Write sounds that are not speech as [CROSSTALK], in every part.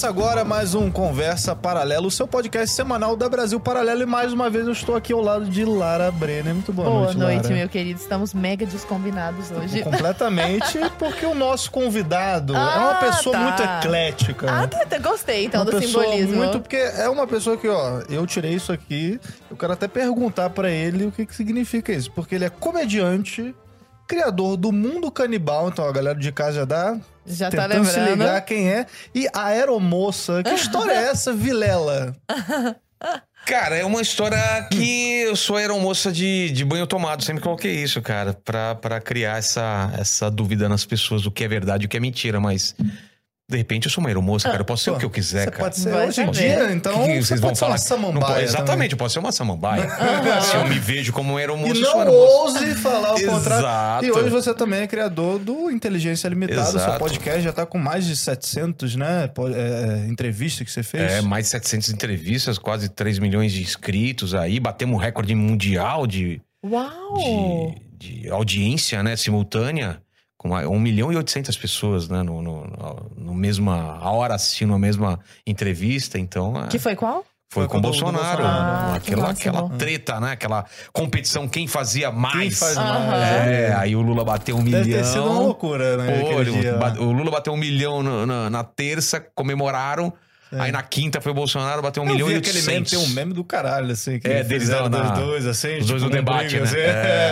Começa agora mais um Conversa Paralelo, o seu podcast semanal da Brasil Paralelo. E mais uma vez eu estou aqui ao lado de Lara Brenner. Muito boa, Boa noite, noite, Lara. meu querido. Estamos mega descombinados hoje. Completamente, [LAUGHS] porque o nosso convidado é Ah, uma pessoa tá. muito eclética. Ah, tá, tá, gostei então uma do pessoa simbolismo. muito porque é uma pessoa que, ó, eu tirei isso aqui, eu quero até perguntar pra ele o que que significa isso, porque ele é comediante, criador do Mundo Canibal, então a galera de casa já dá Já tá tentando se lembrando. ligar quem é, e a aeromoça, que [LAUGHS] história é essa, Vilela? Cara, é uma história que eu sou aeromoça de, de banho tomado. Sempre coloquei isso, cara, pra, pra criar essa, essa dúvida nas pessoas do que é verdade e o que é mentira. Mas, de repente, eu sou uma aeromoça, cara. Eu posso ser o que eu quiser, Você cara. pode ser Vai hoje em dia, então Que que você vocês pode vão ser uma falar? samambaia também. exatamente, eu posso ser uma samambaia. [LAUGHS] Se eu me vejo como uma aeromoça, E eu sou uma não aeromoça. ouse falar o [LAUGHS] contrário. Exato. E hoje você também é criador do Inteligência Limitada. Seu Exato. podcast já tá com mais de 700, né? po- é, entrevistas que você fez. É, mais de 700 entrevistas, quase 3 milhões de inscritos aí. Batemos um recorde mundial de, Uau! de, de audiência, né, simultânea, com uma- 1 milhão e 800 pessoas, né, no, no, no- mesma a hora assistindo a mesma entrevista, então é, Que foi qual? foi Foi com o o Bolsonaro, Bolsonaro. Ah, que aquela, aquela treta, né, aquela competição quem fazia mais. Quem faz mais? É, aí o Lula bateu um Deve milhão. ter sido uma loucura, né? Pô, ba- o Lula bateu um milhão no- na, na terça, comemoraram. Aí na quinta foi o Bolsonaro, bateu um Eu milhão vi e aquele meme, tem um meme do caralho, assim. Que É, deles fizeram na- dois, assim. os dois tipo, no debate, briga, né?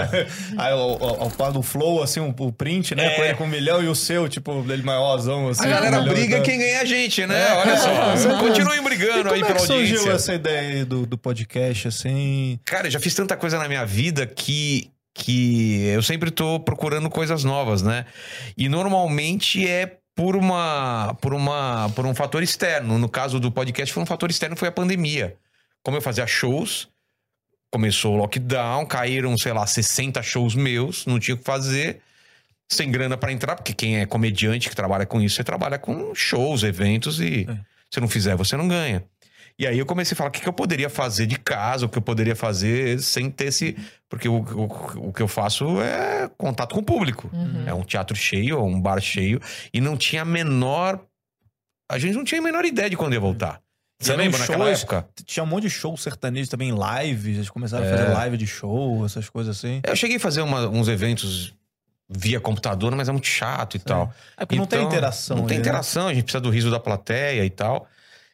assim, é. [LAUGHS] Aí ao, par do Flow, assim, o, o print, né? É. Com ele com um milhão e o seu, tipo, ele maiorzão, assim. A galera um briga quem ganha a gente, né? Olha só. [LAUGHS] Continuem brigando como aí é pela que surgiu audiência. essa ideia aí do, do podcast, assim? Cara, eu já fiz tanta coisa na minha vida que, que eu sempre tô procurando coisas novas, né? E normalmente é por uma por uma por um fator externo. No caso do podcast foi um fator externo foi a pandemia. Como eu fazia shows, começou o lockdown, caíram, sei lá, 60 shows meus, não tinha o que fazer. Sem grana pra entrar, porque quem é comediante que trabalha com isso, você trabalha com shows, eventos e É. se não fizer, você não ganha. E aí eu comecei a falar o que, que eu poderia fazer de casa, o que eu poderia fazer sem ter esse. Porque o, o, o que eu faço é contato com o público. Uhum. É um teatro cheio, é um bar cheio. E não tinha a menor. A gente não tinha a menor ideia de quando ia voltar. Você lembra naquela shows- época? Tinha um monte de show sertanejo também, live. Eles começaram É. a fazer live de show, essas coisas assim. Eu cheguei a fazer uma- uns eventos via computador, mas é muito chato e tal. É porque não tem Então, interação. Não tem ali, né? interação, a gente precisa do riso da plateia e tal.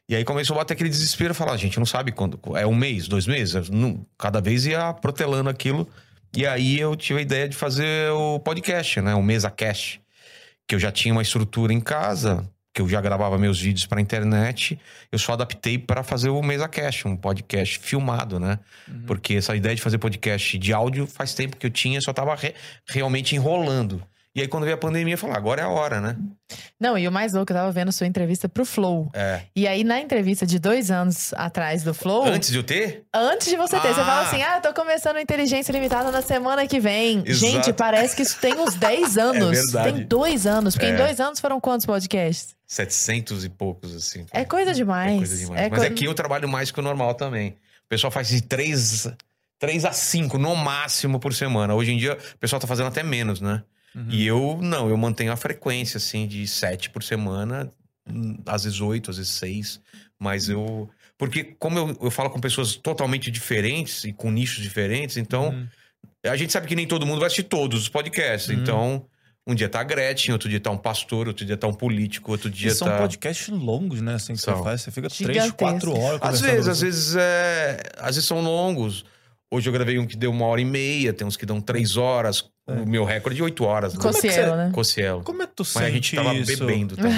E aí começou a bater aquele desespero, falar, a gente não sabe quando, é um mês, dois meses, não- cada vez ia protelando aquilo. E aí eu tive a ideia de fazer o podcast, né, o Mesa Cast, que eu já tinha uma estrutura em casa, que eu já gravava meus vídeos para internet, eu só adaptei para fazer o Mesa Cast, um podcast filmado, né? Uhum. Porque essa ideia de fazer podcast de áudio faz tempo que eu tinha, só tava re- realmente enrolando. E aí, quando veio a pandemia, eu falei, agora é a hora, né? Não, e o mais louco, eu tava vendo sua entrevista pro Flow. É. E aí, na entrevista de dois anos atrás do Flow, Antes de eu ter? antes de você ter, você Ah. fala assim: ah, eu tô começando inteligência limitada na semana que vem. Exato. Gente, parece que isso tem uns 10 [LAUGHS] anos. verdade. tem dois anos. Porque em É. dois anos foram quantos podcasts? 700 e poucos, assim. É coisa demais. É coisa demais. É Mas coi- aqui eu trabalho mais que o normal também. O pessoal faz de 3, 3 a 5 no máximo por semana. Hoje em dia, o pessoal tá fazendo até menos, né? Uhum. E eu, não, eu mantenho a frequência, assim, de 7 por semana. hum, Às vezes 8, às vezes 6. Mas eu... Porque como eu, eu falo com pessoas totalmente diferentes e com nichos diferentes, então... Uhum. A gente sabe que nem todo mundo vai assistir todos os podcasts. Uhum. Então, um dia tá a Gretchen, outro dia tá um pastor, outro dia tá um político, outro E dia são tá... podcasts longos, né? Assim que você São. faz. Você fica três, quatro horas Às vezes, às você. vezes é. Às vezes são longos. Hoje eu gravei um que deu uma hora e meia, tem uns que dão três horas. É. O meu recorde é oito horas. Como é que Cossielo, você- né? Cossielo. Como é que tu Mas sente a gente tava isso? bebendo [LAUGHS] também.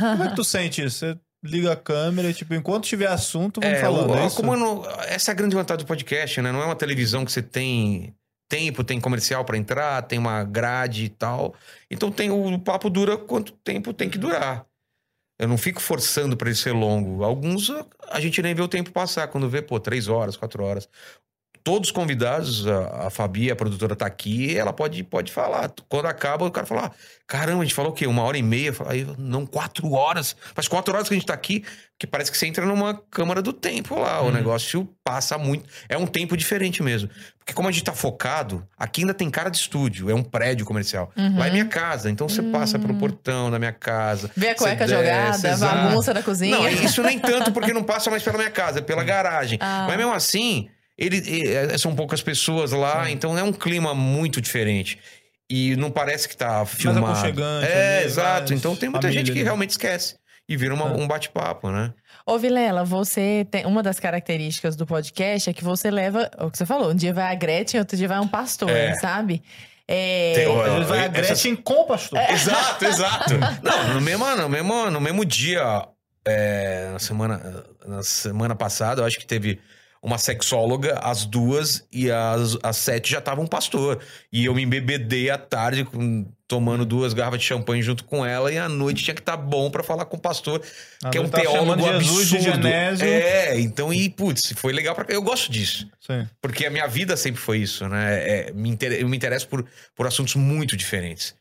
Como é que tu sente isso? Você liga a câmera e, tipo, enquanto tiver assunto, vamos É, falando. o- é isso? não- essa é a grande vantagem do podcast, né? Não é uma televisão que você tem tempo, tem comercial pra entrar, tem uma grade e tal. Então tem o, o papo dura quanto tempo tem que durar. Eu não fico forçando pra ele ser longo. Alguns a- a gente nem vê o tempo passar. Quando vê, pô, três horas, quatro horas. Todos os convidados, a, a Fabi, a produtora tá aqui, ela pode, pode falar. Quando acaba, o cara fala: ah, caramba, a gente falou o quê? Uma hora e meia? Aí, não, quatro horas. Faz quatro horas que a gente tá aqui, que parece que você entra numa câmara do tempo lá. O negócio passa muito. É um tempo diferente mesmo. Porque como a gente tá focado, aqui ainda tem cara de estúdio, é um prédio comercial. Lá é minha casa, então você passa pelo portão da minha casa. Vê a cueca desce, jogada, exato. bagunça da cozinha. Não, isso nem tanto porque não passa mais pela minha casa, é pela [LAUGHS] garagem. Ah. Mas mesmo assim, ele, eh, são poucas pessoas lá, então é um clima muito diferente. E não parece que tá filmado. aconchegante É, ali, exato. mais Então tem muita família gente que ali. realmente esquece. E vira uma- É. um bate-papo, né? Ô, Vilela, você tem. Uma das características do podcast é que você leva. O que você falou, um dia vai a Gretchen, outro dia vai um pastor, É. sabe? É, Tem- Às vezes vai a Gretchen com o pastor. Exato, exato. Não, no mesmo, no mesmo, no mesmo dia, é, na, semana, na semana passada, eu acho que teve uma sexóloga, as duas, e as, as sete já estavam um pastor. E eu me embebedei à tarde com- tomando duas garrafas de champanhe junto com ela, e à noite tinha que estar bom pra falar com o pastor, À que é um tá teólogo Jesus de absurdo. Genésio. É, então, e putz, foi legal pra Eu gosto disso. Sim. Porque a minha vida sempre foi isso, né? É, me inter- Eu me interesso por, por assuntos muito diferentes.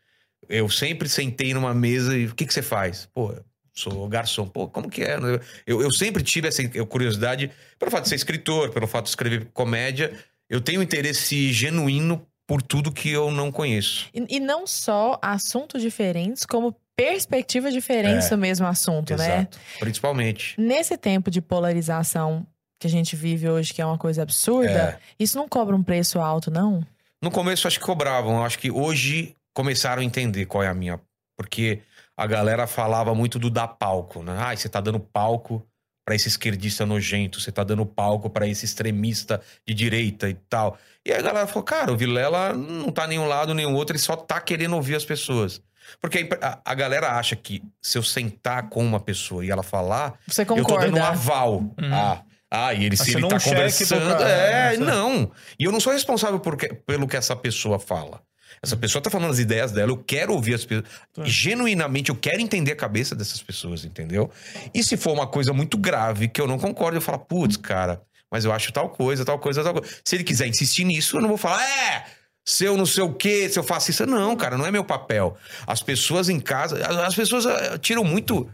Eu sempre sentei numa mesa e o que, que você faz? Pô, sou garçom. Pô, como que é? Eu, eu sempre tive essa curiosidade, pelo fato de ser escritor, pelo fato de escrever comédia. Eu tenho interesse genuíno por tudo que eu não conheço. E, e não só assuntos diferentes, como perspectivas diferentes É. do mesmo assunto, né? Exato. Principalmente. Nesse tempo de polarização que a gente vive hoje, que é uma coisa absurda, É. isso não cobra um preço alto, não? No começo acho que cobravam. Acho que hoje começaram a entender qual é a minha. Porque a galera falava muito do dar palco, né? Ai, você tá dando palco pra esse esquerdista nojento, você tá dando palco pra esse extremista de direita e tal. E aí a galera falou, cara, o Vilela não tá nem um lado nem o outro, ele só tá querendo ouvir as pessoas. Porque a a, galera acha que se eu sentar com uma pessoa e ela falar, Você eu tô concorda? dando um aval. Ah, ah, e ele, se ele tá um cheque conversando. pra- É, é, não. E eu não sou responsável por que- pelo que essa pessoa fala. Essa pessoa tá falando as ideias dela, eu quero ouvir as pessoas. Genuinamente, eu quero entender a cabeça dessas pessoas, entendeu? E se for uma coisa muito grave que eu não concordo, eu falo, putz, cara, mas eu acho tal coisa, tal coisa, tal coisa. Se ele quiser insistir nisso, eu não vou falar, é, se eu não sei o quê, se eu faço isso. Não, cara, não é meu papel. As pessoas em casa, as- as pessoas ah, tiram muito.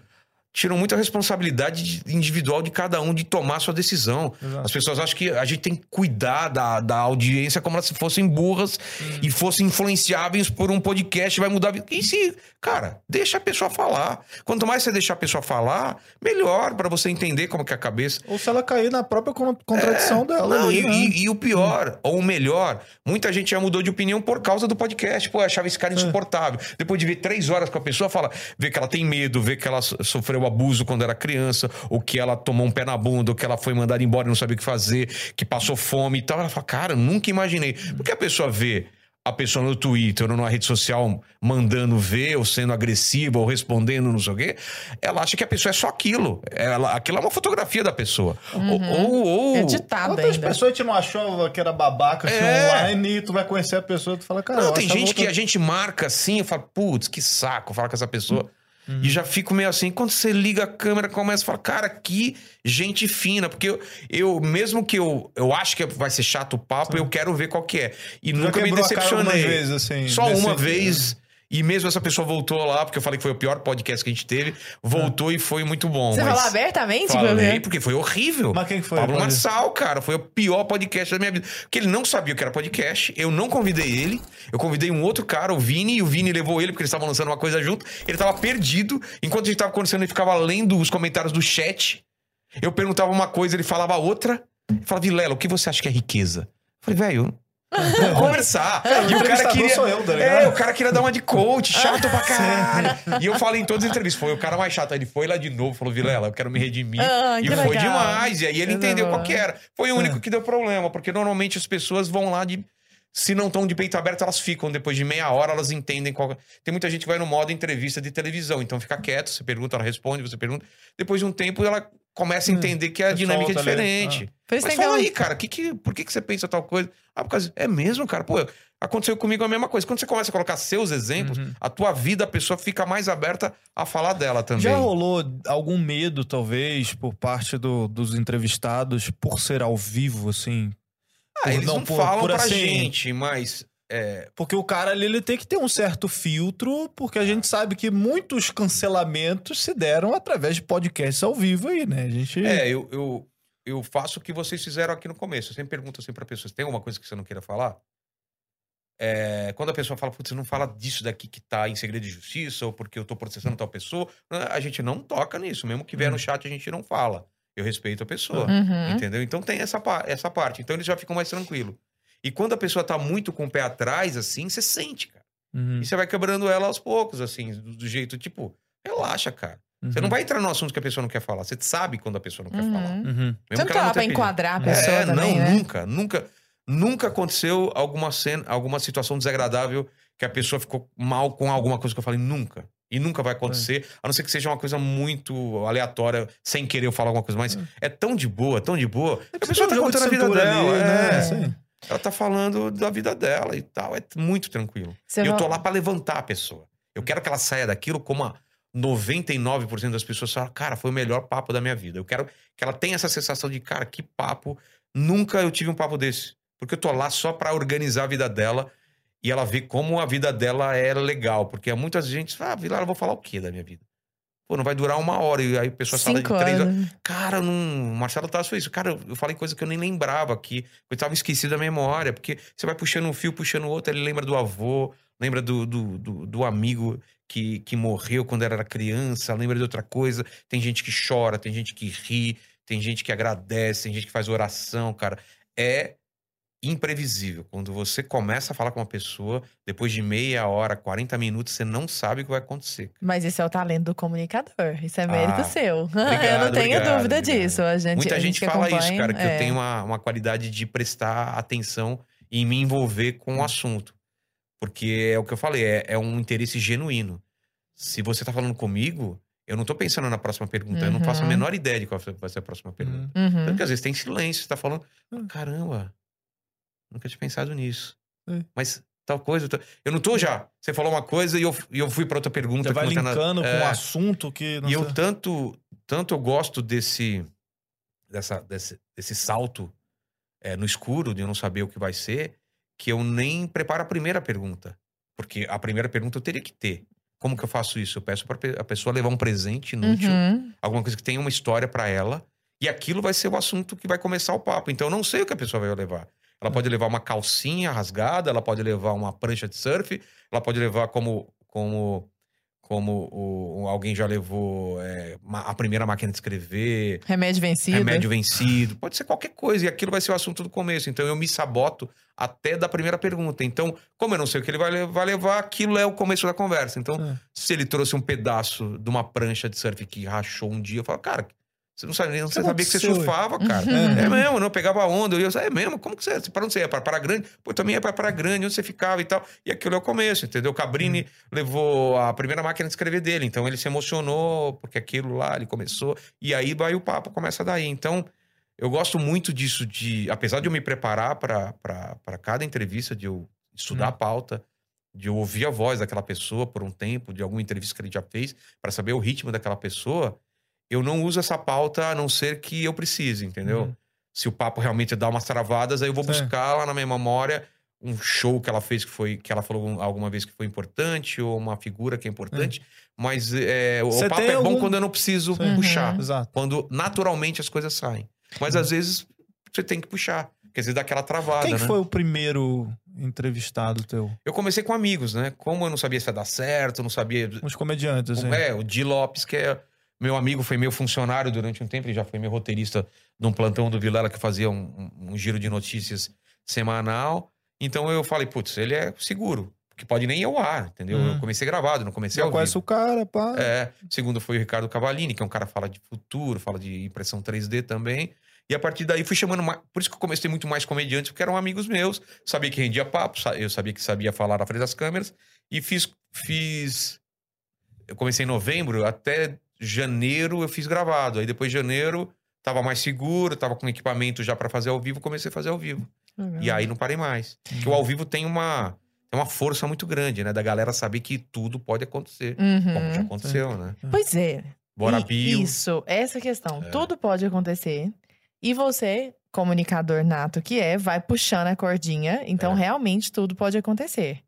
Tiram muita responsabilidade de- individual de cada um de tomar sua decisão. Exato. As pessoas acham que a gente tem que cuidar da, da audiência como se fossem burras e fossem influenciáveis por um podcast, vai mudar a vida. E se, cara, deixa a pessoa falar. Quanto mais você deixar a pessoa falar, melhor pra você entender como que é a cabeça. Ou se ela cair na própria con- contradição dela. É. Não, ali, e, né? e- e o pior, ou o melhor, muita gente já mudou de opinião por causa do podcast. Pô, achava esse É. cara insuportável. Depois de ver três horas com a pessoa, fala, vê que ela tem medo, vê que ela so- sofreu abuso quando era criança, ou que ela tomou um pé na bunda, ou que ela foi mandada embora e não sabia o que fazer, que passou fome e tal. Ela fala, cara, eu nunca imaginei. Porque a pessoa vê a pessoa no Twitter ou numa rede social mandando ver, ou sendo agressiva, ou respondendo, não sei o quê, ela acha que a pessoa é só aquilo. Ela, aquilo é uma fotografia da pessoa. Ou, ou, ou- Editado Quantas ainda. pessoas te não achou que era babaca assim, É. online e tu vai conhecer a pessoa tu fala, cara, Não, tem gente que a gente marca assim e fala, putz, que saco falar com essa pessoa. Uhum. E já fico meio assim, quando você liga a câmera, começa a falar, cara, que gente fina. Porque eu, eu mesmo que eu, eu acho que vai ser chato o papo, eu quero ver qual que é. E já nunca me decepcionei. vezes, assim, Só uma vez. E mesmo essa pessoa voltou lá, porque eu falei que foi o pior podcast que a gente teve, voltou e foi muito bom. Você mas falou abertamente? Falei, porque foi horrível. Mas quem que foi? Pablo Marçal, cara. Foi o pior podcast da minha vida. Porque ele não sabia o que era podcast. Eu não convidei ele. Eu convidei um outro cara, o Vini, e o Vini levou ele, porque eles estavam lançando uma coisa junto. Ele tava perdido. Enquanto a gente tava conversando, ele ficava lendo os comentários do chat. Eu perguntava uma coisa, ele falava outra. Ele falava, Vilela, o que você acha que é riqueza? Eu falei, velho. Vamos [LAUGHS] conversar. É, o e o cara queria. sou eu, tá é, o cara queria dar uma de coach, [LAUGHS] chato pra caralho. E eu falei em todas as entrevistas, foi o cara mais chato. Aí ele foi lá de novo, falou, Vilela, eu quero me redimir. Ah, e foi legal. demais. E aí ele entendeu qual que era. Foi o único que deu problema, porque normalmente as pessoas vão lá de. Se não estão de peito aberto, elas ficam. Depois de meia hora, elas entendem qual. Tem muita gente que vai no modo entrevista de televisão. Então fica quieto, você pergunta, ela responde, você pergunta. Depois de um tempo, ela começa a entender que a você dinâmica é diferente. Por isso Mas fala aí, cara, que que, por que, que você pensa tal coisa? Ah, por causa. É mesmo, cara? Pô, aconteceu comigo a mesma coisa. Quando você começa a colocar seus exemplos, a tua vida, a pessoa fica mais aberta a falar dela também. Já rolou algum medo, talvez, por parte do- dos entrevistados, por ser ao vivo, assim? Ah, eles não, não, por- falam por pra assim- gente, mas é, Porque o cara ali ele tem que ter um certo filtro, porque a gente sabe que muitos cancelamentos se deram através de podcasts ao vivo aí, né? A gente. É, eu, eu, eu faço o que vocês fizeram aqui no começo. Eu sempre pergunto assim pra pessoas: tem alguma coisa que você não queira falar? É, quando a pessoa fala, putz, você não fala disso daqui que tá em segredo de justiça, ou porque eu tô processando tal pessoa, a gente não toca nisso. Mesmo que vier no chat, a gente não fala. Eu respeito a pessoa. Uhum. Entendeu? Então tem essa, pa- essa parte. Então eles já ficam mais tranquilos. E quando a pessoa tá muito com o pé atrás, assim, você sente, cara. Uhum, E você vai quebrando ela aos poucos, assim, do, do jeito, tipo, relaxa, cara. Você não vai entrar no assunto que a pessoa não quer falar. Você sabe quando a pessoa não quer falar. Uhum. Uhum. Mesmo Você não tá lá pra enquadrar a pessoa É, também, não, né? nunca, nunca, nunca aconteceu alguma cena, alguma situação desagradável que a pessoa ficou mal com alguma coisa que eu falei, nunca. E nunca vai acontecer, a não ser que seja uma coisa muito aleatória, sem querer eu falar alguma coisa, mas é tão de boa, tão de boa. A pessoa tá contando a vida dela, ali, é. né? Sim. Ela tá falando da vida dela e tal, é muito tranquilo. Você E eu tô lá pra levantar a pessoa. Eu quero que ela saia daquilo como a 99% das pessoas falam, cara, foi o melhor papo da minha vida. Eu quero que ela tenha essa sensação de, cara, que papo. Nunca eu tive um papo desse. Porque eu tô lá só pra organizar a vida dela e ela ver como a vida dela é legal. Porque muitas gente fala, ah, Vilar, eu vou falar o quê da minha vida? Pô, não vai durar uma hora. E aí a pessoa fala de três horas. anos. Cara, não. o Marcelo Tassi foi isso. Cara, eu- eu falei coisa que eu nem lembrava aqui. Eu tava esquecido da memória. Porque você vai puxando um fio, puxando outro, ele lembra do avô, lembra do, do, do, do amigo que, que morreu quando era criança, lembra de outra coisa. Tem gente que chora, tem gente que ri, tem gente que agradece, tem gente que faz oração, cara. É imprevisível. Quando você começa a falar com uma pessoa, depois de meia hora, 40 minutos, você não sabe o que vai acontecer. Mas isso é o talento do comunicador. Isso é mérito Ah, seu. [LAUGHS] eu obrigado, não tenho obrigado, dúvida obrigado. disso. A gente, Muita a gente, que fala isso, cara, que é. eu tenho uma, uma qualidade de prestar atenção e me envolver com o assunto. Porque é o que eu falei, é, é um interesse genuíno. Se você tá falando comigo, eu não tô pensando na próxima pergunta. Eu não faço a Uhum. menor ideia de qual vai ser a próxima pergunta. Uhum. Uhum. Tanto que às vezes tem silêncio, você tá falando, Hum. caramba, nunca tinha pensado nisso. É. Mas tal coisa. Eu não tô já. Você falou uma coisa e eu, e eu fui pra outra pergunta. Já vai linkando com É. um assunto que. não E eu sei- tanto, tanto eu gosto desse, dessa, desse, desse salto é, no escuro, de eu não saber o que vai ser, que eu nem preparo a primeira pergunta. Porque a primeira pergunta eu teria que ter. Como que eu faço isso? Eu peço para a pessoa levar um presente inútil, Uhum. alguma coisa que tenha uma história para ela, e aquilo vai ser o assunto que vai começar o papo. Então eu não sei o que a pessoa vai levar. Ela pode levar uma calcinha rasgada, ela pode levar uma prancha de surf, ela pode levar como como como o- alguém já levou é, a primeira máquina de escrever, Remédio vencido. remédio vencido, pode ser qualquer coisa, e aquilo vai ser o assunto do começo. Então eu me saboto até da primeira pergunta. Então, como eu não sei o que ele vai, le- vai levar, aquilo é o começo da conversa. Então, É. se ele trouxe um pedaço de uma prancha de surf que rachou um dia, eu falo, cara, você não sabia, você que sabia que você surfava, cara. Uhum. É mesmo, não eu pegava onda, eu ia, é mesmo, como que você, para onde você ia? Para Praia Grande? Pô, também ia para Praia Grande, onde você ficava e tal. E aquilo é o começo, entendeu? O Cabrini Uhum. levou a primeira máquina de escrever dele, então ele se emocionou, porque aquilo lá, ele começou, e aí vai o papo, começa daí. Então, eu gosto muito disso, de apesar de eu me preparar para cada entrevista, de eu estudar Hum. a pauta, de eu ouvir a voz daquela pessoa por um tempo, de alguma entrevista que ele já fez, para saber o ritmo daquela pessoa, eu não uso essa pauta a não ser que eu precise, entendeu? Uhum. Se o papo realmente dá umas travadas, aí eu vou Sim. buscar lá na minha memória um show que ela fez que foi que ela falou alguma vez que foi importante ou uma figura que é importante, mas é, o Você papo é bom algum- quando eu não preciso Sim. puxar, Exato. quando naturalmente as coisas saem. Mas às vezes você tem que puxar, quer dizer, dá aquela travada, Quem que né? foi o primeiro entrevistado teu? Eu comecei com amigos, né? Como eu não sabia se ia dar certo, não sabia Os comediantes, assim. é, o Di Lopes, que é meu amigo, foi meu funcionário durante um tempo, ele já foi meu roteirista de um plantão do Vilela que fazia um, um- um giro de notícias semanal. Então eu falei, putz, ele é seguro, porque pode nem ir ao ar, entendeu? Uhum. Eu comecei gravado, não comecei Já ao conhece vivo. o cara, pá. É, segundo foi o Ricardo Cavalini, que é um cara que fala de futuro, fala de impressão 3D também. E a partir daí fui chamando mais. Por isso que eu comecei muito mais comediantes, porque eram amigos meus. Sabia que rendia papo, eu sabia que sabia falar na frente das câmeras. E fiz. fiz eu comecei em novembro, até janeiro eu fiz gravado. Aí depois de janeiro, tava mais seguro, tava com equipamento já pra fazer ao vivo, comecei a fazer ao vivo. E aí não parei mais. Porque o ao vivo tem uma. Tem uma força muito grande, né? Da galera saber que tudo pode acontecer. Uhum. Como já aconteceu, né? Pois é. Bora E- Bio. Isso, essa questão. É. Tudo pode acontecer. E você comunicador nato que é, vai puxando a cordinha. Então, É. realmente, tudo pode acontecer.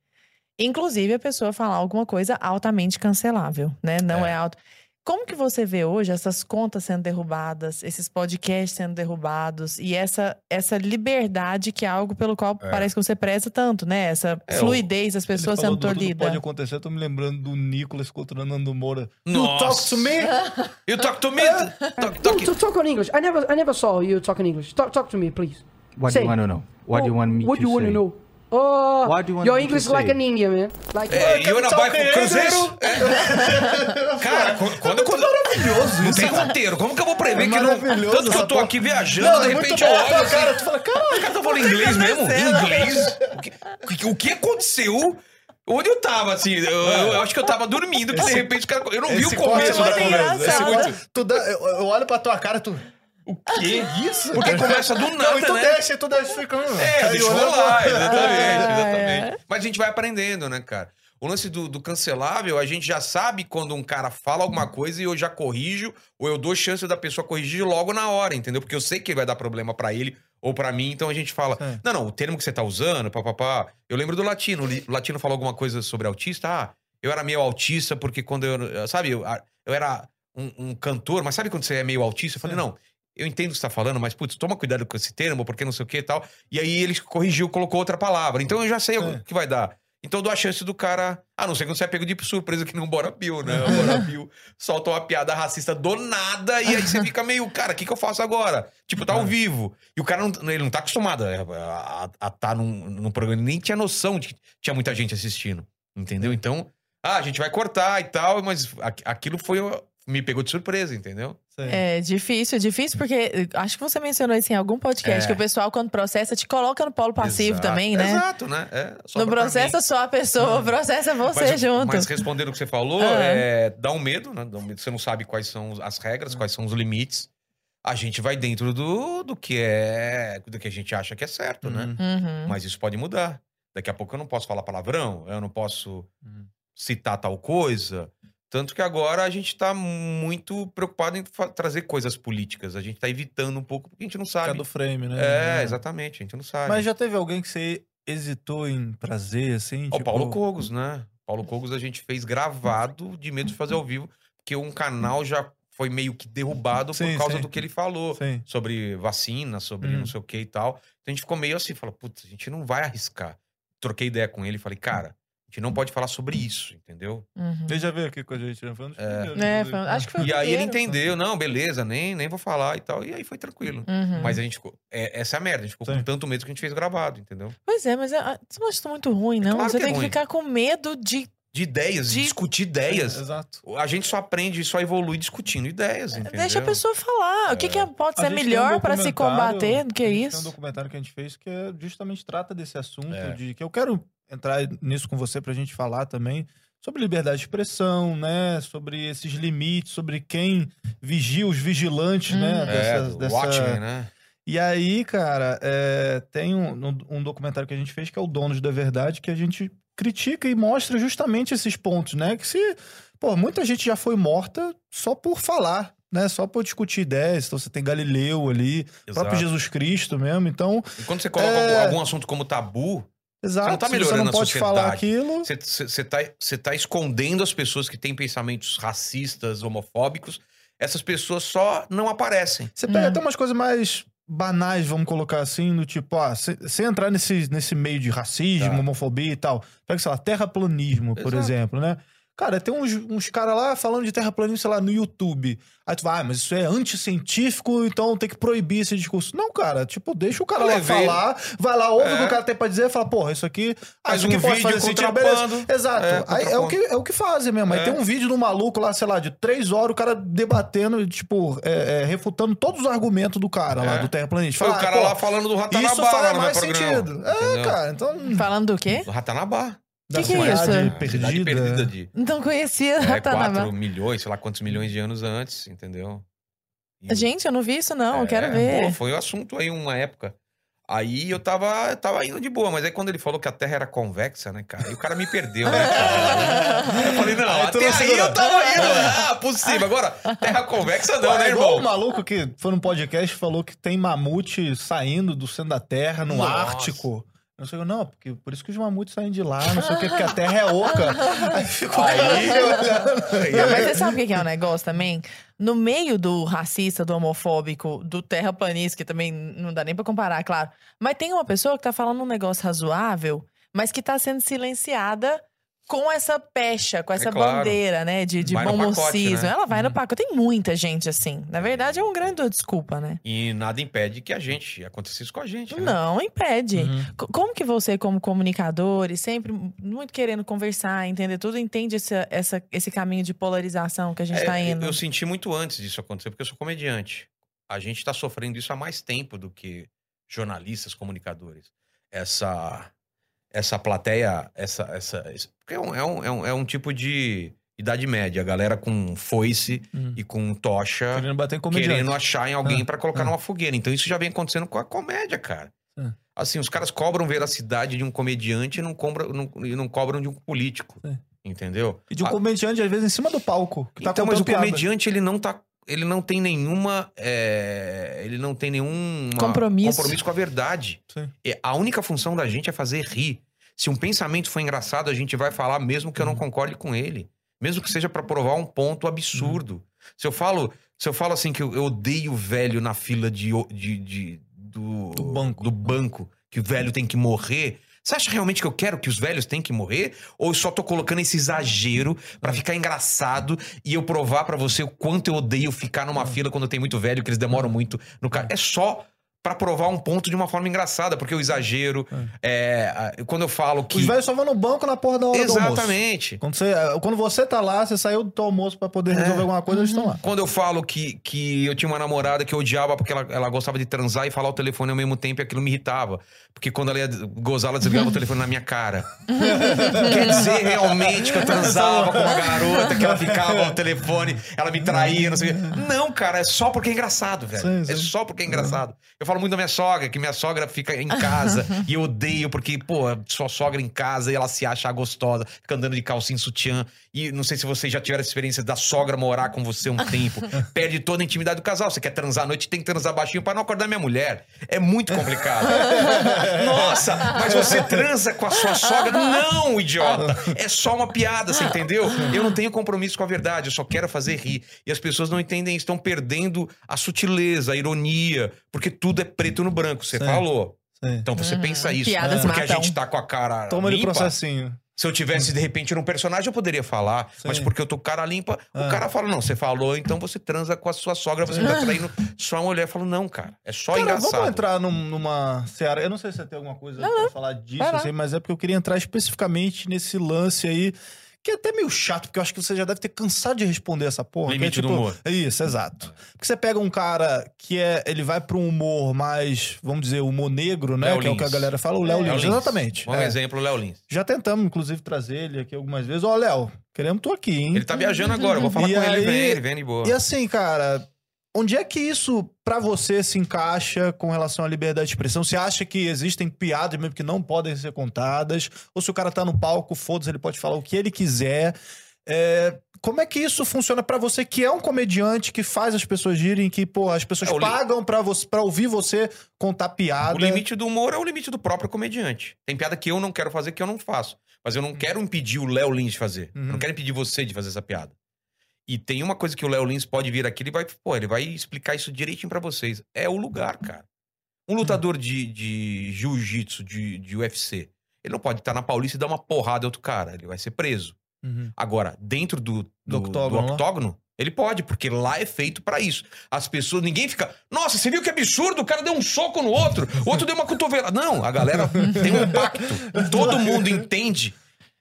Inclusive, a pessoa falar alguma coisa altamente cancelável, né? Não É. é, alto. Como que você vê hoje essas contas sendo derrubadas, esses podcasts sendo derrubados e essa, essa liberdade que é algo pelo qual É. parece que você preza tanto, né? Essa É, fluidez das pessoas sendo do tolhidas. pode acontecer, eu tô me lembrando do Nicolas contra o Nando Moura. You Nossa. talk to me? You talk to me? [LAUGHS] Talk, No, talk. to talk on English. I never, I never saw you talk in English. Talk, talk to me, please. What Say. do you want to know? What do you want me What to you want say? to know? Oh, What do you want your English like an Indian man. Like É, e eu na Talk baia com o Cruzeiro? É. [LAUGHS] Cara, quando, quando, Maravilhoso não tem roteiro, como que eu vou prever É que não. maravilhoso Tanto que eu tô aqui viajando, Não, de é repente eu olho assim. cara, tu fala, cara, Os caras estão falando inglês mesmo? Inglês? O que, o o aconteceu? Onde eu tava, assim? Eu, eu- eu acho que eu tava dormindo, que de repente os caras. Eu não vi o começo da conversa. Agora, muito- tu dá- eu, eu olho pra tua cara, tu... O quê? Isso? Porque começa do nada, Não, então né? deixa, tu deixa ficando. É, deixa eu olhando- rolar, [LAUGHS] exatamente, Ah, exatamente. Mas a gente vai aprendendo, né, cara? O lance do, do cancelável, a gente já sabe quando um cara fala alguma coisa e eu já corrijo, ou eu dou chance da pessoa corrigir logo na hora, entendeu? Porque eu sei que vai dar problema pra ele ou pra mim, então a gente fala: É. não, não, o termo que você tá usando, papapá. Eu lembro do latino, o latino falou alguma coisa sobre autista, ah, eu era meio autista porque quando eu. Sabe, eu, eu era um, um cantor, mas sabe quando você é meio autista? Eu falei: Sim. não. Eu entendo o que você tá falando, mas, putz, toma cuidado com esse termo, porque não sei o que e tal. E aí ele corrigiu, colocou outra palavra. Então eu já sei o É. que vai dar. Então eu dou a chance do cara. A não ser quando você é pego de surpresa que não Bora Bill, né? O Bora [LAUGHS] Bill solta uma piada racista do nada e aí você fica meio, cara, o que, que eu faço agora? Tipo, tá ao vivo. E o cara não, ele não tá acostumado a estar tá num, num programa, ele nem tinha noção de que tinha muita gente assistindo. Entendeu? Então, ah, a gente vai cortar e tal, mas aqu- aquilo foi. Me pegou de surpresa, entendeu? Sei. É difícil, difícil, porque eh, acho que você mencionou isso em algum podcast, É. que o pessoal, quando processa, te coloca no polo passivo Exato. também, né? Exato, né? É, Não processa só a pessoa, processa você mas, junto. Mas respondendo o que você falou, Ah. é, dá um medo, né? Dá um medo. Você não sabe quais são as regras, quais são os limites. A gente vai dentro do, do que é. do que a gente acha que é certo, né? Uhum. Uhum. Mas isso pode mudar. Daqui a pouco eu não posso falar palavrão, eu não posso Uhum. citar tal coisa. Tanto que agora a gente tá muito preocupado em trazer coisas políticas. A gente tá evitando um pouco, porque a gente não Ficar sabe. do frame, né? É, É. exatamente, a gente não sabe. Mas já teve alguém que você hesitou em trazer, assim? O tipo- Paulo Cogos, né? Paulo Cogos a gente fez gravado de medo de fazer ao vivo, porque um canal já foi meio que derrubado Sim, por causa sim. do que ele falou. Sim. Sobre vacina, sobre Hum. não sei o que e tal. Então a gente ficou meio assim, falou, putz, a gente não vai arriscar. Troquei ideia com ele e falei, cara, gente não pode falar sobre isso, entendeu? Uhum. Ele já veio aqui com a gente, né? Foi um dos primeiros, É, inclusive. foi- acho que foi o E aí ele primeiro. entendeu, não, beleza, nem, nem vou falar e tal. E aí foi tranquilo. Uhum. Mas a gente ficou. é- essa é a merda, a gente ficou Sim. com tanto medo que a gente fez gravado, entendeu? Pois é, mas ah, você não acha isso muito ruim, não? claro você que é tem que ruim. ficar com medo de. De ideias, de discutir ideias. É, exato. A gente só aprende e só evolui discutindo ideias, entendeu? Deixa a pessoa falar. O que, que pode A ser tem um melhor pra se combater do que a gente Tem um isso? documentário que a gente fez que é, justamente trata desse assunto, É. de que eu quero entrar nisso com você pra gente falar também sobre liberdade de expressão, né? Sobre esses limites, sobre quem vigia os vigilantes, né? Uhum. É, Dessa- dessa- Watchmen, né? E aí, cara, é, tem um, um- um documentário que a gente fez que é o Donos da Verdade, que a gente critica e mostra justamente esses pontos, né? Que se. Pô, muita gente já foi morta só por falar, né? Só por discutir ideias. Então você tem Galileu ali, o próprio Exato. Jesus Cristo mesmo. Então, E quando você coloca É. algum assunto como tabu, exato. não tá se você melhorando não a pode sociedade. falar aquilo. você, você, você tá, você tá escondendo as pessoas que têm pensamentos racistas, homofóbicos. Essas pessoas só não aparecem. Você pega Hum. até umas coisas mais banais, vamos colocar assim, no tipo, ah, se- sem entrar nesse, nesse meio de racismo, Tá. homofobia e tal. Pega, sei lá, terraplanismo, por Exato. exemplo, né? Cara, tem uns, uns caras lá falando de terraplanismo, sei lá, no YouTube. Aí tu vai, ah, mas isso é anticientífico, então tem que proibir esse discurso. Não, cara, tipo, deixa o cara lá falar, vai lá, ouve o que É. o cara tem pra dizer, fala, porra, isso aqui, ah, isso aqui um pode fazer sentido, beleza. Exato. É, Aí é, o que, é o que fazem mesmo. Aí É. tem um vídeo do maluco lá, sei lá, de três horas, o cara debatendo, tipo, é, é, refutando todos os argumentos do cara lá, É. do terraplanista. Foi o Fala, cara ah, lá falando do Ratanabá Isso faz mais programa. sentido. É, entendeu? cara, então. Falando do quê? Do Ratanabá. Da que é isso? cidade A cidade perdida de Não conhecia é, Ratanabá. 4 milhões, sei lá quantos milhões de anos antes, entendeu? E- Gente, eu não vi isso, não. eu É, quero ver. pô, foi o assunto aí uma época. Aí eu tava, tava indo de boa, mas aí quando ele falou que a Terra era convexa, né, cara? Aí o cara me perdeu, né? cara? Eu falei, não, Aí até aí eu tava indo. Ah, possível. Agora, Terra convexa não, Pô, né, irmão? o maluco que foi num podcast e falou que tem mamute saindo do centro da Terra, no Nossa. Ártico. Não sei, não, porque por isso que os mamutes saem de lá, não sei o que, porque a [LAUGHS] Terra é oca. Aí ficou Aí- [LAUGHS] Não, mas você sabe o que que é o negócio também? No meio do racista, do homofóbico, do terraplanista, que também não dá nem pra comparar, claro. Mas tem uma pessoa que tá falando um negócio razoável, mas que tá sendo silenciada com essa pecha, com essa É claro. bandeira, né? De, de bom mocismo. né? Ela vai no pacote. Tem muita gente assim. Na verdade, é um grande desculpa, né? E nada impede que a gente acontecesse isso com a gente. Né? Não, impede. Uhum. Co- Como que você, como comunicador, e sempre muito querendo conversar, entender tudo, entende essa, essa- esse caminho de polarização que a gente É, tá eu- indo? Eu senti muito antes disso acontecer, porque eu sou comediante. A gente tá sofrendo isso há mais tempo do que jornalistas, comunicadores. Essa essa plateia, essa, essa, porque é um, é, um, é, um, é um tipo de idade média, a galera com foice Hum. e com tocha Querendo bater em comediante. querendo achar em alguém Ah, pra colocar ah. numa fogueira. Então isso já vem acontecendo com a comédia, cara. Ah. Assim, os caras cobram veracidade de um comediante e não, cobram, não, e não cobram de um político. Sim. Entendeu? E de um comediante, às vezes, em cima do palco. Que tá então, mas o piada. comediante, ele não tá. Ele não tem nenhuma. é, ele não tem nenhum Compromisso. compromisso com a verdade. Sim. A única função da gente é fazer rir. Se um pensamento for engraçado, a gente vai falar, mesmo que eu Uhum. não concorde com ele. Mesmo que seja pra provar um ponto absurdo. Se eu falo, se eu falo assim que eu, odeio o velho na fila de, de, de- do, Do banco. do banco, que o velho tem que morrer. Você acha realmente que eu quero que os velhos tenham que morrer? Ou eu só tô colocando esse exagero pra ficar engraçado e eu provar pra você o quanto eu odeio ficar numa fila quando tem muito velho, que eles demoram muito no carro? É só pra provar um ponto de uma forma engraçada, porque o exagero. é, a- quando eu falo que. Os velhos só vão no banco na porra da hora do almoço. Exatamente. Quando você, quando você tá lá, você saiu do teu almoço pra poder resolver alguma coisa, eles estão lá. Quando eu falo que, que eu tinha uma namorada que eu odiava porque ela, ela gostava de transar e falar o telefone ao mesmo tempo, e aquilo me irritava. Porque quando ela ia gozar, ela desligava o telefone na minha cara. [LAUGHS] Quer dizer realmente que eu transava com uma garota, que ela ficava ao telefone, ela me traía, não sei o quê. Não, cara, é só porque é engraçado, velho. Sim, É sim. só porque é engraçado. Eu falo muito da minha sogra, que minha sogra fica em casa [LAUGHS] e eu odeio porque, pô, sua sogra em casa e ela se acha gostosa, fica andando de calcinha sutiã. E não sei se vocês já tiveram a experiência da sogra morar com você um tempo. [LAUGHS] Perde toda a intimidade do casal. Você quer transar à noite, tem que transar baixinho pra não acordar minha mulher. É muito complicado. [LAUGHS] Nossa, mas você transa com a sua sogra? Não, idiota. É só uma piada, você entendeu? Eu não tenho compromisso com a verdade, eu só quero fazer rir. E as pessoas não entendem, estão perdendo a sutileza, a ironia, porque tudo é preto no branco, você Sim. falou. Sim. Então você Uhum. pensa isso. Piadas porque a matam. gente tá com a cara Toma ele limpa. processinho. Se eu tivesse, de repente, num personagem, eu poderia falar. Mas Sim. porque eu tô com cara limpa, Ah. o cara fala, não, você falou, então você transa com a sua sogra, você tá traindo sua mulher. Eu falo, não, cara, é só Cara, engraçado. vamos entrar num- numa seara. Eu não sei se você tem alguma coisa pra falar disso, assim, mas é porque eu queria entrar especificamente nesse lance aí, que é até meio chato, porque eu acho que você já deve ter cansado de responder essa porra. é Limite do humor. Isso, exato. Porque você pega um cara que é. Ele vai pra um humor mais, vamos dizer, humor negro, né? Léo que é o que a Lins. galera fala, o Léo Léo Lins. Lins. Exatamente. Um é. exemplo, o Léo Lins. Já tentamos, inclusive, trazer ele aqui algumas vezes. Ó, Léo, queremos tu aqui, hein? Ele tá viajando agora, eu vou falar E com ele, aí- vem, ele vem de boa. E assim, cara, onde é que isso pra você se encaixa com relação à liberdade de expressão? Você acha que existem piadas mesmo que não podem ser contadas? Ou se o cara tá no palco, foda-se, ele pode falar o que ele quiser? É, como é que isso funciona pra você que é um comediante que faz as pessoas girem, que, pô, as pessoas É, o li- pagam pra, você, pra ouvir você contar piada? O limite do humor é o limite do próprio comediante. Tem piada que eu não quero fazer que eu não faço. Mas eu não quero impedir o Léo Lins de fazer. Eu Uhum. não quero impedir você de fazer essa piada. E tem uma coisa que o Léo Lins pode vir aqui, ele vai, pô, ele vai explicar isso direitinho pra vocês. É o lugar, cara. Um lutador de, de jiu-jitsu, de, de UFC, ele não pode estar na Paulista e dar uma porrada em outro cara. Ele vai ser preso. Uhum. Agora, dentro do, do, Do do octógono lá? octógono, ele pode, porque lá é feito pra isso. As pessoas, ninguém fica, nossa, você viu que absurdo? O cara deu um soco no outro, o outro deu uma cotovelada. Não, a galera tem um pacto. [LAUGHS] Todo mundo entende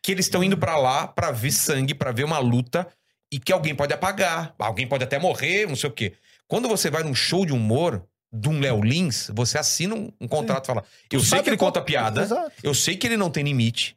que eles estão indo pra lá pra ver sangue, pra ver uma luta e que alguém pode apagar, alguém pode até morrer, não sei o quê. Quando você vai num show de humor de um Léo Lins, você assina um, um contrato e fala: Eu sei Sabe que ele conta piada, Exato. eu sei que ele não tem limite.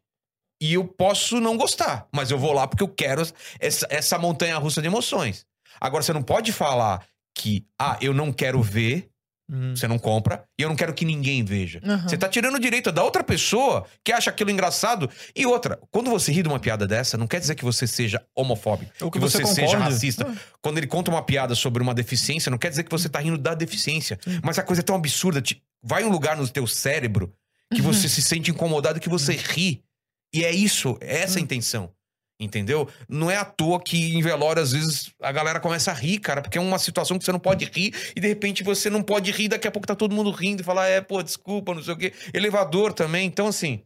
E eu posso não gostar, mas eu vou lá porque eu quero essa, essa montanha russa de emoções. Agora, você não pode falar que, ah, eu não quero ver Uhum. Você não compra e eu não quero que ninguém veja. Aham. Você tá tirando o direito da outra pessoa que acha aquilo engraçado. E outra, quando você ri de uma piada dessa, não quer dizer que você seja homofóbico, Ou que que você, você seja racista. Quando ele conta uma piada sobre uma deficiência, não quer dizer que você tá rindo da deficiência. Mas a coisa é tão absurda. te- Vai um lugar no teu cérebro que você se sente incomodado, que você ri. E é isso, é essa a intenção. Entendeu? Não é à toa que em velório, às vezes, a galera começa a rir, cara, porque é uma situação que você não pode rir e de repente você não pode rir, daqui a pouco tá todo mundo rindo e fala, é, pô, desculpa, não sei o quê. Elevador também. Então, assim,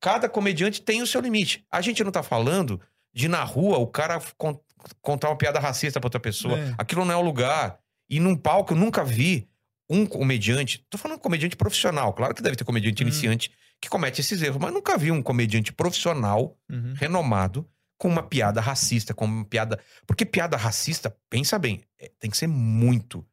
cada comediante tem o seu limite. A gente não tá falando de na rua o cara con- contar uma piada racista pra outra pessoa. É. Aquilo não é o lugar. E num palco eu nunca vi um comediante, tô falando comediante profissional, claro que deve ter comediante Hum. iniciante que comete esses erros, mas nunca vi um comediante profissional Uhum. renomado com uma piada racista, com uma piada. Porque piada racista, pensa bem, é- tem que ser muito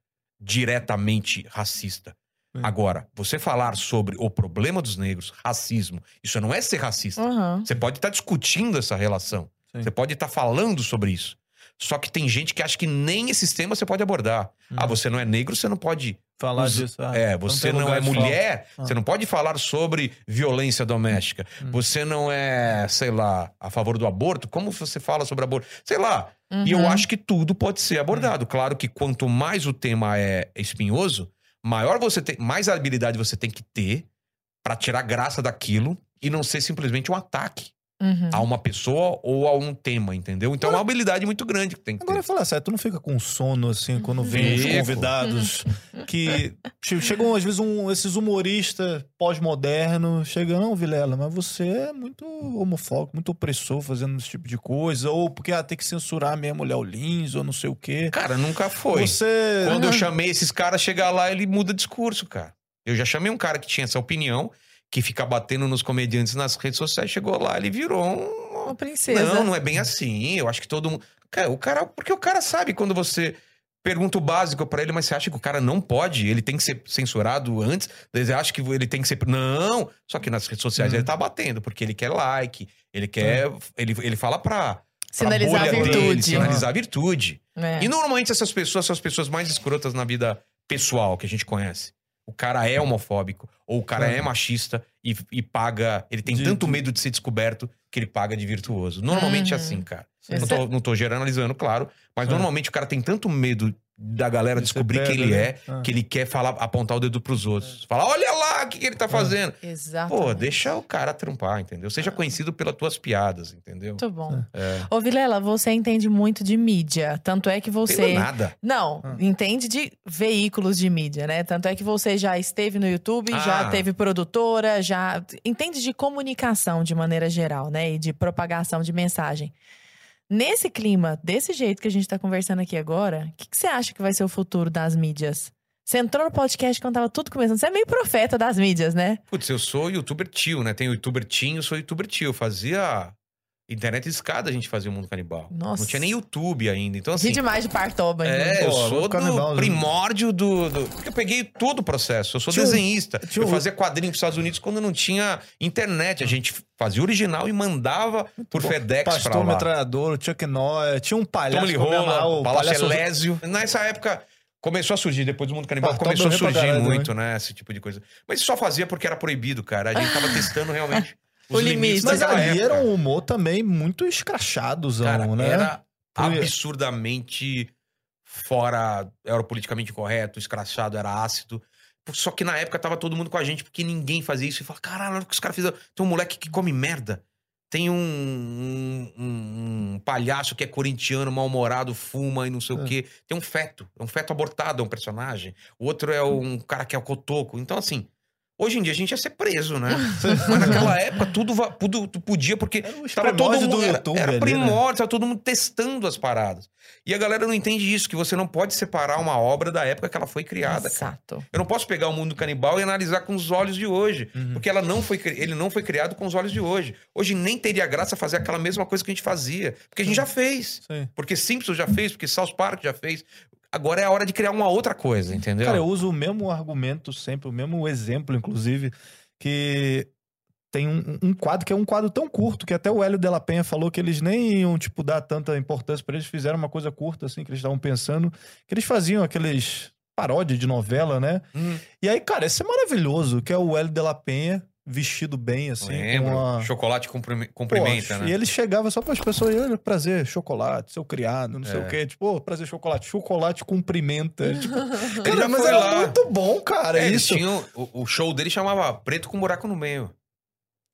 diretamente racista. Sim. Agora, você falar sobre o problema dos negros, racismo, isso não é ser racista. Aham. Você pode estar discutindo essa relação. Sim. Você pode estar falando sobre isso. Só que tem gente que acha que nem esses temas você pode abordar. Hum. Ah, você não é negro, você não pode. Falar Us- disso. ah, é, você não lugar é mulher, Ah. você não pode falar sobre violência doméstica. Hum. Você não é, sei lá, a favor do aborto. Como você fala sobre aborto? Sei lá. E eu Uhum. acho que tudo pode ser abordado. Claro que quanto mais o tema é espinhoso, maior você tem, mais habilidade você tem que ter pra tirar graça daquilo e não ser simplesmente um ataque Uhum. a uma pessoa ou a um tema, entendeu? Então é uma habilidade muito grande que tem que Agora, ter. fala sério, tu não fica com sono, assim, quando vem os convidados que che- chegam, às vezes, um- esses humoristas pós-modernos, chegam, não, Vilela, mas você é muito homofóbico, muito opressor fazendo esse tipo de coisa, ou porque ah, tem que censurar mesmo o Léo Lins, ou não sei o quê. Cara, nunca foi. Você... Quando eu Aham. chamei esses caras, chegar lá, ele muda discurso, cara. Eu já chamei um cara que tinha essa opinião, que fica batendo nos comediantes nas redes sociais, chegou lá, ele virou um. Uma princesa. Não, não é bem assim. Eu acho que todo mundo. Cara, o cara. Porque o cara sabe quando você pergunta o básico pra ele, mas você acha que o cara não pode? Ele tem que ser censurado antes? Você acha que ele tem que ser. Não! Só que nas redes sociais Hum. ele tá batendo, porque ele quer like, ele quer. Ele, ele fala pra. pra Sinalizar a bolha dele, virtude. sinalizar a virtude. É. E normalmente essas pessoas são as pessoas mais escrotas na vida pessoal que a gente conhece. O cara é homofóbico, ou o cara É. é machista e, e paga. Ele tem De- tanto de- medo de ser descoberto que ele paga de virtuoso. Normalmente é Uhum. assim, cara. Não tô, não tô generalizando, claro, mas É. normalmente o cara tem tanto medo da galera ser descobrir quem pedra, ele né? é, Ah. que ele quer falar, apontar o dedo pros outros. Falar, olha lá o que, que ele tá fazendo. Exato. Pô, deixa o cara trampar, entendeu? Seja conhecido pelas tuas piadas, entendeu? Muito bom. É. Ô, Vilela, você entende muito de mídia. Tanto é que Pelo você. nada. Não, Ah. entende de veículos de mídia, né? Tanto é que você já esteve no YouTube, Ah. já teve produtora, já. Entende de comunicação de maneira geral, né? E de propagação de mensagem. Nesse clima, desse jeito que a gente tá conversando aqui agora, o que, que você acha que vai ser o futuro das mídias? Você entrou no podcast quando tava tudo começando. Você é meio profeta das mídias, né? Putz, eu sou youtuber tio, né? Tem o youtuber eu sou youtuber tio. Eu fazia internet escada, a gente fazia o Mundo Canibal. Nossa. Não tinha nem YouTube ainda. Então, assim. Ri demais de Partoba. então. É, eu sou Mundo do Canibal, né? primórdio do, do- Porque eu peguei todo o processo. Eu sou um- desenhista. tinha Eu fazia quadrinho pros Estados Unidos quando não tinha internet. A gente fazia o original e mandava por bom. FedEx pra Pastor lá. Metralhador, Chuck Norris, tinha um palhaço Tom Lee que eu me amarrava, Rola, o Palácio Elésio. Nessa época começou a surgir, depois do Mundo Canibal começou a pra surgir muito, né? Esse tipo de coisa. Mas só fazia porque era proibido, cara. A gente tava [LAUGHS] testando realmente O os limite. limites Mas ali época. era um humor também muito escrachadozão, Cara, né? era Porque- absurdamente fora, era o politicamente correto, escrachado, era ácido. Só que na época tava todo mundo com a gente, porque ninguém fazia isso. E fala, caralho, olha o que os caras fizeram. Tem um moleque que come merda. Tem um, um, um- palhaço que é corintiano, mal-humorado, fuma e não sei o É. quê. Tem um feto. É um feto abortado, é um personagem. O outro é um cara que é o cotoco. Então, assim, hoje em dia a gente ia ser preso, né? [LAUGHS] Mas naquela época tudo, tudo, tu podia, porque Era os Tava todo mundo, do era, era né? primórdio, tava todo mundo testando as paradas. E a galera não entende isso, que você não pode separar uma obra da época que ela foi criada. cara. Exato. Eu não posso pegar o mundo canibal e analisar com os olhos de hoje, Uhum. porque ela não foi, ele não foi criado com os olhos de hoje. Hoje nem teria graça fazer aquela mesma coisa que a gente fazia, porque a gente já fez. Sim. Porque Simpsons já fez, porque South Park já fez. Agora é a hora de criar uma outra coisa, entendeu? Cara, eu uso o mesmo argumento sempre, o mesmo exemplo, inclusive, que tem um, um quadro que é um quadro tão curto que até o Hélio Della Penha falou que eles nem iam, tipo, dar tanta importância pra eles, fizeram uma coisa curta, assim, que eles estavam pensando, que eles faziam aqueles paródia de novela, né? Hum, E aí, cara, esse é maravilhoso, que é o Hélio de la Penha vestido bem, assim, lembro. com a... Chocolate cumprim- cumprimenta, Pô, né? E ele chegava só para as pessoas, olha, prazer, chocolate, seu criado, não sei É. o quê. Tipo, "Ô, prazer, chocolate, chocolate cumprimenta. [LAUGHS] Tipo, Ele cara, já mas foi era lá. muito bom, cara, É, eles isso. tinham- o, o show dele chamava Preto com Buraco no Meio.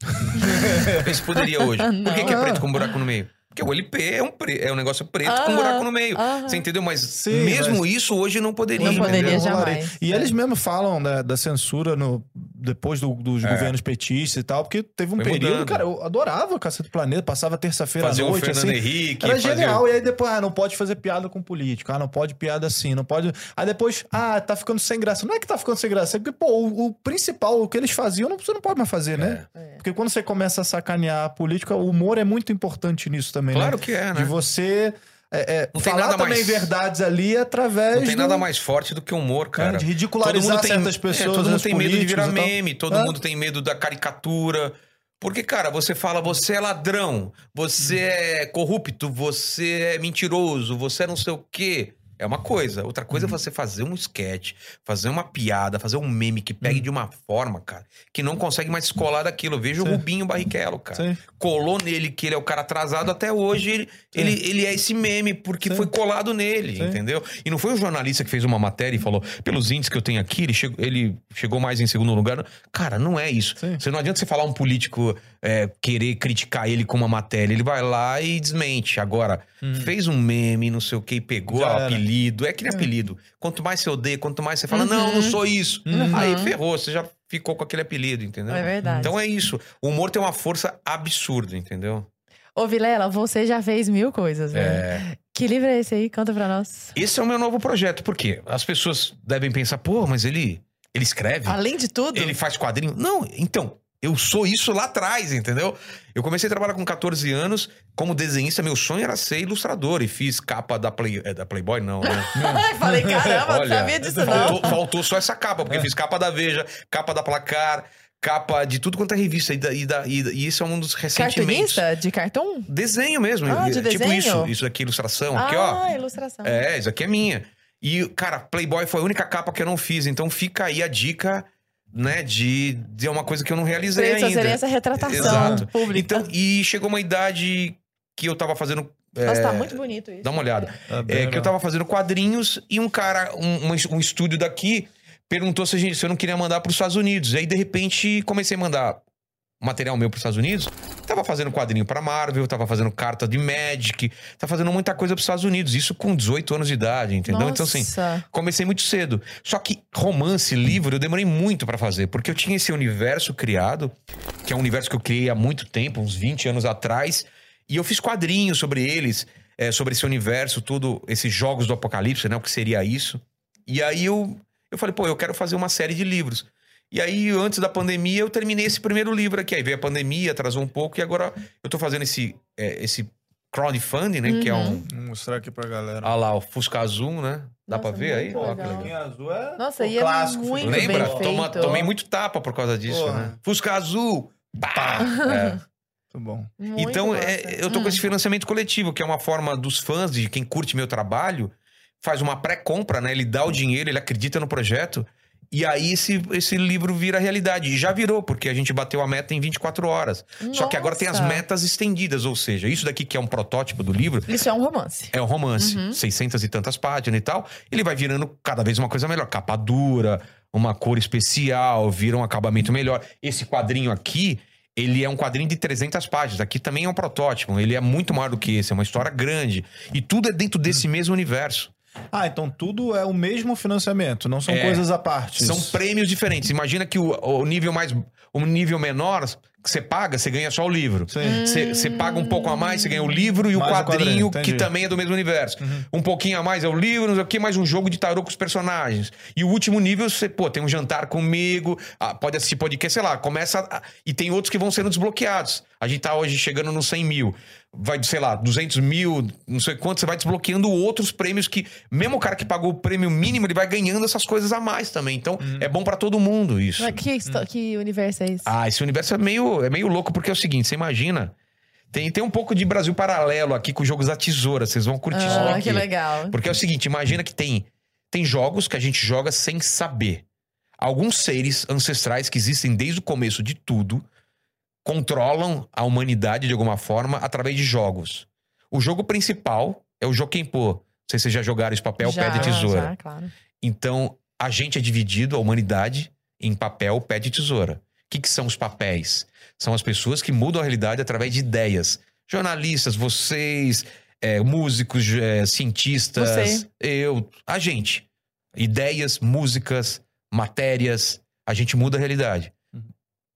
[LAUGHS] Vê se poderia hoje. Por que, que é preto com buraco no meio? Porque o LP é um, pre- é um negócio preto com Aham, buraco no meio. Você entendeu? Mas Sim, mesmo mas- isso hoje não poderia. Não entendeu? poderia rolaria. jamais. E É. eles mesmo falam da, da censura no, depois do- dos É. governos petistas e tal, porque teve um Foi período, mudando. cara, eu adorava Cacete do Planeta, passava terça-feira à o noite, Fernando assim. Henrique. Era fazer genial. o- E aí depois, ah, não pode fazer piada com político. Ah, não pode piada assim, não pode. Aí depois, ah, tá ficando sem graça. Não é que tá ficando sem graça, é porque, pô, o, o principal, o que eles faziam, não- você não pode mais fazer, né? É. Porque quando você começa a sacanear a política, o humor é muito importante nisso também, Claro né? que é, De né? você é, é, Não tem falar nada também mais- verdades ali através Não tem do- nada mais forte do que humor, cara. né, de ridicularizar certas pessoas. é, todo mundo os tem medo de virar meme, todo É. mundo tem medo da caricatura. Porque, cara, você fala, você é ladrão, você é corrupto, você é mentiroso, você é não sei o quê. É uma coisa. Outra coisa Uhum. é você fazer um sketch, fazer uma piada, fazer um meme que pegue Uhum. de uma forma, cara, que não consegue mais descolar daquilo. Veja o. Rubinho Barrichello, cara. Sim. Colou nele que ele é o cara atrasado até hoje. Ele, ele, ele é esse meme porque Sim. foi colado nele, Sim. entendeu? E não foi um jornalista que fez uma matéria e falou: pelos índices que eu tenho aqui, ele chegou, ele chegou mais em segundo lugar. Cara, não é isso. Você não adianta você falar um político é, querer criticar ele com uma matéria. Ele vai lá e desmente. Agora, fez um meme, não sei o que, pegou Uhum. Já o apelido. É que nem apelido. Quanto mais você odeia, quanto mais você fala, não, não sou isso. Uhum. Aí ferrou, você já ficou com aquele apelido, entendeu? É verdade. Então é isso. O humor tem uma força absurda, entendeu? Ô, Vilela, você já fez mil coisas, né? É. Que livro é esse aí? Conta pra nós. Esse é o meu novo projeto. Por quê? As pessoas devem pensar, pô, mas ele, ele escreve? Além de tudo, Ele faz quadrinho? Não, então, eu sou isso lá atrás, entendeu? Eu comecei a trabalhar com 14 anos como desenhista. Meu sonho era ser ilustrador e fiz capa da, Play, é, da Playboy, não, né? [LAUGHS] Falei, caramba, não Olha, sabia disso não. faltou, faltou só essa capa, porque fiz capa da Veja, capa da Placar, capa de tudo quanto é revista. E, da, e, da, e, e isso é um dos ressentimentos. Cartunista de cartão? Desenho mesmo. Ah, de tipo desenho? isso. Isso aqui, ilustração. Aqui, ó. ah, ilustração. É, isso aqui é minha. E, cara, Playboy foi a única capa que eu não fiz. Então fica aí a dica, né, de, de uma coisa que eu não realizei ainda. fazerem essa retratação Exato. pública. Então, e chegou uma idade que eu tava fazendo. Nossa, é, tá muito bonito isso. Dá uma olhada. É, que eu tava fazendo quadrinhos e um cara, um, um- estúdio daqui, perguntou se, a gente, se eu não queria mandar pros Estados Unidos. E aí, de repente, comecei a mandar material meu pros Estados Unidos. Tava fazendo quadrinho pra Marvel, tava fazendo carta de Magic, tava fazendo muita coisa pros Estados Unidos. Isso com 18 anos de idade, entendeu? Então, assim, Nossa. comecei muito cedo. Só que romance, livro, eu demorei muito pra fazer, porque eu tinha esse universo criado, que é um universo que eu criei há muito tempo, uns 20 anos atrás, e eu fiz quadrinhos sobre eles, é, sobre esse universo, tudo, esses jogos do apocalipse, né? O que seria isso. E aí eu, eu falei, pô, eu quero fazer uma série de livros. E aí, antes da pandemia, eu terminei esse primeiro livro aqui. Aí veio a pandemia, atrasou um pouco, e agora eu tô fazendo esse, é, esse crowdfunding, né? Que é um. Vou mostrar aqui pra galera. Ah lá, o Fusca Azul, né? Dá Nossa, pra ver aí? Ó, que legal. legal. azul é Nossa, e é clássico. muito. Lembra? bem Toma- feito. tomei muito tapa por causa disso, Porra. né? Fusca Azul! Pá! [LAUGHS] É. Muito bom. Muito Então, é, eu tô com Hum. esse financiamento coletivo, que é uma forma dos fãs, de quem curte meu trabalho, faz uma pré-compra, né? Ele dá o dinheiro, ele acredita no projeto, e aí esse, esse livro vira realidade. E já virou, porque a gente bateu a meta em 24 horas. Só que agora tem as Nossa. metas estendidas, ou seja, isso daqui que é um protótipo do livro, Isso é um romance. é um romance, 600 e tantas páginas e tal. Ele vai virando cada vez uma coisa melhor. Capa dura, uma cor especial, vira um acabamento melhor. Esse quadrinho aqui, ele é um quadrinho de 300 páginas. Aqui também é um protótipo. Ele é muito maior do que esse, é uma história grande. E tudo é dentro desse mesmo universo. Ah, então tudo é o mesmo financiamento, não são É. coisas à parte. São prêmios diferentes. Imagina que o, o nível mais. O nível menor você paga, você ganha só o livro. Você você paga um pouco a mais, você ganha o livro e o Mais o quadrinho, quadrinho, que também é do mesmo universo. Um pouquinho a mais é o livro, não sei o que, mais um jogo de tarô com os personagens. E o último nível, você, pô, tem um jantar comigo, ah, pode assistir podcast, sei lá, começa. a- e tem outros que vão sendo desbloqueados. A gente tá hoje chegando nos 100 mil. Vai, sei lá, 200 mil, não sei quanto, você vai desbloqueando outros prêmios que, mesmo o cara que pagou o prêmio mínimo, ele vai ganhando essas coisas a mais também. Então, é bom pra todo mundo isso. Mas Que, histó- que universo é esse? Ah, esse universo é meio, é meio louco, porque é o seguinte, você imagina. Tem, tem um pouco de Brasil paralelo aqui com jogos da tesoura, vocês vão curtir isso Ah, aqui. que legal. Porque é o seguinte, imagina que tem Tem jogos que a gente joga sem saber. Alguns seres ancestrais que existem desde o começo de tudo controlam a humanidade de alguma forma através de jogos. O jogo principal é o Jokenpô. Não sei se vocês já jogaram esse papel, já, pé de tesoura. Já, claro. Então, a gente é dividido, a humanidade, em papel, pé de tesoura. O que, que são os papéis? São as pessoas que mudam a realidade através de ideias. Jornalistas, vocês, é, músicos, é, cientistas, Você. eu, a gente. Ideias, músicas, matérias, a gente muda a realidade.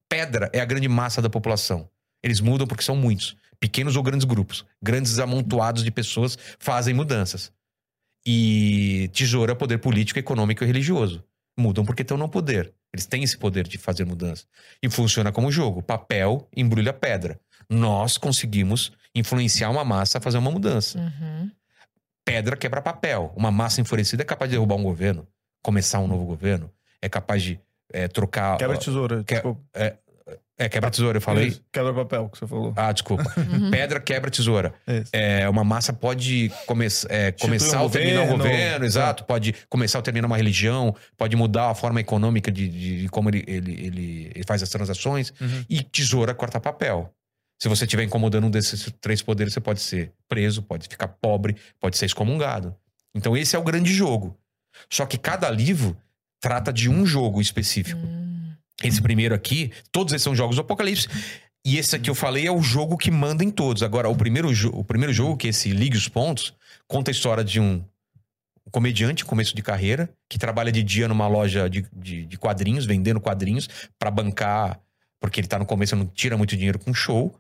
Pedra é a grande massa da população. Eles mudam porque são muitos, pequenos ou grandes grupos. Grandes amontoados de pessoas fazem mudanças. E tesoura é poder político, econômico e religioso. Mudam porque estão no poder. Eles têm esse poder de fazer mudança. E funciona como jogo. Papel embrulha pedra. Nós conseguimos influenciar uma massa a fazer uma mudança. Uhum. Pedra quebra papel. Uma massa enfurecida é capaz de derrubar um governo, começar um novo governo, é capaz de é, trocar. Quebra tesoura. Que- desculpa. É, quebra tesoura, eu falei. Isso, Quebra papel que você falou. Ah, desculpa. [LAUGHS] Uhum. Pedra quebra tesoura. Isso. É, uma massa pode come é, começar um ou terminar um governo, é. exato. Pode começar ou terminar uma religião, pode mudar a forma econômica de, de- de como ele, ele, ele, ele faz as transações. Uhum. E tesoura corta papel. Se você estiver incomodando um desses três poderes, você pode ser preso, pode ficar pobre, pode ser excomungado. Então, esse é o grande jogo. Só que cada livro trata de um jogo específico. Hum. Esse primeiro aqui, todos esses são jogos do Apocalipse. E esse aqui eu falei é o jogo que manda em todos. Agora, o primeiro, o primeiro jogo, que é esse Ligue os Pontos, conta a história de um comediante, começo de carreira, que trabalha de dia numa loja de, de, de quadrinhos, vendendo quadrinhos, pra bancar, porque ele tá no começo, não tira muito dinheiro com show.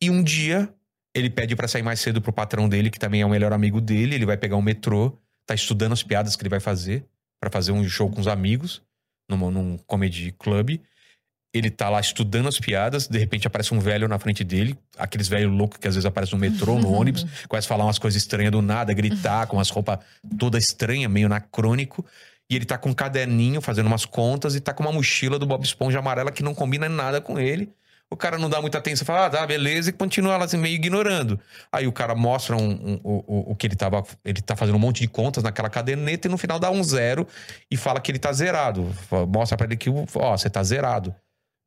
E um dia, ele pede pra sair mais cedo pro patrão dele, que também é o melhor amigo dele. Ele vai pegar um metrô, tá estudando as piadas que ele vai fazer, pra fazer um show com os amigos numa, num comedy club. Ele tá lá estudando as piadas, de repente aparece um velho na frente dele, aqueles velhos loucos que às vezes aparecem no metrô, no [LAUGHS] ônibus, começa a falar umas coisas estranhas do nada, gritar com umas roupas toda estranha, meio anacrônico. E ele tá com um caderninho fazendo umas contas e tá com uma mochila do Bob Esponja amarela que não combina nada com ele. O cara não dá muita atenção, fala, ah, tá, beleza, e continua lá assim, meio ignorando. Aí o cara mostra um- um- o, o, que ele tava. Ele tá fazendo um monte de contas naquela caderneta e no final dá um zero e fala que ele tá zerado. Mostra pra ele que, ó, você tá zerado.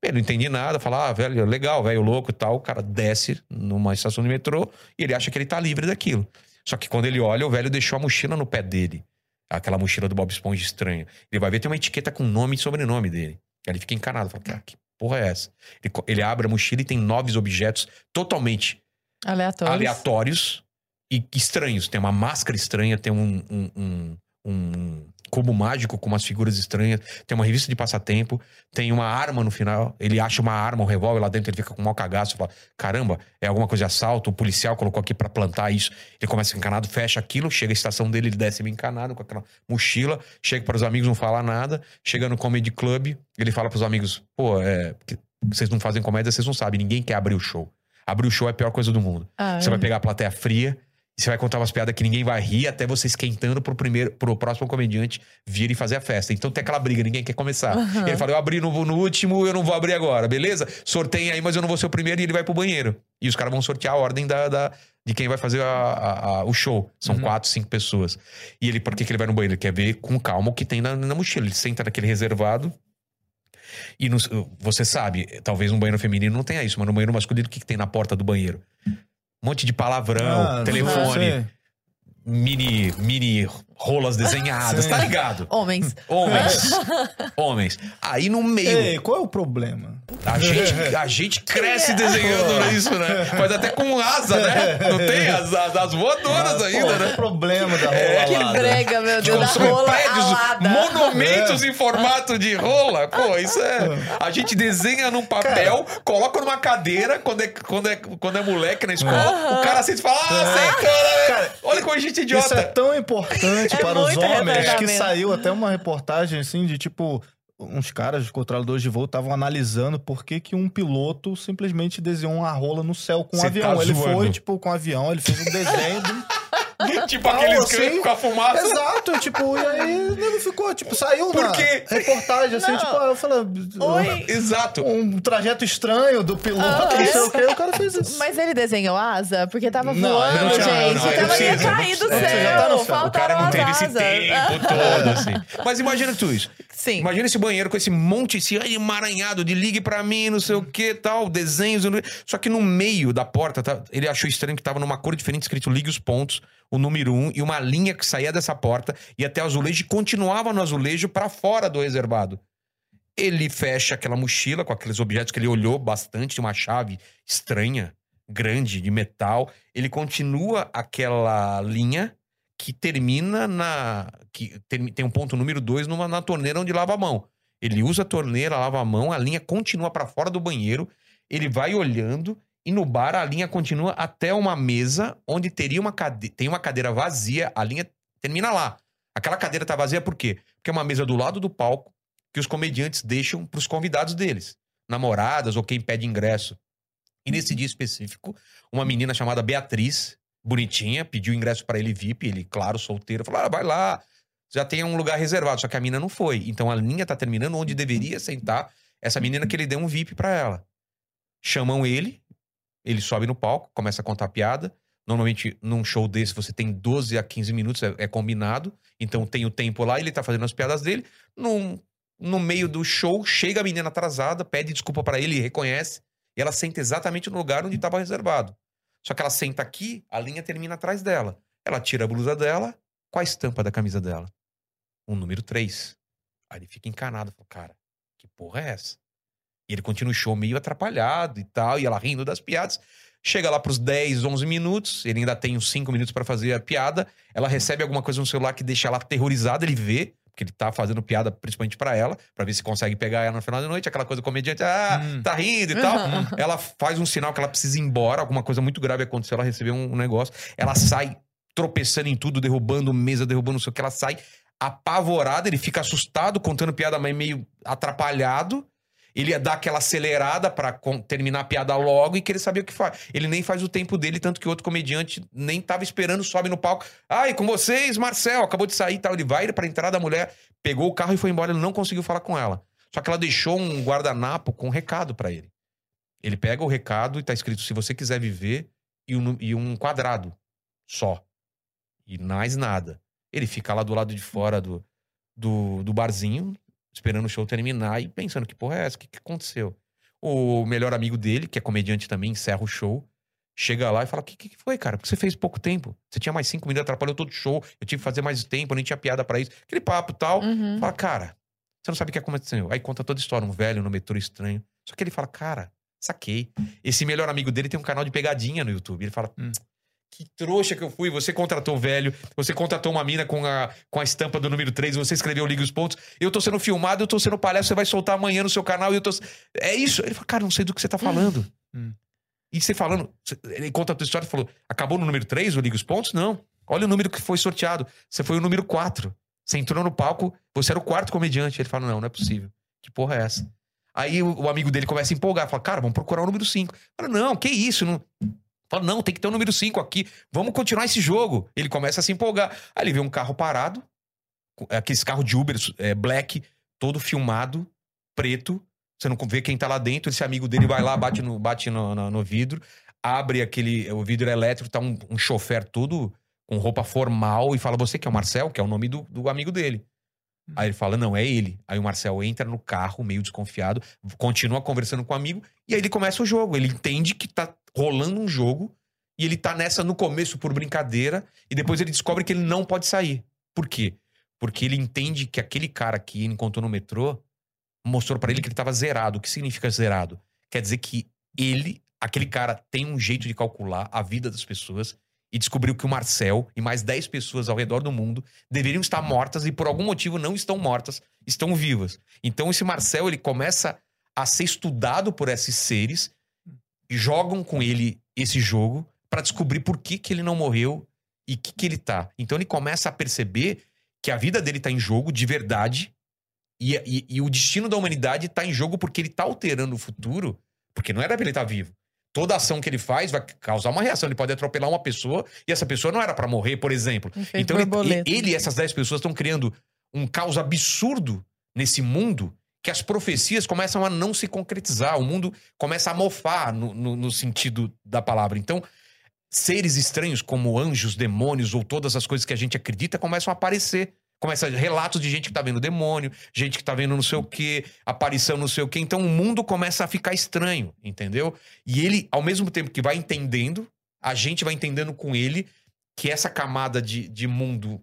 Ele não entendi nada, fala, ah, velho, legal, velho louco e tal. O cara desce numa estação de metrô e ele acha que ele tá livre daquilo. Só que quando ele olha, o velho deixou a mochila no pé dele. Aquela mochila do Bob Esponja estranha. Ele vai ver, tem uma etiqueta com nome e sobrenome dele. Aí ele fica encanado, fala, cara, que porra é essa? Ele, ele abre a mochila e tem nove objetos totalmente Aleatórios. aleatórios e estranhos. Tem uma máscara estranha, tem um, um, um- um cubo mágico com umas figuras estranhas, tem uma revista de passatempo, tem uma arma no final. Ele acha uma arma, um revólver lá dentro, ele fica com um mau cagaço, fala: caramba, é alguma coisa de assalto, o policial colocou aqui pra plantar isso. Ele começa encanado, fecha aquilo, chega à estação dele, ele desce meio encanado com aquela mochila, chega para os amigos, não fala nada, chega no comedy club, ele fala pros amigos: pô, é. Vocês não fazem comédia, vocês não sabem, ninguém quer abrir o show. Abrir o show é a pior coisa do mundo. Ah, Você vai pegar a plateia fria e você vai contar umas piadas que ninguém vai rir até você esquentando pro primeiro, pro próximo comediante vir e fazer a festa. Então tem aquela briga, ninguém quer começar. Aham. Ele fala: eu abri no, no último, eu não vou abrir agora, beleza? Sorteiem aí, mas eu não vou ser o primeiro e ele vai pro banheiro. E os caras vão sortear a ordem da, da- de quem vai fazer a- a- a- o show. São Uhum. quatro, cinco pessoas. E ele, por que, que ele vai no banheiro? Ele quer ver com calma o que tem na, na mochila. Ele senta naquele reservado. E no- você sabe, talvez no banheiro feminino não tenha isso, mas no banheiro masculino, o que, que tem na porta do banheiro? Um monte de palavrão, Ah, telefone, mini, mini rolas desenhadas, Sim. tá ligado? Homens. Homens. [LAUGHS] Homens. Aí no meio, Ei, qual é o problema? A gente, a gente cresce desenhando isso, né? Faz até com asa, né? Não tem as, as, as voadoras Pô, ainda, é né? o problema da É, rola Que alada? brega, meu Deus, da Constrói rola prédios, alada. monumentos em formato de rola. Pô, isso é. A gente desenha num papel, coloca numa cadeira quando é, quando é, quando é moleque na escola. O cara assiste e fala: Ah, sei, cara, Cara, olha como a gente é Isso é idiota. tão importante É para os homens que saiu até uma reportagem assim de tipo. Uns caras, controladores de voo, estavam analisando por que, que um piloto simplesmente desenhou uma rola no céu com um Cê avião. tá ele foi, tipo, com um avião, ele fez um desenho de [LAUGHS] tipo aqueles assim. cantos com a fumaça. Exato, tipo, e aí o nego ficou, tipo, saiu Por na reportagem, assim, Não. tipo, ah, eu falei, Oi. Exato. um trajeto estranho do piloto, Ah, não sei é? o quê, o cara fez isso. Mas ele desenhou asa? Porque tava Não, voando, não gente. não, não, ele ia cair do não céu. Tá céu. O cara Faltaram não teve esse tempo todo, assim. Mas imagina tu isso. Sim. Imagina esse banheiro com esse monte, esse emaranhado de ligue pra mim, não sei o que, tal, desenhos. não- Só que no meio da porta, tá- ele achou estranho que tava numa cor diferente, escrito ligue os pontos, o número um, e uma linha que saía dessa porta, ia até o azulejo e continuava no azulejo pra fora do reservado. Ele fecha aquela mochila com aqueles objetos que ele olhou bastante, uma chave estranha, grande, de metal. Ele continua aquela linha que termina na. que tem um ponto número 2 na torneira onde lava a mão. Ele usa a torneira, lava a mão, a linha continua para fora do banheiro, ele vai olhando e no bar a linha continua até uma mesa onde teria uma cade... tem uma cadeira vazia, a linha termina lá. Aquela cadeira tá vazia por quê? Porque é uma mesa do lado do palco que os comediantes deixam para os convidados deles, namoradas ou quem pede ingresso. E nesse dia específico, uma menina chamada Beatriz, bonitinha, pediu ingresso para ele VIP, ele, claro, solteiro, falou: ah, vai lá, já tem um lugar reservado. Só que a menina não foi. Então a linha tá terminando onde deveria sentar essa menina que ele deu um VIP para ela. Chamam ele, ele sobe no palco, começa a contar piada. Normalmente, num show desse, você tem 12 a 15 minutos, é, é combinado. Então tem o tempo lá, ele tá fazendo as piadas dele. Num, no meio do show, chega a menina atrasada, pede desculpa para ele, reconhece. E ela senta exatamente no lugar onde estava reservado. Só que ela senta aqui, a linha termina atrás dela. Ela tira a blusa dela, qual a estampa da camisa dela? Um número 3. Aí ele fica encanado, fala, cara, que porra é essa? E ele continua o show meio atrapalhado e tal, e ela rindo das piadas. Chega lá pros 10, 11 minutos, ele ainda tem uns 5 minutos pra fazer a piada. Ela recebe alguma coisa no celular que deixa ela aterrorizada, ele vê, porque ele tá fazendo piada principalmente pra ela, pra ver se consegue pegar ela no final da noite, aquela coisa comediante, ah, Hum. tá rindo e tal. Uhum. Ela faz um sinal que ela precisa ir embora, alguma coisa muito grave aconteceu, ela recebeu um negócio. Ela sai tropeçando em tudo, derrubando mesa, derrubando não sei o que, ela sai apavorada, ele fica assustado, contando piada, mas meio atrapalhado. Ele ia dar aquela acelerada con- terminar a piada logo e querer saber o que faz. Ele nem faz o tempo dele, tanto que outro comediante nem tava esperando, sobe no palco. Ai, com vocês, Marcel, acabou de sair e tal. Ele vai pra entrada, a mulher pegou o carro e foi embora. Ele não conseguiu falar com ela. Só que ela deixou um guardanapo com um recado pra ele. Ele pega o recado e tá escrito: se você quiser viver, e um, e um quadrado só. E mais nada. Ele fica lá do lado de fora do, do, do barzinho, esperando o show terminar e pensando: que porra é essa? O que, que aconteceu? O melhor amigo dele, que é comediante também, encerra o show. Chega lá e fala: O que, que foi, cara? Porque você fez pouco tempo. Você tinha mais cinco minutos, atrapalhou todo o show. Eu tive que fazer mais tempo, eu nem tinha piada pra isso. Aquele papo e tal. Uhum. Fala, cara, você não sabe o que aconteceu. Aí conta toda a história, um velho no metrô estranho. Só que ele fala, cara, saquei. Esse melhor amigo dele tem um canal de pegadinha no YouTube. Ele fala, Hum. Que trouxa que eu fui. Você contratou o velho, você contratou uma mina com a, com a estampa do número 3, você escreveu Liga os Pontos. Eu tô sendo filmado, eu tô sendo palhaço, você vai soltar amanhã no seu canal e eu tô. É isso. Ele fala, cara, não sei do que você tá falando. Hum. E você falando, ele conta a tua história e falou: acabou no número 3, o Liga os Pontos? Não. Olha o número que foi sorteado. Você foi o número 4. Você entrou no palco, você era o quarto comediante. Ele fala: não, não é possível. Que porra é essa? Aí o, o amigo dele começa a empolgar, fala: cara, vamos procurar o número 5. Fala: não, que isso? Não. Fala: não, tem que ter o número 5 aqui. Vamos continuar esse jogo. Ele começa a se empolgar. Aí ele vê um carro parado, com- aqueles carros de Uber é, black, todo filmado, preto. Você não vê quem tá lá dentro. Esse amigo dele vai lá, bate no, bate no, no- no vidro, abre aquele. O vidro elétrico, tá um, um chofer todo com roupa formal e fala: Você que é o Marcel, que é o nome do, do amigo dele. Aí ele fala: Não, é ele. Aí o Marcel entra no carro, meio desconfiado, continua conversando com o amigo, e aí ele começa o jogo. Ele entende que tá rolando um jogo e ele tá nessa no começo por brincadeira, e depois ele descobre que ele não pode sair. Por quê? Porque ele entende que aquele cara que ele encontrou no metrô mostrou pra ele que ele tava zerado. O que significa zerado? Quer dizer que ele, aquele cara, tem um jeito de calcular a vida das pessoas e descobriu que o Marcel e mais 10 pessoas ao redor do mundo deveriam estar mortas e por algum motivo não estão mortas, estão vivas. Então esse Marcel, ele começa a ser estudado por esses seres, jogam com ele esse jogo pra descobrir por que, que ele não morreu e que que ele tá. Então ele começa a perceber que a vida dele tá em jogo de verdade e, e- e o destino da humanidade tá em jogo porque ele tá alterando o futuro, porque não era pra ele estar vivo. Toda ação que ele faz vai causar uma reação. Ele pode atropelar uma pessoa e essa pessoa não era pra morrer, por exemplo. Efeito Então ele, ele e essas 10 pessoas estão criando um caos absurdo nesse mundo que as profecias começam a não se concretizar. O mundo começa a mofar no, no- no sentido da palavra. Então, seres estranhos como anjos, demônios ou todas as coisas que a gente acredita começam a aparecer. Começa relatos de gente que tá vendo demônio, gente que tá vendo não sei o quê, aparição não sei o quê. Então o mundo começa a ficar estranho, entendeu? E ele, ao mesmo tempo que vai entendendo, a gente vai entendendo com ele que essa camada de, de mundo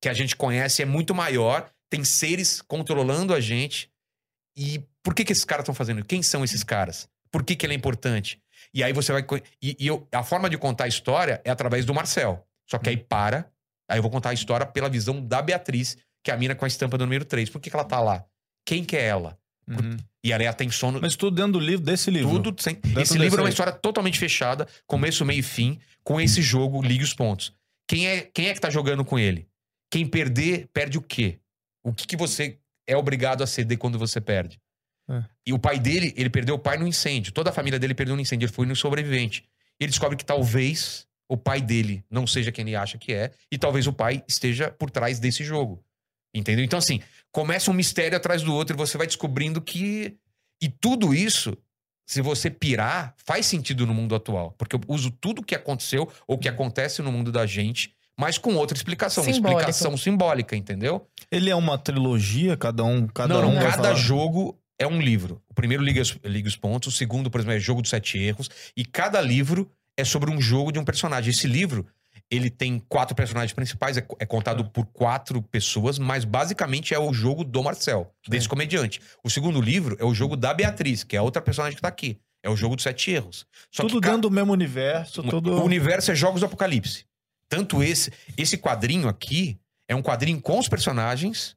que a gente conhece é muito maior, tem seres controlando a gente. E por que, que esses caras estão fazendo? Quem são esses caras? Por que, que ele é importante? E aí você vai. E, e eu- a forma de contar a história é através do Marcel. Só que aí para. Aí eu vou contar a história pela visão da Beatriz, que é a mina com a estampa do número 3. Por que, que ela tá lá? Quem que é ela? Uhum. E ela é tem sono. Mas tudo dentro do livro, desse livro. Tudo sem. Dentro Esse livro é uma aí. história totalmente fechada, começo, meio e fim, com esse jogo, ligue os pontos. Quem é, quem é que tá jogando com ele? Quem perder, perde o quê? O que, que você é obrigado a ceder quando você perde? É. E o pai dele, ele perdeu o pai no incêndio. Toda a família dele perdeu no incêndio. Ele foi no sobrevivente. Ele descobre que talvez o pai dele não seja quem ele acha que é, e talvez o pai esteja por trás desse jogo. Entendeu? Então, assim, começa um mistério atrás do outro e você vai descobrindo que. E tudo isso, se você pirar, faz sentido no mundo atual. Porque eu uso tudo que aconteceu ou que acontece no mundo da gente, mas com outra explicação. Uma Simbólico. explicação simbólica, entendeu? Ele é uma trilogia, cada um. Cada não, um cada falar. jogo é um livro. O primeiro liga, os- liga os pontos, o segundo, por exemplo, é Jogo dos Sete Erros. E cada livro é sobre um jogo de um personagem. Esse livro, ele tem quatro personagens principais, é, é contado por quatro pessoas, mas basicamente é o jogo do Marcel, desse comediante. O segundo livro é o jogo da Beatriz, que é a outra personagem que tá aqui. É o jogo dos Sete Erros. Só Tudo que dentro do mesmo universo, tudo. o universo é Jogos do Apocalipse. Tanto esse, esse quadrinho aqui é um quadrinho com os personagens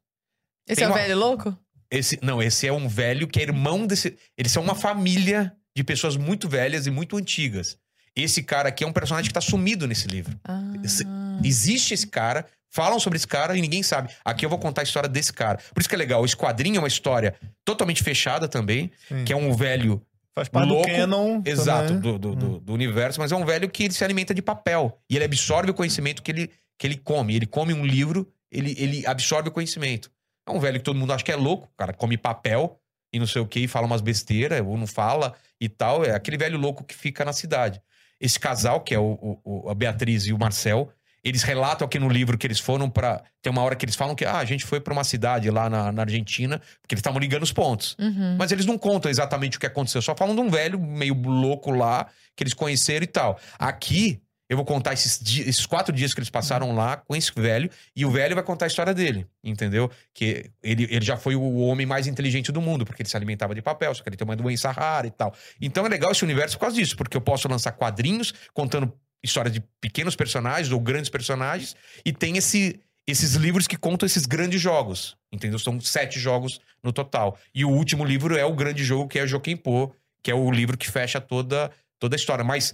Esse é o uma- velho louco? esse, não, esse é um velho que é irmão desse. Eles são uma família de pessoas muito velhas e muito antigas. Esse cara aqui é um personagem que tá sumido nesse livro. Ah. Esse- Existe esse cara, falam sobre esse cara e ninguém sabe. Aqui eu vou contar a história desse cara. Por isso que é legal. Esse quadrinho é uma história totalmente fechada também, Sim. que é um velho Faz parte louco, do canon. exato do, do, do- do universo, mas é um velho que ele se alimenta de papel. E ele absorve o conhecimento que ele, que ele come. Ele come um livro, ele, ele absorve o conhecimento. É um velho que todo mundo acha que é louco, o cara come papel e não sei o que, e fala umas besteiras, ou não fala e tal. É aquele velho louco que fica na cidade. Esse casal, que é o, o- a Beatriz e o Marcel, eles relatam aqui no livro que eles foram pra. Tem uma hora que eles falam que ah, a gente foi pra uma cidade lá na, na Argentina, porque eles estavam ligando os pontos. Uhum. Mas eles não contam exatamente o que aconteceu, só falam de um velho meio louco lá, que eles conheceram e tal. Aqui, eu vou contar esses, di- esses quatro dias que eles passaram lá com esse velho, e o velho vai contar a história dele, entendeu? Que ele, ele já foi o homem mais inteligente do mundo, porque ele se alimentava de papel, só que ele tem uma doença rara e tal. Então é legal esse universo por causa disso, porque eu posso lançar quadrinhos contando histórias de pequenos personagens ou grandes personagens, e tem esse. Esses livros que contam esses grandes jogos, entendeu? São sete jogos no total. E o último livro é o grande jogo, que é o Jokenpô, que é o livro que fecha toda, toda a história. Mas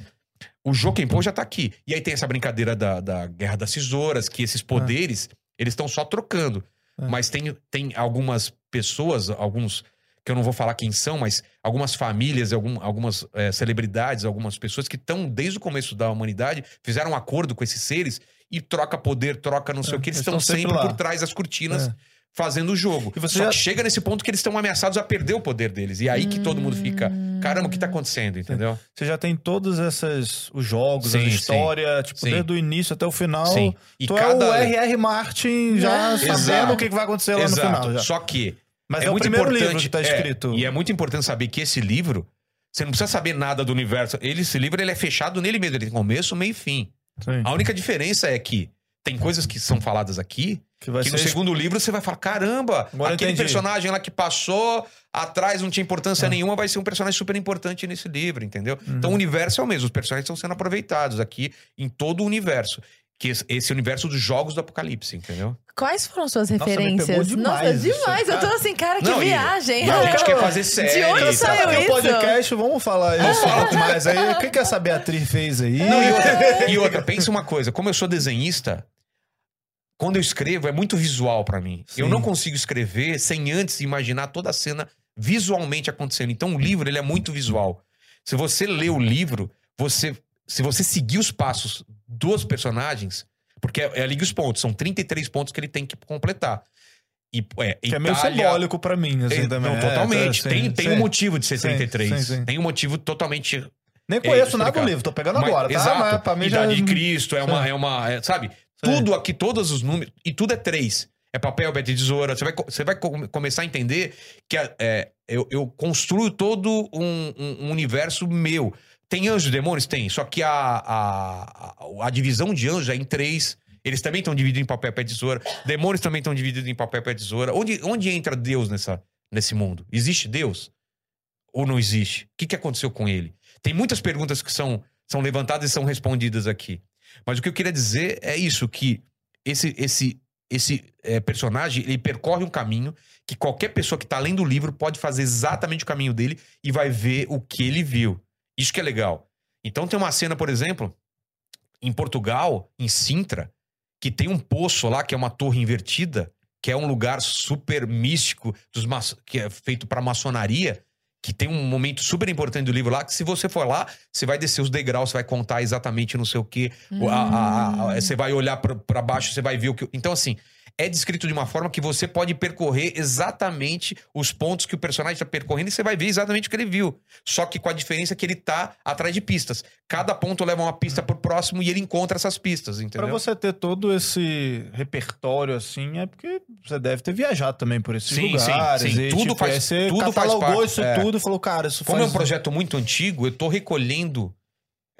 o Jokenpô já tá aqui. E aí tem essa brincadeira da, da Guerra das Tesouras, que esses poderes, eles estão só trocando. É. Mas tem, tem algumas pessoas, alguns que eu não vou falar quem são, mas algumas famílias, algum, algumas eh, celebridades, algumas pessoas que estão desde o começo da humanidade, fizeram um acordo com esses seres e troca poder, troca não sei É, o que, eles estão sempre sempre por trás das cortinas É. fazendo o jogo. E você Só já- que chega nesse ponto que eles estão ameaçados a perder o poder deles. E é aí que todo mundo fica, caramba, o que tá acontecendo, entendeu? Você já tem todos esses os jogos, Sim, a sim. história, tipo, Sim. desde o início até o final. Sim. E tu cada- é o R.R. Martin já É. sabendo Exato. o que vai acontecer lá Exato. no final. Já. Só que Mas é, é, o muito primeiro importante livro que tá é, escrito. e é muito importante saber que esse livro, você não precisa saber nada do universo. Ele, esse livro ele é fechado nele mesmo, ele tem começo, meio e fim. Sim. A única diferença é que tem coisas que são faladas aqui Que vai que ser no segundo livro você vai falar: caramba, Agora aquele entendi. personagem lá que passou atrás não tinha importância Ah. nenhuma, vai ser um personagem super importante nesse livro, entendeu? Uhum. Então o universo é o mesmo, os personagens estão sendo aproveitados aqui em todo o universo. Que esse- esse universo dos jogos do apocalipse, entendeu? Quais foram suas Nossa, me referências? pegou demais Nossa, isso, demais. Eu tô assim, cara, que Não, viagem. E a gente quer fazer série. onde e saiu. Aqui isso? no podcast, vamos falar isso um pouco mais aí. O que, que essa Beatriz fez aí? Não, e outra, e outra, pensa uma coisa, como eu sou desenhista, quando eu escrevo é muito visual pra mim. Eu Sim. não consigo escrever sem antes imaginar toda a cena visualmente acontecendo. Então o livro ele é muito visual. Se você lê o livro, você, se você seguir os passos dos personagens, porque é, é liga os pontos, são 33 pontos que ele tem que completar. E, é, Que é meio Itália- simbólico pra mim, assim, é, também. não, É, totalmente. tá, tem sim, tem sim. um motivo de ser Sim, 33. sim, sim. Tem um motivo totalmente Nem conheço É, nada do livro, tô pegando Mas- agora, tá? Exato. Mas pra mim já... Idade de Cristo, é uma. É uma é, sabe? Tudo aqui, todos os números. E tudo é três. É papel, é tesoura. Você vai, você vai co- começar a entender que é, eu, eu construo todo um, um- universo meu. Tem anjos e demônios? Tem. Só que a, a, a divisão de anjos é em três. Eles também estão divididos em papel, pé, tesoura. Demônios também estão divididos em papel, pé, tesoura. Onde, onde entra Deus nessa, nesse mundo? Existe Deus? Ou não existe? O que, que aconteceu com ele? Tem muitas perguntas que são, são levantadas e são respondidas aqui. Mas o que eu queria dizer é isso, que esse, esse, esse eh, personagem, ele percorre um caminho que qualquer pessoa que está lendo o livro pode fazer exatamente o caminho dele e vai ver o que ele viu. Isso que é legal. Então tem uma cena, por exemplo, em Portugal, em Sintra, que tem um poço lá, que é uma torre invertida, que é um lugar super místico, dos que é feito para maçonaria, que tem um momento super importante do livro lá, que se você for lá, você vai descer os degraus, você vai contar exatamente não sei o quê, o- a- a- a- você vai olhar pra baixo, você vai ver o que. Então, assim, é descrito de uma forma que você pode percorrer exatamente os pontos que o personagem está percorrendo e você vai ver exatamente o que ele viu. Só que com a diferença que ele tá atrás de pistas. Cada ponto leva uma pista pro próximo e ele encontra essas pistas, entendeu? Pra você ter todo esse repertório assim, é porque você deve ter viajado também por esses Sim, lugares. sim, sim. E, Tudo tipo, faz- aí você tudo faz catalogou parte. isso É. tudo e falou, cara, isso Como é um faz... projeto muito antigo, eu tô recolhendo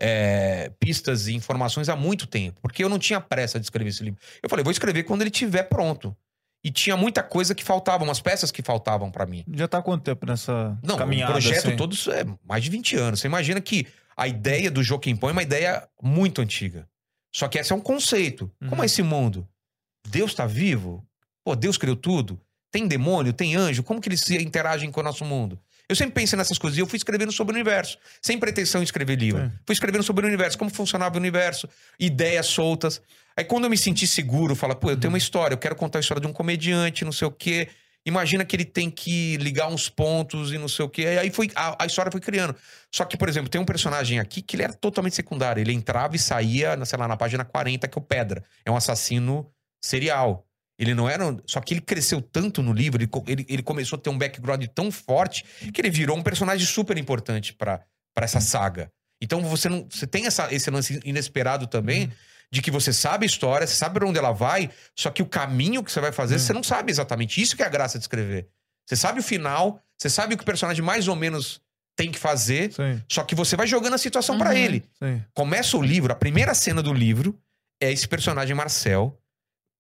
é, pistas e informações há muito tempo. Porque eu não tinha pressa de escrever esse livro. Eu falei, vou escrever quando ele estiver pronto. E tinha muita coisa que faltava, umas peças que faltavam pra mim. Já tá há quanto tempo nessa Não, caminhada? o projeto assim? todo é mais de 20 anos. Você imagina que a ideia do Joaquim Pão é uma ideia muito antiga. Só que esse é um conceito. Como Uhum. é esse mundo? Deus tá vivo? Pô, Deus criou tudo? Tem demônio? Tem anjo? Como que eles se interagem com o nosso mundo? Eu sempre pensei nessas coisas e eu fui escrevendo sobre o universo. Sem pretensão de escrever livro. É. Fui escrevendo sobre o universo, como funcionava o universo, ideias soltas. Aí quando eu me senti seguro, fala, pô, eu tenho uma história, eu quero contar a história de um comediante, não sei o quê. Imagina que ele tem que ligar uns pontos e não sei o quê. Aí foi, a, a história foi criando. Só que, por exemplo, tem um personagem aqui que ele era totalmente secundário. Ele entrava e saía, sei lá, na página 40, que é o Pedra. É um assassino serial. Ele não era. Só que ele cresceu tanto no livro, ele, ele, ele começou a ter um background tão forte que ele virou um personagem super importante pra pra essa saga. Então você não. Você tem essa, esse lance inesperado também. De que você sabe a história, você sabe pra onde ela vai, só que o caminho que você vai fazer, você não sabe exatamente. Isso que é a graça de escrever. Você sabe o final, você sabe o que o personagem mais ou menos tem que fazer, Sim, só que você vai jogando a situação pra Uhum. ele. sim. Começa o livro, a primeira cena do livro é esse personagem Marcel,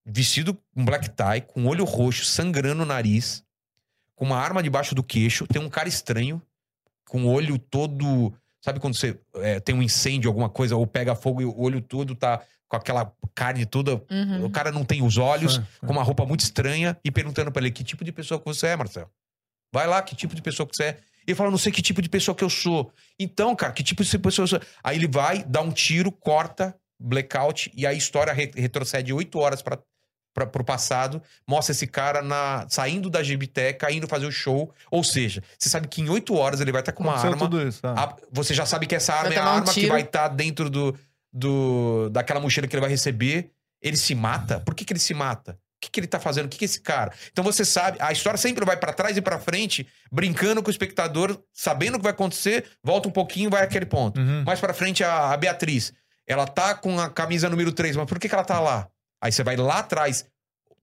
vestido com black tie, com olho roxo, sangrando o nariz, com uma arma debaixo do queixo. Tem um cara estranho, com o olho todo. Sabe quando você é, tem um incêndio, alguma coisa, ou pega fogo e o olho todo tá com aquela carne toda. Uhum. O cara não tem os olhos, com uma roupa muito estranha, e perguntando pra ele que tipo de pessoa que você é, Marcel. Vai lá, que tipo de pessoa que você é. Ele fala, não sei que tipo de pessoa que eu sou. Então, cara, que tipo de pessoa eu sou? Aí ele vai, dá um tiro, corta, blackout, e a história re- retrocede oito horas para pro passado, mostra esse cara na, saindo da Gibiteca, indo fazer o show. Ou seja, você sabe que em oito horas ele vai estar com uma Aconteceu arma. tudo isso. ah. A- você já sabe que essa arma Vai é a tomar um arma que vai estar dentro do, do daquela mochila que ele vai receber. Ele se mata? Por que, que ele se mata? O que, que ele tá fazendo? O que, que é esse cara? Então você sabe, a história sempre vai pra trás e pra frente, brincando com o espectador, sabendo o que vai acontecer, volta um pouquinho e vai àquele ponto. Uhum. Mais pra frente, a, a Beatriz. Ela tá com a camisa número 3, mas por que, que ela tá lá? Aí você vai lá atrás,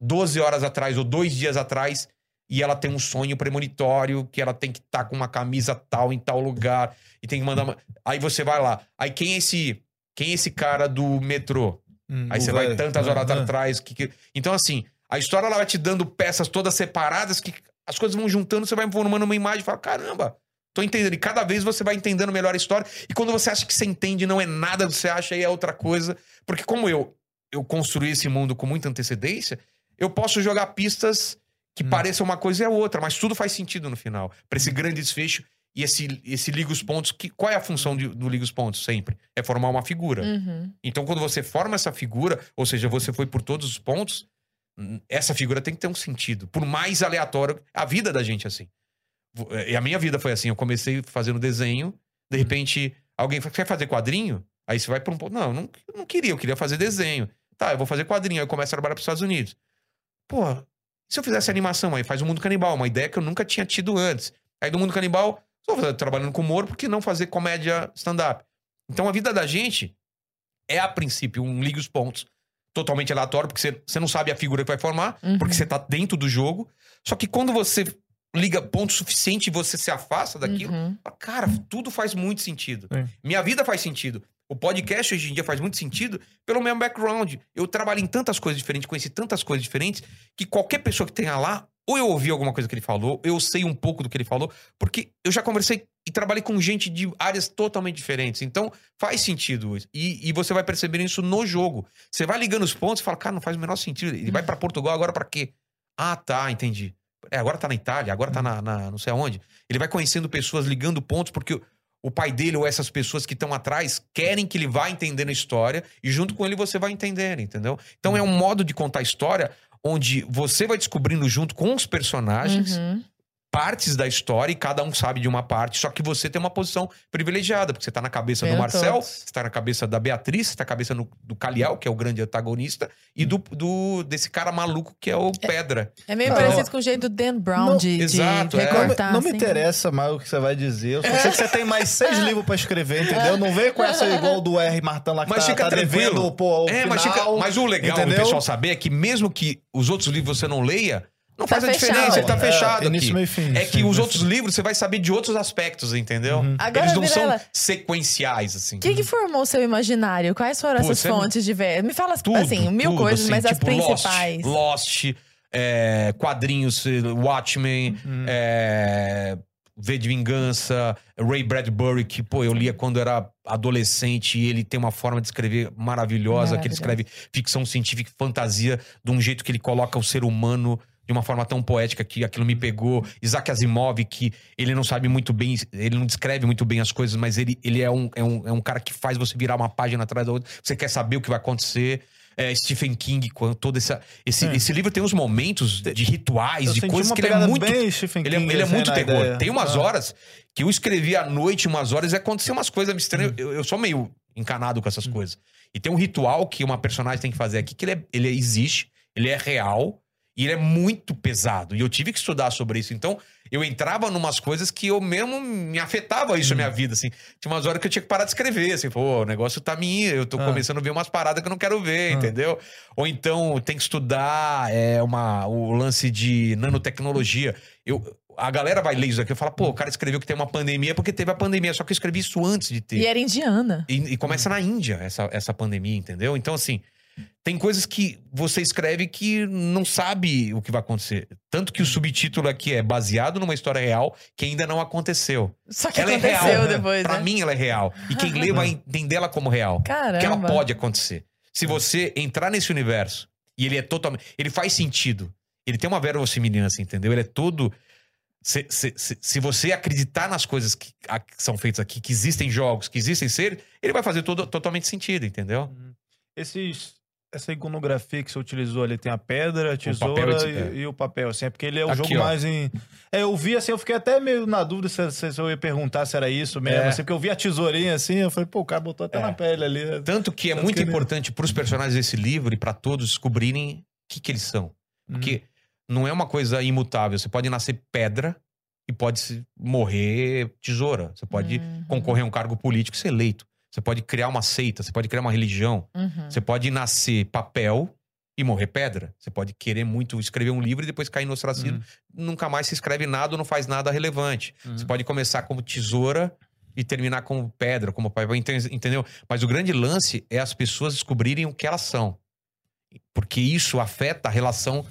12 horas atrás ou dois dias atrás, e ela tem um sonho premonitório que ela tem que estar com uma camisa tal em tal lugar e tem que mandar. uma- Aí você vai lá. Aí quem é esse, quem é esse cara do metrô? Hum, Aí você vai tantas horas ah. atrás. Que, que- Então, assim, a história ela vai te dando peças todas separadas que as coisas vão juntando, você vai formando uma imagem e fala: caramba, tô entendendo. E cada vez você vai entendendo melhor a história. E quando você acha que você entende, não é nada, você acha aí é outra coisa. Porque como eu, eu construí esse mundo com muita antecedência, eu posso jogar pistas que Hum. pareçam uma coisa e a outra, mas tudo faz sentido no final. Pra esse grande desfecho. E esse, esse liga os pontos, que, qual é a função de- do liga os pontos sempre? É formar uma figura. Uhum. Então, quando você forma essa figura, ou seja, você foi por todos os pontos, hum, essa figura tem que ter um sentido. Por mais aleatório, a vida da gente é assim. Vo- E a minha vida foi assim. Eu comecei fazendo desenho, De repente, alguém quer fazer quadrinho? Aí você vai pra um ponto. Não, eu não, eu não queria, eu queria fazer desenho. Tá, eu vou fazer quadrinho. Aí eu começo a trabalhar pros Estados Unidos. Pô, e se eu fizesse animação? Aí faz o Mundo Canibal, uma ideia que eu nunca tinha tido antes. Aí do Mundo Canibal, só vou trabalhando com humor, por que não fazer comédia stand-up? Então a vida da gente é, a princípio, um liga os pontos totalmente aleatório, porque você, você não sabe a figura que vai formar, Uhum. porque você tá dentro do jogo. Só que quando você liga ponto suficiente e você se afasta daquilo, Uhum. cara, tudo faz muito sentido. Sim. Minha vida faz sentido. O podcast hoje em dia faz muito sentido pelo meu background. Eu trabalhei em tantas coisas diferentes, conheci tantas coisas diferentes, que qualquer pessoa que tenha lá, ou eu ouvi alguma coisa que ele falou, eu sei um pouco do que ele falou, porque eu já conversei e trabalhei com gente de áreas totalmente diferentes. Então, faz sentido isso. E, e você vai perceber isso no jogo. Você vai ligando os pontos e fala, cara, não faz o menor sentido. Ele vai pra Portugal agora pra quê? Ah, tá, entendi. É, agora tá na Itália, agora tá na, na não sei aonde. Ele vai conhecendo pessoas, ligando pontos, porque o- pai dele ou essas pessoas que estão atrás querem que ele vá entendendo a história e junto com ele você vai entendendo, entendeu? Então é um modo de contar a história onde você vai descobrindo junto com os personagens Uhum. Partes da história e cada um sabe de uma parte, só que você tem uma posição privilegiada, porque você tá na cabeça do Marcel, todos. você tá na cabeça da Beatriz, você tá na cabeça no- do Caliel, que é o grande antagonista, e do, do- desse cara maluco que é o Pedra. É meio Não, parecido com o jeito do Dan Brown Não, de, de exato, é. Não, me- recortar. não me assim. interessa mais o que você vai dizer. Eu só sei que você tem mais seis livros pra escrever, entendeu? Não vem com essa igual do R. Martão lá que Mas tá, fica tá devendo pô, o É, final, mas, fica- mas o legal do entendeu? pessoal saber é que mesmo que os outros livros você não leia, não Tá faz a fechado. diferença, ele tá É, fechado início, aqui. meio fim, É que sim, os outros livros você vai saber de outros aspectos, entendeu? Uhum. Agora, Eles não são Mirella, sequenciais, assim. O que, que formou o seu imaginário? Quais foram Pô, essas você- fontes de ver? Me fala, Tudo, assim, mil tudo, coisas, assim, mas as tipo principais. Lost, Lost é, quadrinhos, Watchmen, Uhum. é, V de Vingança, Ray Bradbury, que, pô, eu lia quando era adolescente e ele tem uma forma de escrever maravilhosa, que ele escreve ficção científica e fantasia de um jeito que ele coloca o ser humano de uma forma tão poética que aquilo me pegou. Isaac Asimov, que ele não sabe muito bem, ele não descreve muito bem as coisas, mas ele, ele é, um, é, um, é um cara que faz você virar uma página atrás da outra. Você quer saber o que vai acontecer. É, Stephen King, com todo essa, esse, É. esse livro tem uns momentos de rituais, Eu de coisas que ele é muito bem Stephen ele é, King, ele é assim, muito na terror. ideia. Tem umas Ah. horas que eu escrevi à noite, umas horas, e aconteceu umas coisas Hum. estranhas. Eu, eu sou meio encanado com essas coisas. E tem um ritual que uma personagem tem que fazer aqui, que ele, é- ele existe, ele é real, e ele é muito pesado. E eu tive que estudar sobre isso. Então, eu entrava numas coisas que eu mesmo me afetava isso na Hum. minha vida, assim. Tinha umas horas que eu tinha que parar de escrever, assim, pô, o negócio tá me... Eu tô Ah. começando a ver umas paradas que eu não quero ver, Ah. entendeu? Ou então, tem que estudar é, uma, o lance de nanotecnologia. Eu, a galera vai ler isso aqui e fala, pô, o cara escreveu que tem uma pandemia porque teve a pandemia, só que eu escrevi isso antes de ter. E era indiana. E, e começa na Índia essa, essa pandemia, entendeu? Então, assim, tem coisas que você escreve que não sabe o que vai acontecer. Tanto que o subtítulo aqui é baseado numa história real que ainda não aconteceu. Só que ela é aconteceu real. depois, Pra né? mim, ela é real. E quem lê vai [LAUGHS] entender ela como real. Caramba. Que ela pode acontecer. Se você entrar nesse universo e ele é totalmente. Ele faz sentido. Ele tem uma verossimilhança, entendeu? Ele é todo. Se, se, se, se você acreditar nas coisas que, a- que são feitas aqui, que existem jogos, que existem seres, ele vai fazer todo, totalmente sentido, entendeu? Esses, essa iconografia que você utilizou ali tem a pedra, a tesoura papel e- e, e o papel, assim, é porque ele é o Aqui, jogo ó. mais em. É, eu vi assim, eu fiquei até meio na dúvida se, se- se eu ia perguntar se era isso mesmo, É. assim, porque eu vi a tesourinha assim, eu falei, pô, o cara botou até É. na pele ali. Tanto que é Tanto muito que ele- importante para os personagens desse livro e para todos descobrirem o que, que eles são. Porque não é uma coisa imutável. Você pode nascer pedra e pode morrer tesoura. Você pode Uhum. concorrer a um cargo político e ser eleito. Você pode criar uma seita, você pode criar uma religião. Uhum. Você pode nascer papel e morrer pedra. Você pode querer muito escrever um livro e depois cair no ostracismo. Nunca mais se escreve nada ou não faz nada relevante. Uhum. Você pode começar como tesoura e terminar como pedra, como papel, ente- entendeu? Mas o grande lance é as pessoas descobrirem o que elas são. Porque isso afeta a relação,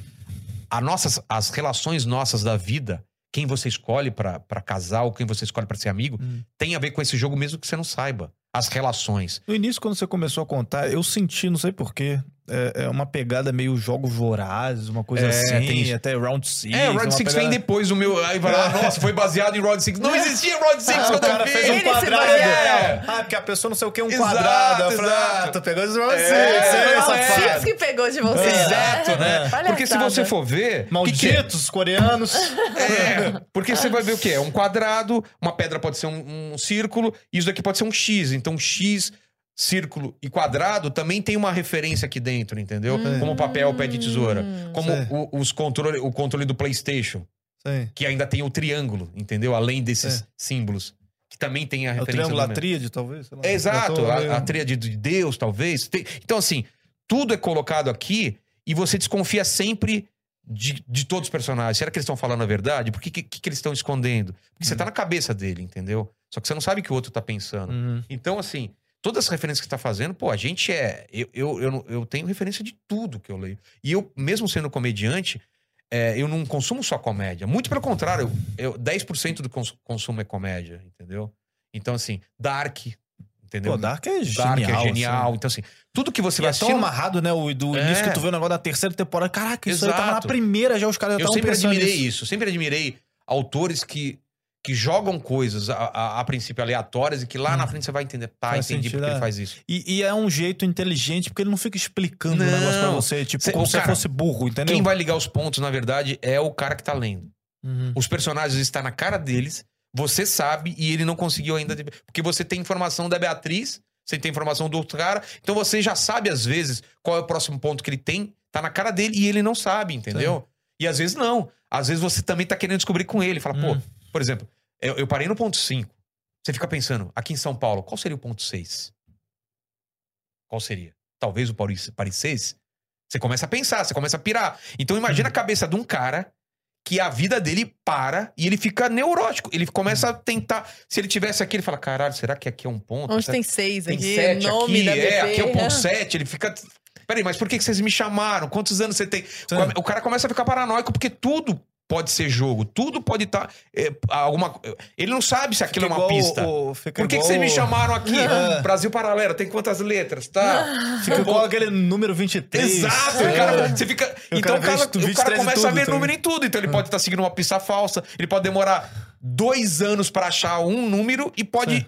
a nossas, as relações nossas da vida. Quem você escolhe pra pra casar ou quem você escolhe pra ser amigo, Hum. tem a ver com esse jogo mesmo que você não saiba. As relações. No início, quando você começou a contar, eu senti, não sei porquê, é, é uma pegada meio jogos vorazes, uma coisa É, assim, tem até Round 6. É, o Round uma 6 pegada- vem depois do meu. Aí vai lá, nossa, foi baseado em Round 6. Não existia Round 6 Ah, quando o cara eu fez um quadrado. Ah, porque a pessoa não sei o que, um Exato, quadrado. Eu falei, exato. ah, tô pegando esse Round É, 6. É, essa é. Que pegou de você. Exato, né? Porque se você for ver. que que é? Malditos coreanos. É, porque você vai ver o quê? É um quadrado, uma pedra pode ser um, um círculo, e isso daqui pode ser um X. Então, X, círculo e quadrado também tem uma referência aqui dentro, entendeu? Como papel, pé de tesoura. Como Sei. o, os controle, o controle do PlayStation, Sim. que ainda tem o triângulo, entendeu? Além desses É. símbolos. Que também tem a É o referência. triângulo, do a tríade, talvez. sei lá. Exato, a, a tríade de Deus, talvez. Tem- então, assim, tudo é colocado aqui e você desconfia sempre de, de todos os personagens. Será que eles estão falando a verdade? Por que, que, que eles estão escondendo? Porque você Uhum. tá na cabeça dele, entendeu? Só que você não sabe o que o outro tá pensando. Uhum. Então, assim, todas as referências que você tá fazendo, pô, a gente é. Eu, eu, eu, eu tenho referência de tudo que eu leio. E eu, mesmo sendo comediante, é, eu não consumo só comédia. Muito pelo contrário, eu, eu- 10% do cons- consumo é comédia, entendeu? Então, assim, Dark, entendeu? Pô, Dark é Dark genial. é genial. assim. Então, assim, tudo que você E vai é tão assistindo. amarrado, né? O, do É. início que tu vê o negócio da terceira temporada. Caraca, isso aí tava na Exato. primeira já, os caras já Eu sempre admirei nisso. isso. Sempre admirei autores que, que jogam coisas a, a- a princípio aleatórias e que lá na frente você vai entender. Tá, Hum. Faz entendi sentido, porque é. ele faz isso. E, e é um jeito inteligente, porque ele não fica explicando o Não. negócio pra você, tipo, Cê- como o se fosse burro, entendeu? Quem vai ligar os pontos, na verdade, é o cara que tá lendo. Uhum. Os personagens estão na cara deles, você sabe e ele não conseguiu ainda. Porque você tem informação da Beatriz, você tem informação do outro cara, então você já sabe, às vezes, qual é o próximo ponto que ele tem, tá na cara dele e ele não sabe, entendeu? E às vezes não. Às vezes você também tá querendo descobrir com ele. Fala, Hum. pô, por exemplo, eu, eu parei no ponto 5. Você fica pensando, aqui em São Paulo, qual seria o ponto 6? Qual seria? Talvez o Paris, Paris 6? Você começa a pensar, você começa a pirar. Então imagina a cabeça de um cara que a vida dele para e ele fica neurótico. Ele começa a tentar. Se ele tivesse aqui, ele fala: caralho, será que aqui é um ponto? Onde Será tem seis tem aqui, sete nome aqui, da é, bebê. aqui é o ponto 7, ele fica. Peraí, mas por que que vocês me chamaram? Quantos anos você tem? O cara começa a ficar paranoico porque tudo pode ser jogo, tudo pode estar. alguma... Ele não sabe se aquilo é uma Igual pista. o- o- fica Por que, que vocês me o- chamaram aqui? [LAUGHS] É. Brasil Paralelo, tem quantas letras, tá? [LAUGHS] Fica Eu igual aquele número 23. Exato, É. o cara, você fica. O então cara o cara, o cara 23 em começa a tudo ver também. número em tudo. Então ele pode estar seguindo uma pista falsa, ele pode demorar dois anos pra achar um número e pode Sim.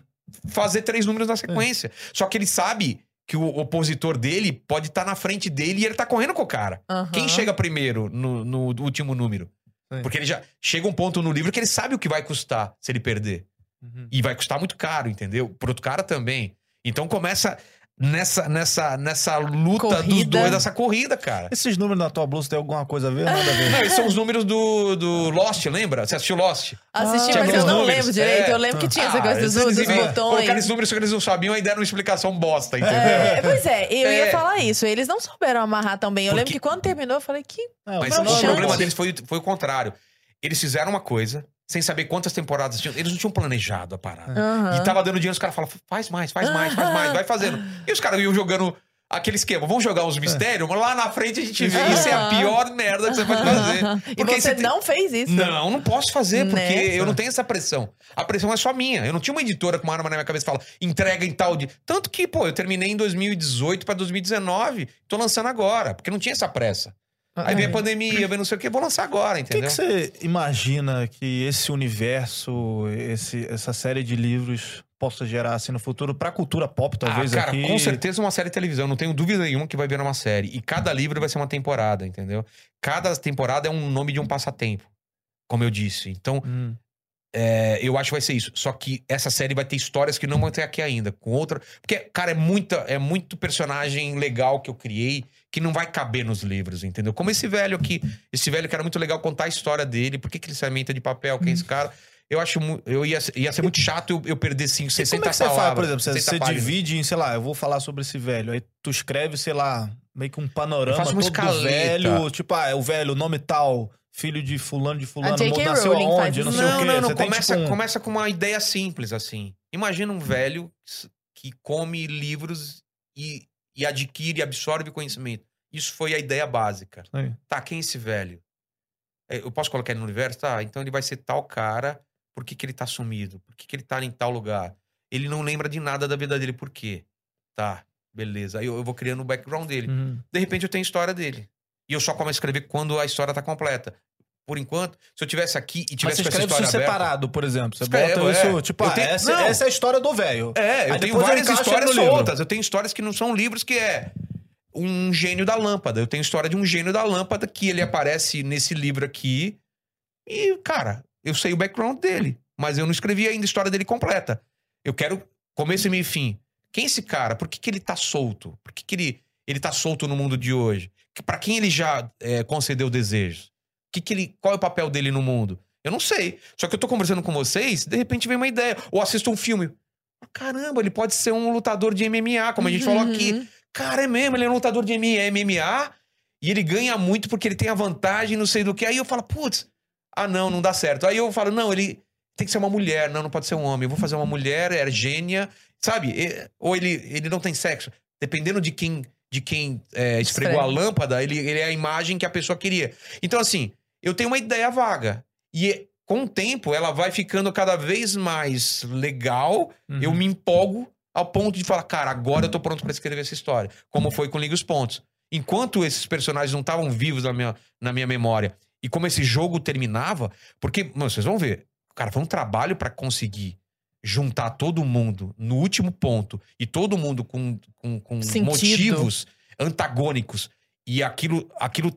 fazer três números na sequência. Só que ele sabe que o opositor dele pode estar na frente dele e ele tá correndo com o cara. Aham. Quem chega primeiro no, no último número? Sim. Porque ele já chega um ponto no livro que ele sabe o que vai custar se ele perder. Uhum. E vai custar muito caro, entendeu? Pro outro cara também. Então começa nessa, nessa, nessa luta dos Corrida. dois, dessa corrida, cara. Esses números na tua blusa tem alguma coisa a ver? Nada a ver. Não, esses são os números do, do Lost, lembra? Você assistiu Lost? Assisti, Ah, mas eu os não números. lembro direito. É. Eu lembro que tinha essa Ah, coisa dos, dos botões. Colocaram esses números só que eles não sabiam e deram uma explicação bosta, entendeu? É, pois é, eu ia É. falar isso. Eles não souberam amarrar tão bem. Eu lembro Porque- que quando terminou, eu falei que. É, Mas o problema deles foi, foi o contrário. Eles fizeram uma coisa, sem saber quantas temporadas tinham. Eles não tinham planejado a parada. Aham. E tava dando dinheiro, os caras falavam, faz mais, faz mais, faz mais, vai fazendo. E os caras iam jogando aquele esquema, vamos jogar uns mistérios, mas lá na frente a gente vê. Isso é a pior merda que você pode fazer. E Porque você tem- não fez isso. Não, não posso fazer, porque Né? eu não tenho essa pressão. A pressão é só minha. Eu não tinha uma editora com uma arma na minha cabeça e fala, entrega em tal de. Tanto que, pô, eu terminei em 2018 pra 2019, tô lançando agora, porque não tinha essa pressa. Aí vem a pandemia, vem não sei o que, vou lançar agora, O que, entendeu? que você imagina que esse universo, esse, essa série de livros possa gerar assim no futuro pra cultura pop, talvez ah, cara, aqui? com certeza uma série de televisão. Não tenho dúvida nenhuma que vai virar uma série. E cada livro vai ser uma temporada, entendeu? Cada temporada é um nome de um passatempo, como eu disse. Então, Hum. É, eu acho que vai ser isso. Só que essa série vai ter histórias que não vão ter aqui ainda. Com outra. Porque, cara, é, muita, é muito personagem legal que eu criei que não vai caber nos livros, entendeu? Como esse velho aqui. Esse velho que era muito legal contar a história dele. Por que, que ele se alimenta de papel? Quem é esse cara? Eu acho. Eu ia, ia ser muito chato eu, eu perder 5, E 60 como é que você palavras. faz, por exemplo, você, 60 você divide em, sei lá, eu vou falar sobre esse velho, aí tu escreve, sei lá, meio que um panorama Eu faço uma todo do escaleta. velho, tipo, ah, é o velho, nome tal, filho de fulano de fulano, J.K. nasceu aonde, não sei Não, o quê. não, não. Você tem, Começa, tipo, um- começa com uma ideia simples, assim. Imagina um velho que come livros e, e adquire e absorve conhecimento. Isso foi a ideia básica. Aí. Tá, quem é esse velho? É, Eu posso colocar ele no universo? Tá, então ele vai ser tal cara. Por que, que ele tá sumido? Por que, que ele tá em tal lugar? Ele não lembra de nada da vida dele. Por quê? Tá, Beleza. Aí eu, eu vou criando o background dele. Uhum. De repente eu tenho a história dele. E eu só começo a escrever quando a história tá completa. Por enquanto, se eu tivesse aqui e Mas tivesse você essa escreve isso história aberta... separado, por exemplo. Você Escrevo, bota é. isso, tipo, Eu ah, tenho- essa, essa é a história do velho. É, eu Aí tenho eu várias encaixo histórias soltas. Eu tenho histórias que não são livros, que é um gênio da lâmpada. Eu tenho história de um gênio da lâmpada que ele aparece nesse livro aqui. E, cara, eu sei o background dele. Mas eu não escrevi ainda a história dele completa. Eu quero começo, meio e fim. Quem é esse cara? Por que, que ele tá solto? Por que, que ele, ele tá solto no mundo de hoje? Que- Pra quem ele já é, concedeu desejos? Que que ele, qual é o papel dele no mundo? Eu não sei. Só que eu tô conversando com vocês, de repente vem uma ideia. Ou assisto um filme. Ah, Caramba, ele pode ser um lutador de MMA, como a gente falou aqui. Uhum. Cara, é mesmo, ele é um lutador de MMA e ele ganha muito porque ele tem a vantagem, não sei do que. Aí eu falo, putz, ah não, não dá certo. Aí eu falo, não, ele tem que ser uma mulher, não, não pode ser um homem. Eu vou fazer uma mulher, é gênia, sabe? Ou ele, ele não tem sexo. Dependendo de quem de quem é, esfregou a Esfrega. lâmpada, ele, ele é a imagem que a pessoa queria. Então, assim, eu tenho uma ideia vaga. E com o tempo, ela vai ficando cada vez mais legal. Uhum. Eu me empolgo ao ponto de falar, cara, agora eu tô pronto pra escrever essa história. Como foi com Liga os Pontos. Enquanto esses personagens não estavam vivos na minha, na minha memória e como esse jogo terminava, porque, mano, vocês vão ver, cara, foi um trabalho pra conseguir juntar todo mundo no último ponto e todo mundo com, com, com motivos antagônicos e aquilo, aquilo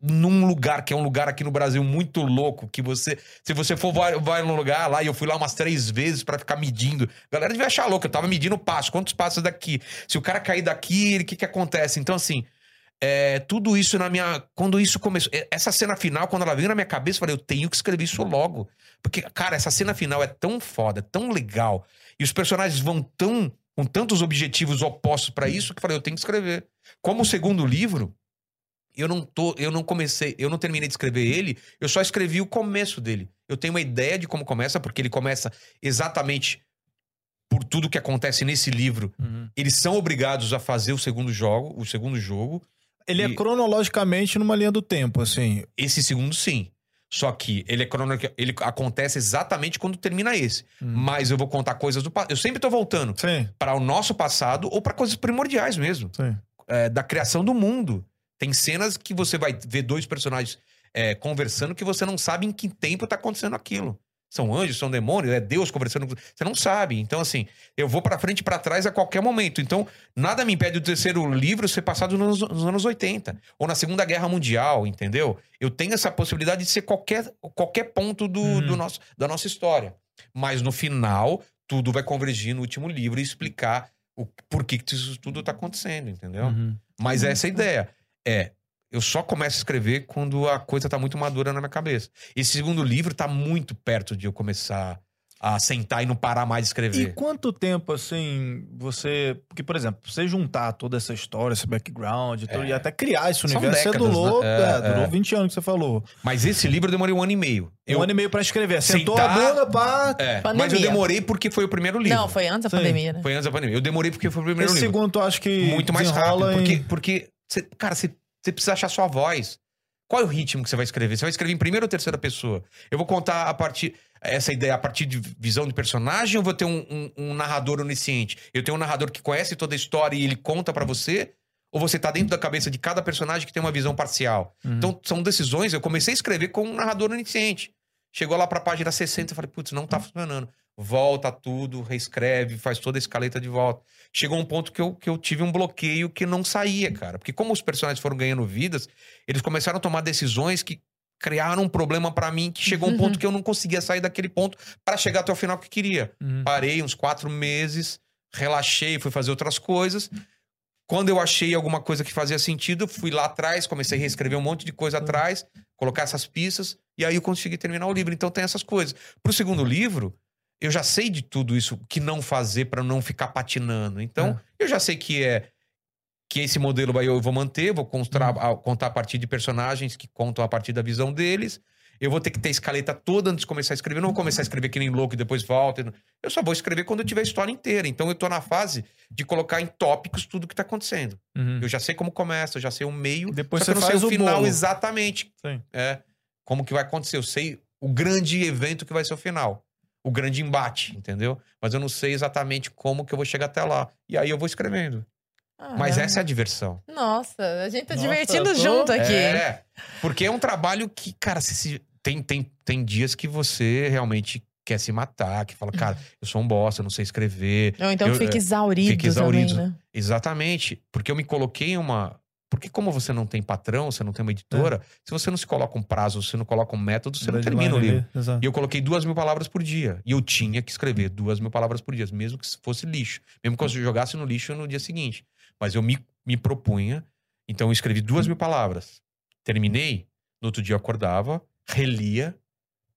num lugar que é um lugar aqui no Brasil muito louco que você se você for vai, vai num lugar lá e eu fui lá umas três vezes pra ficar medindo. A galera devia achar louco eu tava medindo passo quantos passos daqui? Se o cara cair daqui o que que acontece? Então assim é, tudo isso na minha quando isso começou é, essa cena final quando ela veio na minha cabeça eu falei eu tenho que escrever isso logo. Porque cara essa cena final é tão foda tão legal e os personagens vão tão com tantos objetivos opostos pra isso que eu falei eu tenho que escrever. Como o segundo livro eu não tô, eu não comecei, eu não terminei de escrever ele, eu só escrevi o começo dele. Eu tenho uma ideia de como começa, porque ele começa exatamente por tudo que acontece nesse livro. Uhum. Eles são obrigados a fazer o segundo jogo, o segundo jogo. Ele é E- cronologicamente numa linha do tempo, assim. Esse segundo sim. Só que ele é cronológico, ele acontece exatamente quando termina esse. Mas eu vou contar coisas do passado. Eu sempre tô voltando para o nosso passado ou para coisas primordiais mesmo. é, da criação do mundo. Tem cenas que você vai ver dois personagens é, conversando que você não sabe em que tempo tá acontecendo aquilo. São anjos, são demônios, é Deus conversando. com- Você não sabe. Então, assim, eu vou pra frente e pra trás a qualquer momento. Então, nada me impede do terceiro livro ser passado nos, nos anos 80. Ou na Segunda Guerra Mundial, entendeu? Eu tenho essa possibilidade de ser qualquer, qualquer ponto do, Uhum. do nosso, da nossa história. Mas no final, tudo vai convergir no último livro e explicar o porquê que isso tudo tá acontecendo, entendeu? Uhum. Mas essa é a ideia. É, eu só começo a escrever quando a coisa tá muito madura na minha cabeça. Esse segundo livro tá muito perto de eu começar a sentar e não parar mais de E escrever. quanto tempo, assim, você. Porque, por exemplo, você juntar toda essa história, esse background e, tudo, É. e até criar esse São universo, você décadas, durou, né? É, é, durou é. 20 anos que você falou. Mas esse livro eu demorei um ano e meio. Um Eu, ano e meio pra escrever. Sentou Sentar- a bunda, pá. é, Pandemia. mas eu demorei porque foi o primeiro livro. Não, foi antes da Sim. pandemia, né? Foi antes da pandemia. Eu demorei porque foi o primeiro Esse livro. segundo, tu acho que. Muito mais rápido. desenrola Porque, em- porque cara, você precisa achar sua voz. Qual é o ritmo que você vai escrever? Você vai escrever em primeira ou terceira pessoa? Eu vou contar a partir. Essa ideia a partir de visão de personagem ou vou ter um, um- um narrador onisciente? Eu tenho um narrador que conhece toda a história e ele conta pra você? Ou você tá dentro da cabeça de cada personagem que tem uma visão parcial? Uhum. Então, são decisões. Eu comecei a escrever com um narrador onisciente. Chegou lá pra página 60, eu falei, putz, não tá funcionando. Volta tudo, reescreve, faz toda a escaleta de volta. Chegou um ponto que eu, que eu tive um bloqueio que não saía, cara. Porque como os personagens foram ganhando vidas, eles começaram a tomar decisões que criaram um problema pra mim, que chegou um Uhum. ponto que eu não conseguia sair daquele ponto pra chegar até o final que queria. Uhum. Parei uns quatro meses, relaxei, fui fazer outras coisas. Quando eu achei alguma coisa que fazia sentido, fui lá atrás, comecei a reescrever um monte de coisa atrás, colocar essas pistas, e aí eu consegui terminar o livro. Então tem essas coisas. Pro segundo livro, eu já sei de tudo isso, que não fazer pra não ficar patinando. Então, eu já sei que é que esse modelo vai, eu vou manter, vou contar, a, contar a partir de personagens que contam a partir da visão deles. Eu vou ter que ter a escaleta toda antes de começar a escrever. Eu não vou começar a escrever que nem louco e depois volta. Eu só vou escrever quando eu tiver a história inteira. Então eu tô na fase de colocar em tópicos tudo que tá acontecendo. Uhum. Eu já sei como começa, eu já sei o meio. Depois só você eu não faz sei o o final bolo. exatamente. Sim. É. Como que vai acontecer. Eu sei o grande evento que vai ser o final. O grande embate, entendeu? Mas eu não sei exatamente como que eu vou chegar até lá. E aí eu vou escrevendo. Ah, Mas essa é a diversão. Nossa, a gente tá Nossa, divertindo tô- junto aqui. É, porque é um trabalho que, cara, se- se- tem, tem, tem dias que você realmente quer se matar, que fala, cara, eu sou um bosta, eu não sei escrever. Ou então Eu- fica é, exaurido, fica exaurido. também, né? Exatamente. Porque eu me coloquei em uma. Porque como você não tem patrão, você não tem uma editora, se você não se coloca um prazo, você não coloca um método, você não termina o livro. Exato. E eu coloquei duas mil palavras por dia. E eu tinha que escrever duas mil palavras por dia, mesmo que fosse lixo. Mesmo que eu jogasse no lixo no dia seguinte. Mas eu me, me propunha. Então eu escrevi duas mil palavras. Terminei. No outro dia eu acordava, relia,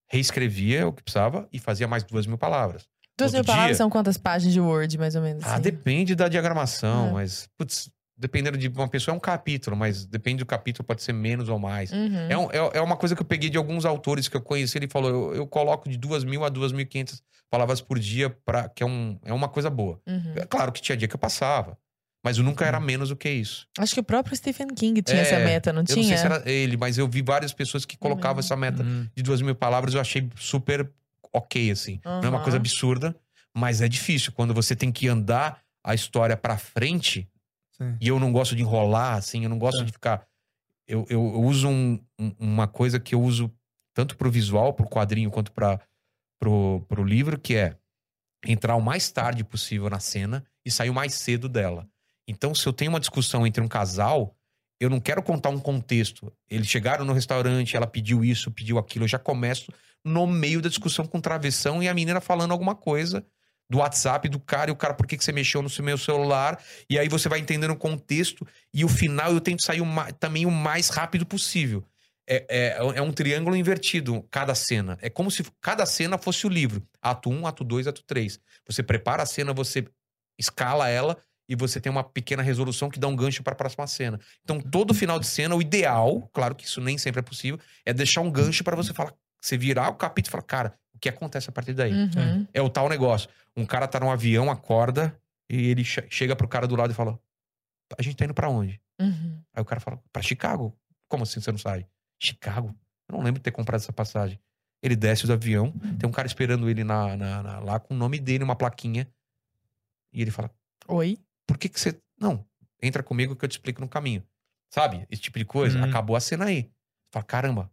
reescrevia o que precisava e fazia mais duas mil palavras. Duas mil palavras dia- são quantas páginas de Word, mais ou menos? Ah, assim? depende da diagramação, É. mas, putz, dependendo de uma pessoa é um capítulo, mas depende do capítulo, pode ser menos ou mais. Uhum. É, um- é, é uma coisa que eu peguei de alguns autores que eu conheci. Ele falou: eu, eu coloco de 2 mil a 2.500 palavras por dia, pra, que é, um, é uma coisa boa. Uhum. É claro que tinha dia que eu passava, mas eu nunca era menos do que isso. Acho que o próprio Stephen King tinha É, essa meta, não Eu tinha? não sei se era ele, mas eu vi várias pessoas que colocavam lembro. essa meta Uhum. de 2 mil palavras. Eu achei super ok, assim. Não é uma coisa absurda, mas é difícil. Quando você tem que andar a história pra frente, Sim. e eu não gosto de enrolar, assim, eu não gosto É. de ficar. Eu, eu, eu uso um- um- uma coisa que eu uso tanto pro visual, pro quadrinho, quanto para pro, pro livro, que é entrar o mais tarde possível na cena e sair o mais cedo dela. Então, se eu tenho uma discussão entre um casal, eu não quero contar um contexto. Eles chegaram no restaurante, ela pediu isso, pediu aquilo. Eu já começo no meio da discussão com travessão e a menina falando alguma coisa do WhatsApp do cara e o cara, por que, que você mexeu no meu celular? E aí você vai entendendo o contexto e o final eu tento sair o também o mais rápido possível. É, é, é um triângulo invertido, cada cena. É como se cada cena fosse o livro. Ato 1, ato 2, ato 3. Você prepara a cena, você escala ela e você tem uma pequena resolução que dá um gancho para a próxima cena. Então, todo final de cena, o ideal, claro que isso nem sempre é possível, é deixar um gancho para você falar, você virar o capítulo e falar, cara, que acontece a partir daí? Uhum. É o tal negócio. Um cara tá num avião, acorda, e ele che- chega pro cara do lado e fala: A gente tá indo pra onde? Uhum. Aí o cara fala: Pra Chicago. Como assim você não sabe? Chicago? Eu não lembro de ter comprado essa passagem. Ele desce do avião, tem um cara esperando ele na, na- na- lá com o nome dele, uma plaquinha. E ele fala: Oi? Por que que você. Não, entra comigo que eu te explico no caminho. Sabe? Esse tipo de coisa. Uhum. Acabou a cena aí. Fala: Caramba,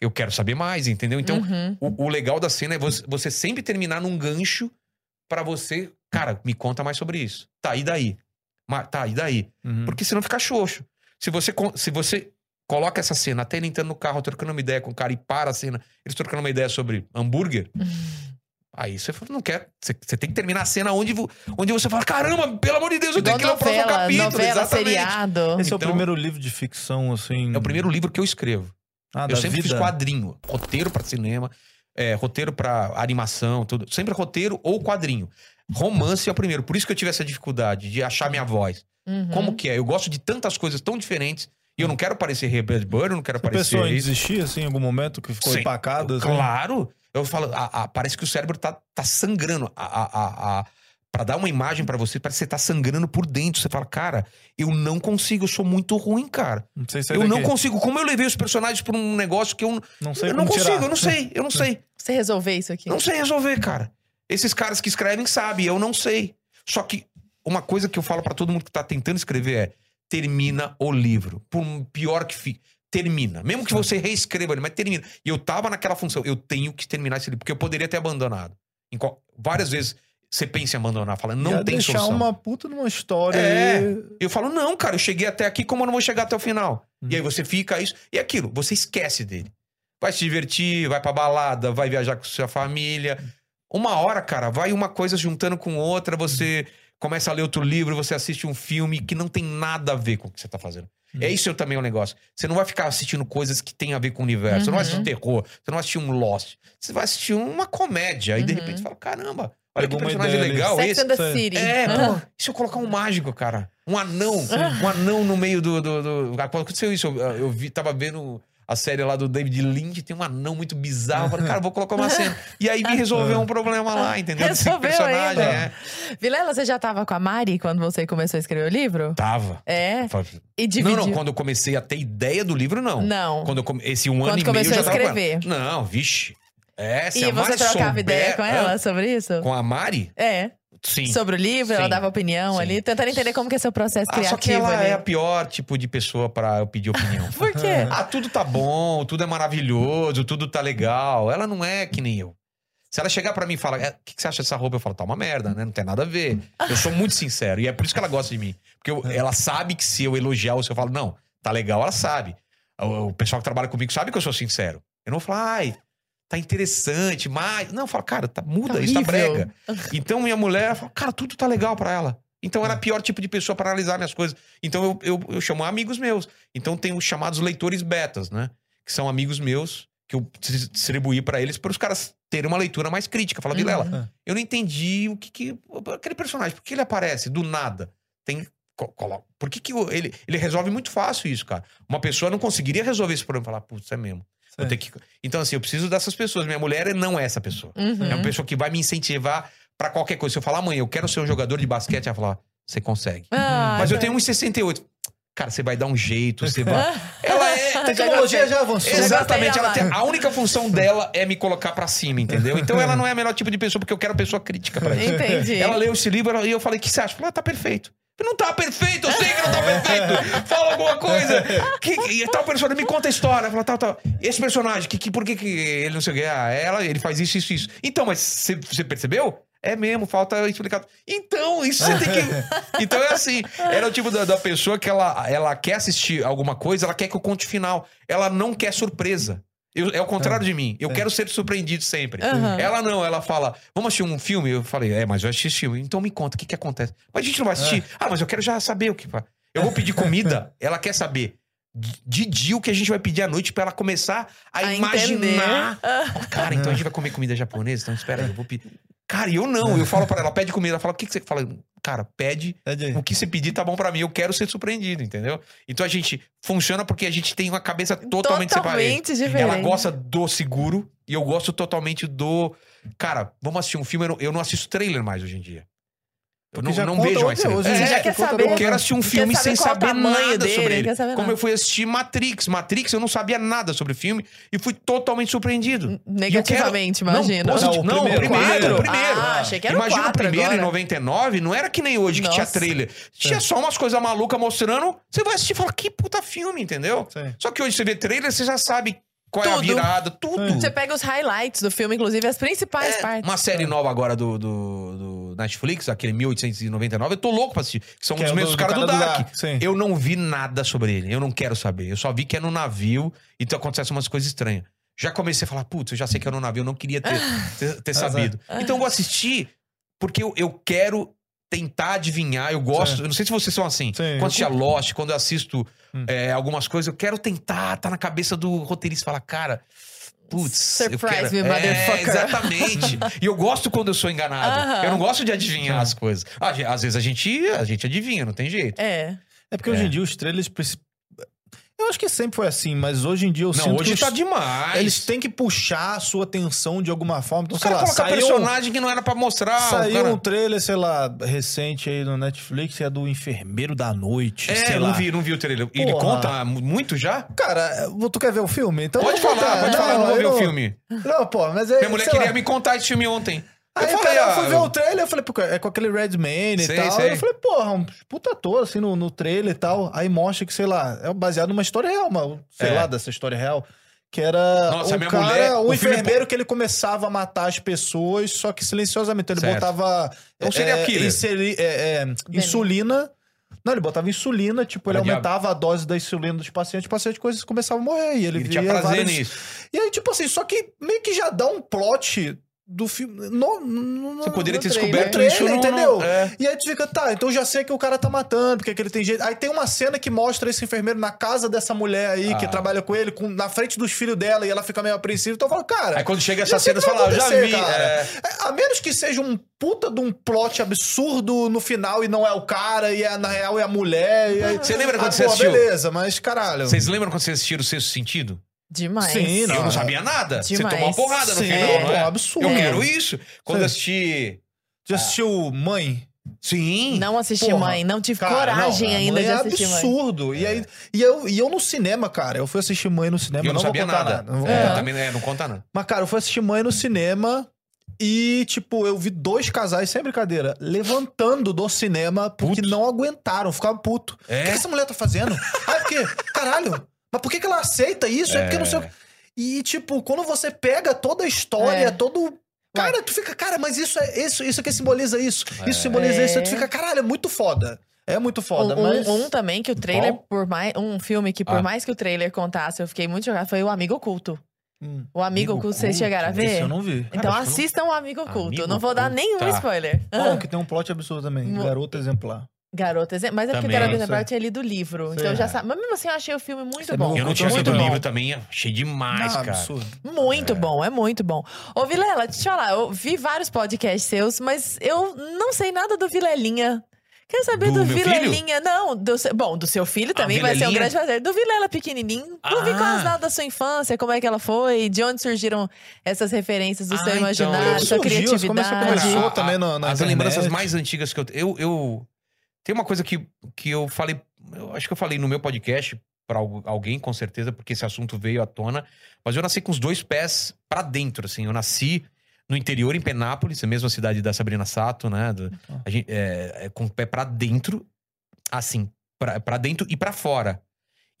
eu quero saber mais, entendeu? Então, Uhum. o, o legal da cena é você, você sempre terminar num gancho pra você, cara, me conta mais sobre isso. Tá, e daí? Ma- tá, e daí? Uhum. Porque senão fica xoxo. Se você, se você coloca essa cena, até ele entrando no carro, trocando uma ideia com o cara e para a cena, eles trocando uma ideia sobre hambúrguer, aí você fala, não quer. Você, você tem que terminar a cena onde, onde você fala, caramba, pelo amor de Deus, eu tenho que ler o próximo capítulo. novela, Exatamente. seriado. Esse é o Então- primeiro livro de ficção, assim. É o primeiro livro que eu escrevo. Ah, Eu sempre vida. fiz quadrinho, roteiro pra cinema, é, roteiro pra animação, tudo. Sempre roteiro ou quadrinho. Romance é o primeiro. Por isso que eu tive essa dificuldade de achar minha voz. Uhum. Como que é? Eu gosto de tantas coisas tão diferentes e eu não quero parecer Ray Bradbury, eu não quero Você parecer pensou em desistir, assim, em algum momento que ficou Sim. empacado? Assim? Claro. Eu falo, a- a- parece que o cérebro tá, tá sangrando. A, a, a, a- pra dar uma imagem pra você, parece que você tá sangrando por dentro. Você fala, cara, eu não consigo, eu sou muito ruim, cara. Não sei se é Eu não daqui. consigo. Como eu levei os personagens pra um negócio que eu, Não sei eu não consigo, tirar. eu não sei, eu não sei. Você resolver isso aqui? Não sei resolver, cara. Esses caras que escrevem sabem, eu não sei. Só que uma coisa que eu falo pra todo mundo que tá tentando escrever é: termina o livro. Por pior que fique. Termina. Mesmo que você reescreva ele, mas termina. E eu tava naquela função. Eu tenho que terminar esse livro, porque eu poderia ter abandonado. Em qual- Várias vezes você pensa em abandonar, fala, não Ia tem deixar solução. uma puta numa história. É. aí. Eu falo, não, cara, eu cheguei até aqui, como eu não vou chegar até o final? Uhum. E aí você fica isso e aquilo, você esquece dele. Vai se divertir, vai pra balada, vai viajar com sua família. Uma hora, cara, vai uma coisa juntando com outra, você começa a ler outro livro, você assiste um filme que não tem nada a ver com o que você tá fazendo. Uhum. É isso também o negócio. Você não vai ficar assistindo coisas que tem a ver com o universo. Você não vai Uhum. assistir terror, você não vai assistir um Lost. Você vai assistir uma comédia. E de Uhum. repente você fala: caramba, olha que personagem legal Sex esse. and the. City. É, Ah. pô, e se eu colocar um mágico, cara? Um anão. Um anão no meio do. do, do... Quando aconteceu isso, eu, eu vi, tava vendo a série lá do David Lynch, tem um anão muito bizarro. Eu falei, cara, vou colocar uma cena. E aí me resolveu um problema lá, entendeu? Desse Resolveu personagem. ainda. É. Vilela, você já tava com a Mari quando você começou a escrever o livro? Tava. É. E dividiu. Não, não, quando eu comecei a ter ideia do livro, não. Não. Quando eu come... Esse um Quando ano e meio eu começou já a tava com escrever. ela. Não, vixe. Essa E é a você trocava souber- ideia com ela sobre isso? Com a Mari? É. Sim. sobre o livro, ela Sim. dava opinião Sim. ali, tentando entender como que é seu processo Ah, só que criativo ela ali. é a pior tipo de pessoa pra eu pedir opinião. [LAUGHS] Por quê? ah, tudo tá bom, tudo é maravilhoso, tudo tá legal. Ela não é que nem eu. Se ela chegar pra mim e falar, "É, o que, que você acha dessa roupa? Eu falo, tá uma merda, né? Não tem nada a ver. Eu sou muito sincero. E é por isso que ela gosta de mim. Porque eu- ela sabe que se eu elogiar ou se eu falo, não, tá legal, ela sabe. O, o pessoal que trabalha comigo sabe que eu sou sincero. Eu não vou falar, ai, tá interessante, mas. Não, eu falo, cara, tá, muda, Tá isso tá brega. [LAUGHS] Então minha mulher fala, cara, tudo tá legal pra ela. Então ela é o pior tipo de pessoa pra analisar minhas coisas. Então eu, eu, eu chamo amigos meus. Então tem os chamados leitores betas, né? Que são amigos meus que eu dis- distribuí pra eles para os caras terem uma leitura mais crítica. Fala, Vilela, Uhum. eu não entendi o que que. Aquele personagem, por que ele aparece do nada? Tem. Por que, que ele, ele resolve muito fácil isso, cara? Uma pessoa não conseguiria resolver esse problema. Falar, putz, é mesmo. Sim. ter que... Então, assim, eu preciso dessas pessoas. Minha mulher não é essa pessoa. Uhum. É uma pessoa que vai me incentivar pra qualquer coisa. Se eu falar, mãe, eu quero ser um jogador de basquete, ela falar, você consegue. Ah, Mas eu tá. tenho 1,68. Cara, você vai dar um jeito, você vai. [LAUGHS] Ela é. Já Tecnologia já avançou. Exatamente, ela tem, a única função dela é me colocar pra cima, entendeu? Então ela não é a melhor tipo de pessoa, porque eu quero pessoa crítica pra isso. Entendi. Ela leu esse livro ela- e eu falei: o que você acha? Falei, ah, tá perfeito. Não tá perfeito, eu sei que não tá perfeito. Fala alguma coisa. Que, e tal personagem, me conta a história. Fala, tal, tal. Esse personagem, que, que, por que, que ele não sei o que? Ah, ela, ele faz isso, isso, isso. Então, mas você percebeu? É mesmo, falta explicar. Então, isso você tem que. [LAUGHS] Então é assim. Era o tipo da, da pessoa que ela, ela quer assistir alguma coisa, ela quer que eu conte o final. Ela não quer surpresa. Eu- é o contrário de mim. Eu Sim. quero ser surpreendido sempre. Aham. Ela não, ela fala, vamos assistir um filme? Eu falei, é, mas eu assisti esse filme. Então me conta, o que que acontece? Mas a gente não vai assistir. Ah, mas eu quero já saber o que vai. Eu vou pedir comida, [LAUGHS] ela quer saber de dia o que a gente vai pedir à noite pra ela começar a, A imaginar. Cara, então a gente vai comer comida japonesa? Então espera aí, eu vou pedir. Cara, eu não. Eu falo pra ela, pede comida. Ela fala, o que, que você fala? Cara, pede de- o que você pedir tá bom pra mim, eu quero ser surpreendido, entendeu? Então a gente funciona porque a gente tem uma cabeça totalmente, separada. Totalmente diferente. Ela gosta do seguro e eu gosto totalmente do. Cara, vamos assistir um filme. Eu não assisto trailer mais hoje em dia. Eu não, já não vejo mais hoje em É, já quer saber. Eu quero assistir um filme saber sem saber nada dele, sobre ele. Como nada. eu fui assistir Matrix. Matrix, eu não sabia nada sobre o filme e fui totalmente surpreendido. Negativamente, quero- imagina. Não, positivo. Não, não, o primeiro. primeiro. o primeiro. Ah, achei que era o Imagina o primeiro em agora. 99, não era que nem hoje que tinha Nossa. trailer. Tinha só umas coisas malucas mostrando. Você vai assistir e fala, que puta filme, entendeu? Sim. Só que hoje você vê trailer, você já sabe qual é a Tudo. virada, tudo. Você pega os highlights do filme, inclusive as principais É, partes. uma série nova agora do, do, do Netflix, aquele 1899, eu tô louco pra assistir. Que são Que os é mesmos do- do caras do, cara do Dark. Dark, sim. Eu não vi nada sobre ele, eu não quero saber. Eu só vi que é no navio, então acontecem umas coisas estranhas. Já comecei a falar, putz, eu já sei que é no navio, eu não queria ter, [LAUGHS] ter, ter sabido. Então eu vou assistir porque eu, eu quero tentar adivinhar, eu gosto. Sim. Eu não sei se vocês são assim. Sim. Quando assistia Lost, quando eu assisto Hum. é, algumas coisas, eu quero tentar, tá na cabeça do roteirista e falar, cara. Putz, Surprise quero... me, é, motherfucker. Exatamente. e eu gosto quando eu sou enganado. Aham. Eu não gosto de adivinhar as coisas. Ah, Às vezes a gente, a gente adivinha, não tem jeito. É. É porque hoje em dia os trailers. Eu acho que sempre foi assim, mas hoje em dia eu não, sinto hoje que tá os- demais. eles têm que puxar a sua atenção de alguma forma. Então, Os sei lá, saiu, personagem que não era pra mostrar. saiu cara... um trailer, sei lá, recente aí no Netflix, é do Enfermeiro da Noite, É, não lá. vi, não vi o trailer. Ele Porra. conta mu- muito já? Cara, tu quer ver o filme? Então Pode falar, contar. pode falar, eu não vou ver eu o filme. Não, pô, mas é. Minha mulher queria lá. me contar esse filme ontem. Aí eu falei, cara, ah, eu fui ver o trailer, eu falei, pô, é com aquele Redman e Sei, tal. sei. Eu falei, porra, um puta ator, assim, no, no trailer e tal. Aí mostra que, sei lá, é baseado numa história real, uma, sei É. lá, dessa história real. Que era Nossa, um cara, mulher- um é enfermeiro que ele começava a matar as pessoas, só que silenciosamente. Então ele Certo. botava É um serial killer. inseri- é, é, insulina. Não, ele botava insulina, tipo, ele aumentava a dose da insulina dos pacientes, os pacientes coisas começavam a morrer. E ele, Ele tinha via prazer vários- nisso. E aí, tipo assim, só que meio que já dá um plot do filme. No, no, Você poderia ter trailer. descoberto trailer, isso no... entendeu? É. E aí tu fica, tá, então eu já sei que o cara tá matando, porque que ele tem jeito. Aí tem uma cena que mostra esse enfermeiro na casa dessa mulher aí, que Ah. trabalha com ele, com, na frente dos filhos dela, e ela fica meio apreensiva. Então eu falo, cara. Aí quando chega essa cena, que você fala, ah, já vi. cara. é. É, A menos que seja um puta de um plot absurdo no final e não é o cara, e é, na real é a mulher. Aí... Você lembra quando Ah, você pô, assistiu? beleza, mas caralho. Vocês lembram quando vocês assistiram o Sexto Sentido? Demais. Sim, eu não é. sabia nada. Você Demais. tomou uma porrada no Sim, final, não pô, é? absurdo. Eu quero isso. Quando Sim. eu assisti... Já assistiu Mãe? Sim. Não assisti Porra. mãe, não tive Cara, coragem não, a ainda Mãe de é assistir mãe. absurdo. E, aí, e, eu, e eu no cinema, cara, eu fui assistir Mãe no cinema. eu não, vou sabia contar nada. não vou É, contar. também é, não conta nada. Mas, cara, eu fui assistir Mãe no cinema E, tipo, eu vi dois casais, sem brincadeira, levantando do cinema porque Puto. não aguentaram, ficavam puto. O É? que, que essa mulher tá fazendo? ah, é porque, caralho, mas por que, que ela aceita isso? É, porque não sei o E, tipo, quando você pega toda a história, É. todo. Cara, tu fica, cara, mas isso é isso, isso aqui simboliza isso. Isso simboliza É. isso. Tu fica, caralho, é muito foda. É muito foda, um, mas. um- um também que o trailer, Qual? por mais. Um filme que, por Ah. mais que o trailer contasse, eu fiquei muito jogado, foi o Amigo Oculto. Hum. O Amigo, Amigo Oculto, vocês chegaram a Esse ver? eu não vi. Então Cara, que assistam o Amigo Oculto. Amigo não vou dar nenhum tá. spoiler. Bom, que tem um plot absurdo também. Garota exemplar. Garota, exemplo. Mas é porque o Também, Garota. Exemplar eu tinha lido o livro. Sei. Então eu já sabia. Mas mesmo assim eu achei o filme muito Você bom. não- Eu não tinha lido o livro também, achei demais, Ah, cara. absurdo. Muito bom, é muito bom. Ô, Vilela, deixa eu te falar, eu vi vários podcasts seus, mas eu não sei nada do Vilelinha. Quero saber Do do, Vilelinha. Não, do, bom, do seu filho também vai ser um grande prazer. Do Vilela pequenininho. Não vi Ah. quais nada da sua infância, como é que ela foi, de onde surgiram essas referências do Ah, seu então. imaginário, sua Surgiu, como é criatividade. começou? A- também na- na as internet. lembranças mais antigas que eu, eu eu tem uma coisa que, que eu falei, eu acho que eu falei no meu podcast pra al- alguém com certeza, porque esse assunto veio à tona, mas eu nasci com os dois pés pra dentro, assim, eu nasci no interior em Penápolis, a mesma cidade da Sabrina Sato, né? do- a gente, é, é, com o pé pra dentro, assim, pra pra dentro e pra fora.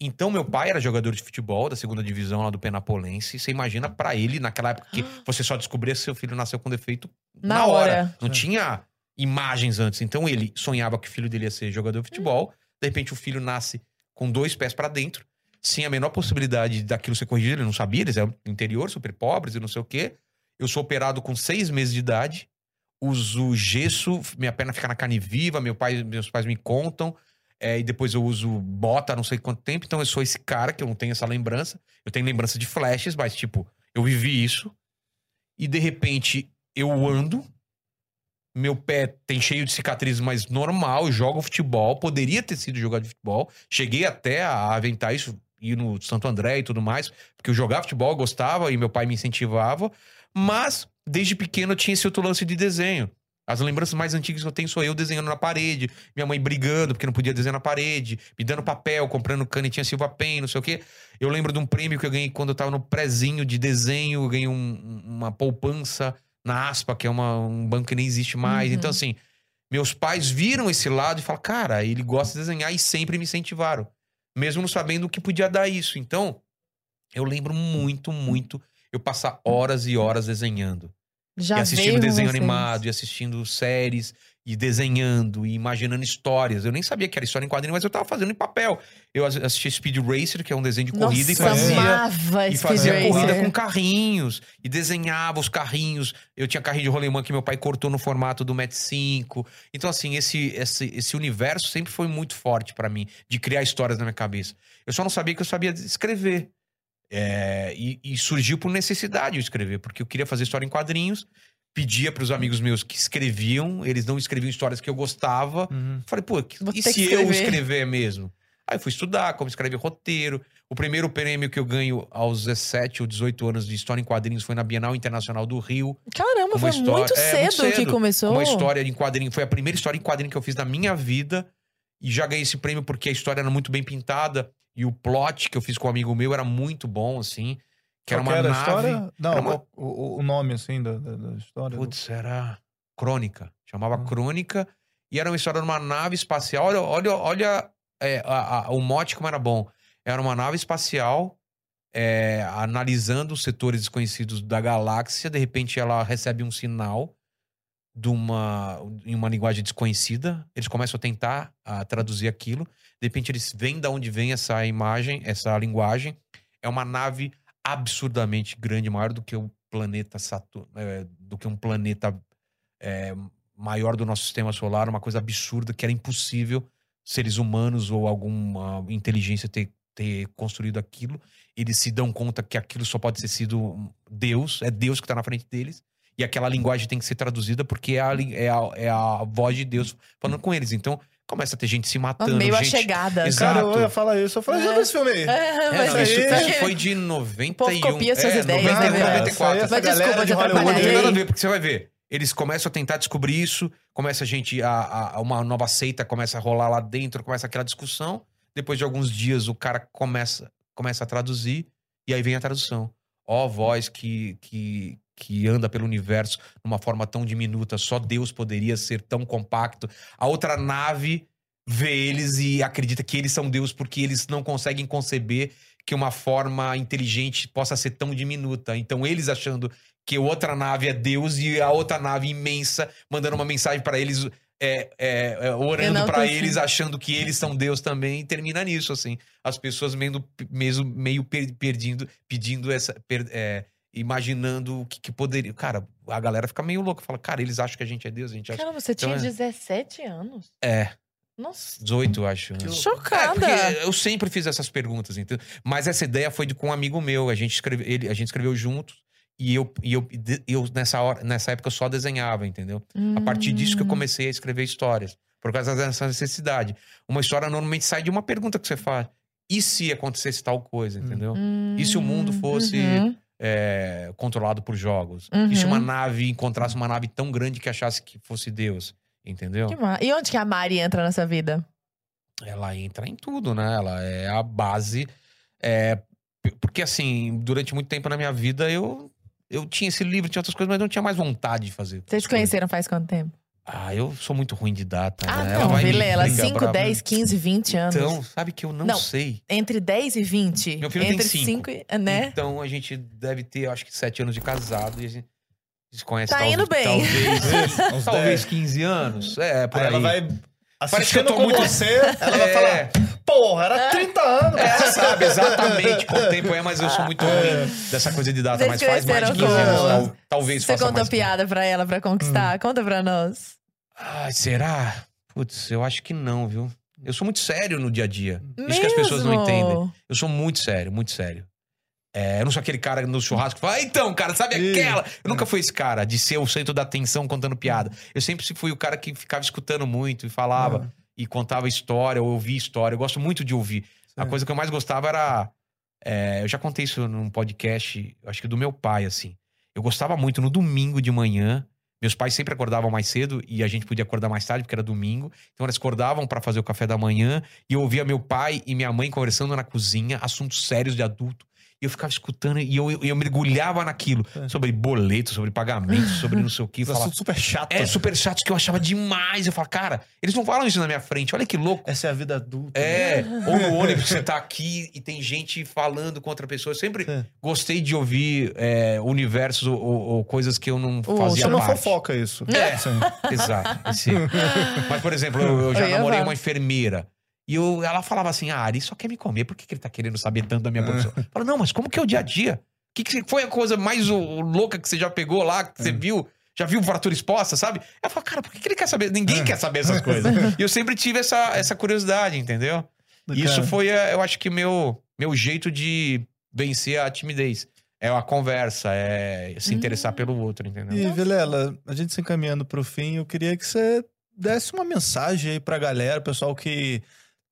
Então, meu pai era jogador de futebol da segunda divisão lá do Penapolense. Você imagina pra ele, naquela época que [GASPS] você só descobria se seu filho nasceu com defeito Na hora. Não É. tinha imagens antes. Então, ele sonhava que o filho dele ia ser jogador de futebol. De repente, o filho nasce com dois pés pra dentro, sem a menor possibilidade daquilo ser corrigido. Ele não sabia, eles eram interior, super pobres e não sei o quê. Eu sou operado com seis meses de idade. Uso gesso, minha perna fica na carne viva, meu pai, meus pais me contam. É, e depois eu uso bota não sei quanto tempo. Então eu sou esse cara que eu não tenho essa lembrança. Eu tenho lembrança de flashes, mas tipo, eu vivi isso. E de repente eu ando. Meu pé tem cheio de cicatrizes, mas normal. Jogo futebol. Poderia ter sido jogador de futebol. Cheguei até a aventar isso, ir no Santo André e tudo mais. Porque eu jogava futebol, eu gostava e meu pai me incentivava. Mas desde pequeno eu tinha esse outro lance de desenho. As lembranças mais antigas que eu tenho sou eu desenhando na parede, minha mãe brigando porque não podia desenhar na parede, me dando papel, comprando canetinha Silva Pen, não sei o quê. Eu lembro de um prêmio que eu ganhei quando eu tava no prezinho de desenho, eu ganhei um- uma poupança na Aspa, que é uma- um banco que nem existe mais. Uhum. Então, assim, meus pais viram esse lado e falaram, cara, ele gosta de desenhar e sempre me incentivaram. Mesmo não sabendo o que podia dar isso. Então, eu lembro muito, muito eu passar horas e horas desenhando Já e assistindo desenho vocês. animado, e assistindo séries, e desenhando, e imaginando histórias. Eu nem sabia que era história em quadrinho, mas eu tava fazendo em papel. Eu as- assistia Speed Racer, que é um desenho de corrida, Nossa, e fazia. amava E fazia Racer. corrida com carrinhos. E desenhava os carrinhos. Eu tinha carrinho de rolemã que meu pai cortou no formato do Met 5. Então, assim, esse, esse, esse universo sempre foi muito forte pra mim. De criar histórias na minha cabeça. Eu só não sabia que eu sabia escrever. É, e, e surgiu por necessidade eu escrever. Porque eu queria fazer história em quadrinhos. Pedia pros amigos meus que escreviam. Eles não escreviam histórias que eu gostava. Uhum. Falei, pô, que- e se eu escrever. mesmo? Aí eu fui estudar como escrever roteiro. O primeiro prêmio que eu ganho aos 17 ou 18 anos de história em quadrinhos foi na Bienal Internacional do Rio. Caramba, Uma foi história- muito, é, cedo muito cedo. que começou. Uma história em quadrinho. Foi a primeira história em quadrinho que eu fiz na minha vida. E já ganhei esse prêmio porque a história era muito bem pintada. E o plot que eu fiz com um amigo meu era muito bom, assim. Que era uma era nave. a história? Não, era uma- qual- o, o nome, assim, da, da, história. do- Putz, era Crônica. Chamava Hum. Crônica. E era uma história de uma nave espacial. Olha, olha, olha é, a- a- o mote como era bom. Era uma nave espacial é, analisando os setores desconhecidos da galáxia. De repente ela recebe um sinal de uma, em uma linguagem desconhecida. Eles começam a tentar a, traduzir aquilo. De repente eles veem de onde vem essa imagem, essa linguagem. É uma nave absurdamente grande, maior do que o planeta Saturno, é, do que um planeta é, maior do nosso sistema solar, uma coisa absurda que era impossível seres humanos ou alguma inteligência ter, ter construído aquilo. Eles se dão conta que aquilo só pode ter sido Deus, é Deus que está na frente deles. E aquela linguagem tem que ser traduzida porque é a, é a, é a voz de Deus falando com eles. Então começa a ter gente se matando. meio a gente... chegada. Exato. Cara, eu ia falar isso. Eu falei, já É. viu esse filme aí? É, É, mas não, isso, aí- foi de 91. povo copia suas é, ideias, 91, né, cara? 94. Essa aí, essa Mas desculpa de Hollywood Não tem nada a ver, porque você vai ver. Eles começam a tentar descobrir isso, começa a gente, a, a- a- uma nova seita começa a rolar lá dentro, começa aquela discussão. Depois de alguns dias, o cara começa, começa a traduzir, e aí vem a tradução. Ó, voz que, que, que anda pelo universo numa forma tão diminuta, só Deus poderia ser tão compacto. A outra nave vê eles e acredita que eles são Deus porque eles não conseguem conceber que uma forma inteligente possa ser tão diminuta. Então eles achando que outra nave é Deus e a outra nave imensa mandando uma mensagem para eles é, é, é, orando para eles, achando que eles são Deus também, e termina nisso, assim. As pessoas meio, mesmo, meio per- perdendo, pedindo essa. per- é, imaginando o que, que poderia. Cara, a galera fica meio louca, fala, cara, eles acham que a gente é Deus, a gente acha. Caramba, você tinha Então é- 17 anos? É, Nossa, 18, eu acho. né? É, chocada. porque eu sempre fiz essas perguntas, entendeu? Mas essa ideia foi de, com um amigo meu. A gente, escreve, ele, a gente escreveu juntos. E eu, e eu, eu nessa, hora, nessa época, eu só desenhava, entendeu? A partir disso que eu Hum. comecei a escrever histórias. Por causa dessa necessidade. Uma história normalmente sai de uma pergunta que você faz. E se acontecesse tal coisa, entendeu? E se o mundo fosse Uhum. É, controlado por jogos? Uhum. E se uma nave encontrasse uma nave tão grande que achasse que fosse Deus? Entendeu? E onde que a Mari entra nessa vida? Ela entra em tudo, né? Ela é a base. é, porque, assim, durante muito tempo na minha vida, eu, eu tinha esse livro, tinha outras coisas, mas não tinha mais vontade de fazer. Vocês se conheceram faz quanto tempo? Ah, eu sou muito ruim de data. Ah, né? não, Ela vai Vilela. explicar 5, pra- 10, 15, 20 anos. Então, sabe que eu não, Não. sei. Entre 10 e 20. Meu filho tem Entre cinco. 5 e. Né? Então a gente deve ter, acho que, sete anos de casado e a gente se conhece Tá talvez, indo bem. Talvez, [LAUGHS] Uns talvez 10. 15 anos. É, por Aí aí. ela vai Parece que eu assistindo tô com muito- você, ela vai [LAUGHS] É. falar, porra, era 30 anos. É, sabe, exatamente quanto tempo é, mas eu sou muito [LAUGHS] ruim dessa coisa de data. Vocês Mas faz mais de 15 cresceram anos, talvez Você faça contou mais. piada pra ela pra conquistar? Hum. Conta pra nós. Ai, será? Putz, eu acho que não, viu? Eu sou muito sério no dia a dia. Isso Mesmo? que as pessoas não entendem. Eu sou muito sério, muito sério. É, eu não sou aquele cara no churrasco que fala, ah, então, cara, sabe aquela? Eu nunca fui esse cara de ser o centro da atenção contando piada. Eu sempre fui o cara que ficava escutando muito e falava e contava história, ou ouvia história. Eu gosto muito de ouvir. A coisa que eu mais gostava era. é, eu já contei isso num podcast, acho que do meu pai, assim. Eu gostava muito no domingo de manhã. Meus pais sempre acordavam mais cedo e a gente podia acordar mais tarde, porque era domingo. Então eles acordavam para fazer o café da manhã e eu ouvia meu pai e minha mãe conversando na cozinha, assuntos sérios de adulto. E eu ficava escutando e eu, eu, eu mergulhava naquilo. É. Sobre boleto, sobre pagamento, sobre não sei o que. É [LAUGHS] Falava, super chato. é super chato que eu achava demais. Eu falava, cara, eles não falam isso na minha frente. Olha que louco. Essa é a vida adulta. É, ou no [LAUGHS] ônibus você tá aqui e tem gente falando com outra pessoa. Eu sempre É. gostei de ouvir é, universos ou, ou- ou coisas que eu não fazia Chama parte. fofoca isso. É. Sim. [LAUGHS] Exato. esse- Mas, por exemplo, eu, eu já Eu ia namorei uma enfermeira. E eu, ela falava assim: ah, Ari só quer me comer, por que, que ele tá querendo saber tanto da minha profissão? Eu falo, não, mas como que é o dia a dia? Que que foi a coisa mais louca que você já pegou lá, que você viu? Já viu fratura exposta, sabe? Eu falo, cara, por que, que ele quer saber? Ninguém quer saber essas [LAUGHS] coisas. E eu sempre tive essa, essa curiosidade, entendeu? E Isso foi, eh, eu acho que, meu, meu jeito de vencer a timidez. É a conversa, é se interessar pelo outro, entendeu? E, Vilela, a gente se encaminhando pro fim, eu queria que você desse uma mensagem aí pra galera, pessoal que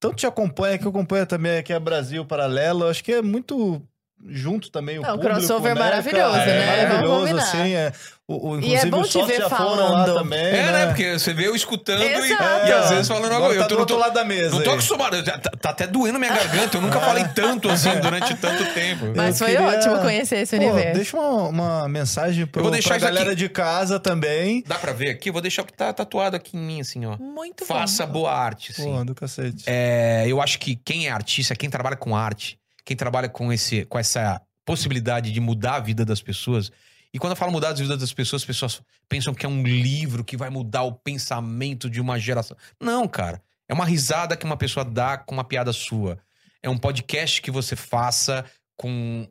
tanto te acompanha, que acompanha também aqui a Brasil Paralelo. Acho que é muito junto também o Não, o público, crossover né, maravilhoso, cara? né? É Vamos maravilhoso, assim. É, o, o, E é inclusive, bom te ver já foram lá falando. também, É, né? Porque você vê eu escutando e, e às vezes falando Agora agora. tá eu tô, do não outro lado da mesa. não tô acostumado. Tá, tá até doendo minha garganta. Eu nunca falei [LAUGHS] tanto assim durante tanto tempo. Mas Eu foi queria- ótimo conhecer esse Pô, universo. deixa uma, uma mensagem pro, Eu vou deixar pra galera aqui. de casa também. Dá pra ver aqui? Eu vou deixar o que tá tatuado aqui em mim, assim, ó. Muito Faça bom. boa arte, assim. Pô, do cacete. É, eu acho que quem é artista, quem trabalha com arte, quem trabalha com, esse, com essa possibilidade de mudar a vida das pessoas. E quando eu falo mudar a vida das pessoas, as pessoas pensam que é um livro que vai mudar o pensamento de uma geração. Não, cara. É uma risada que uma pessoa dá com uma piada sua. É um podcast que você faça com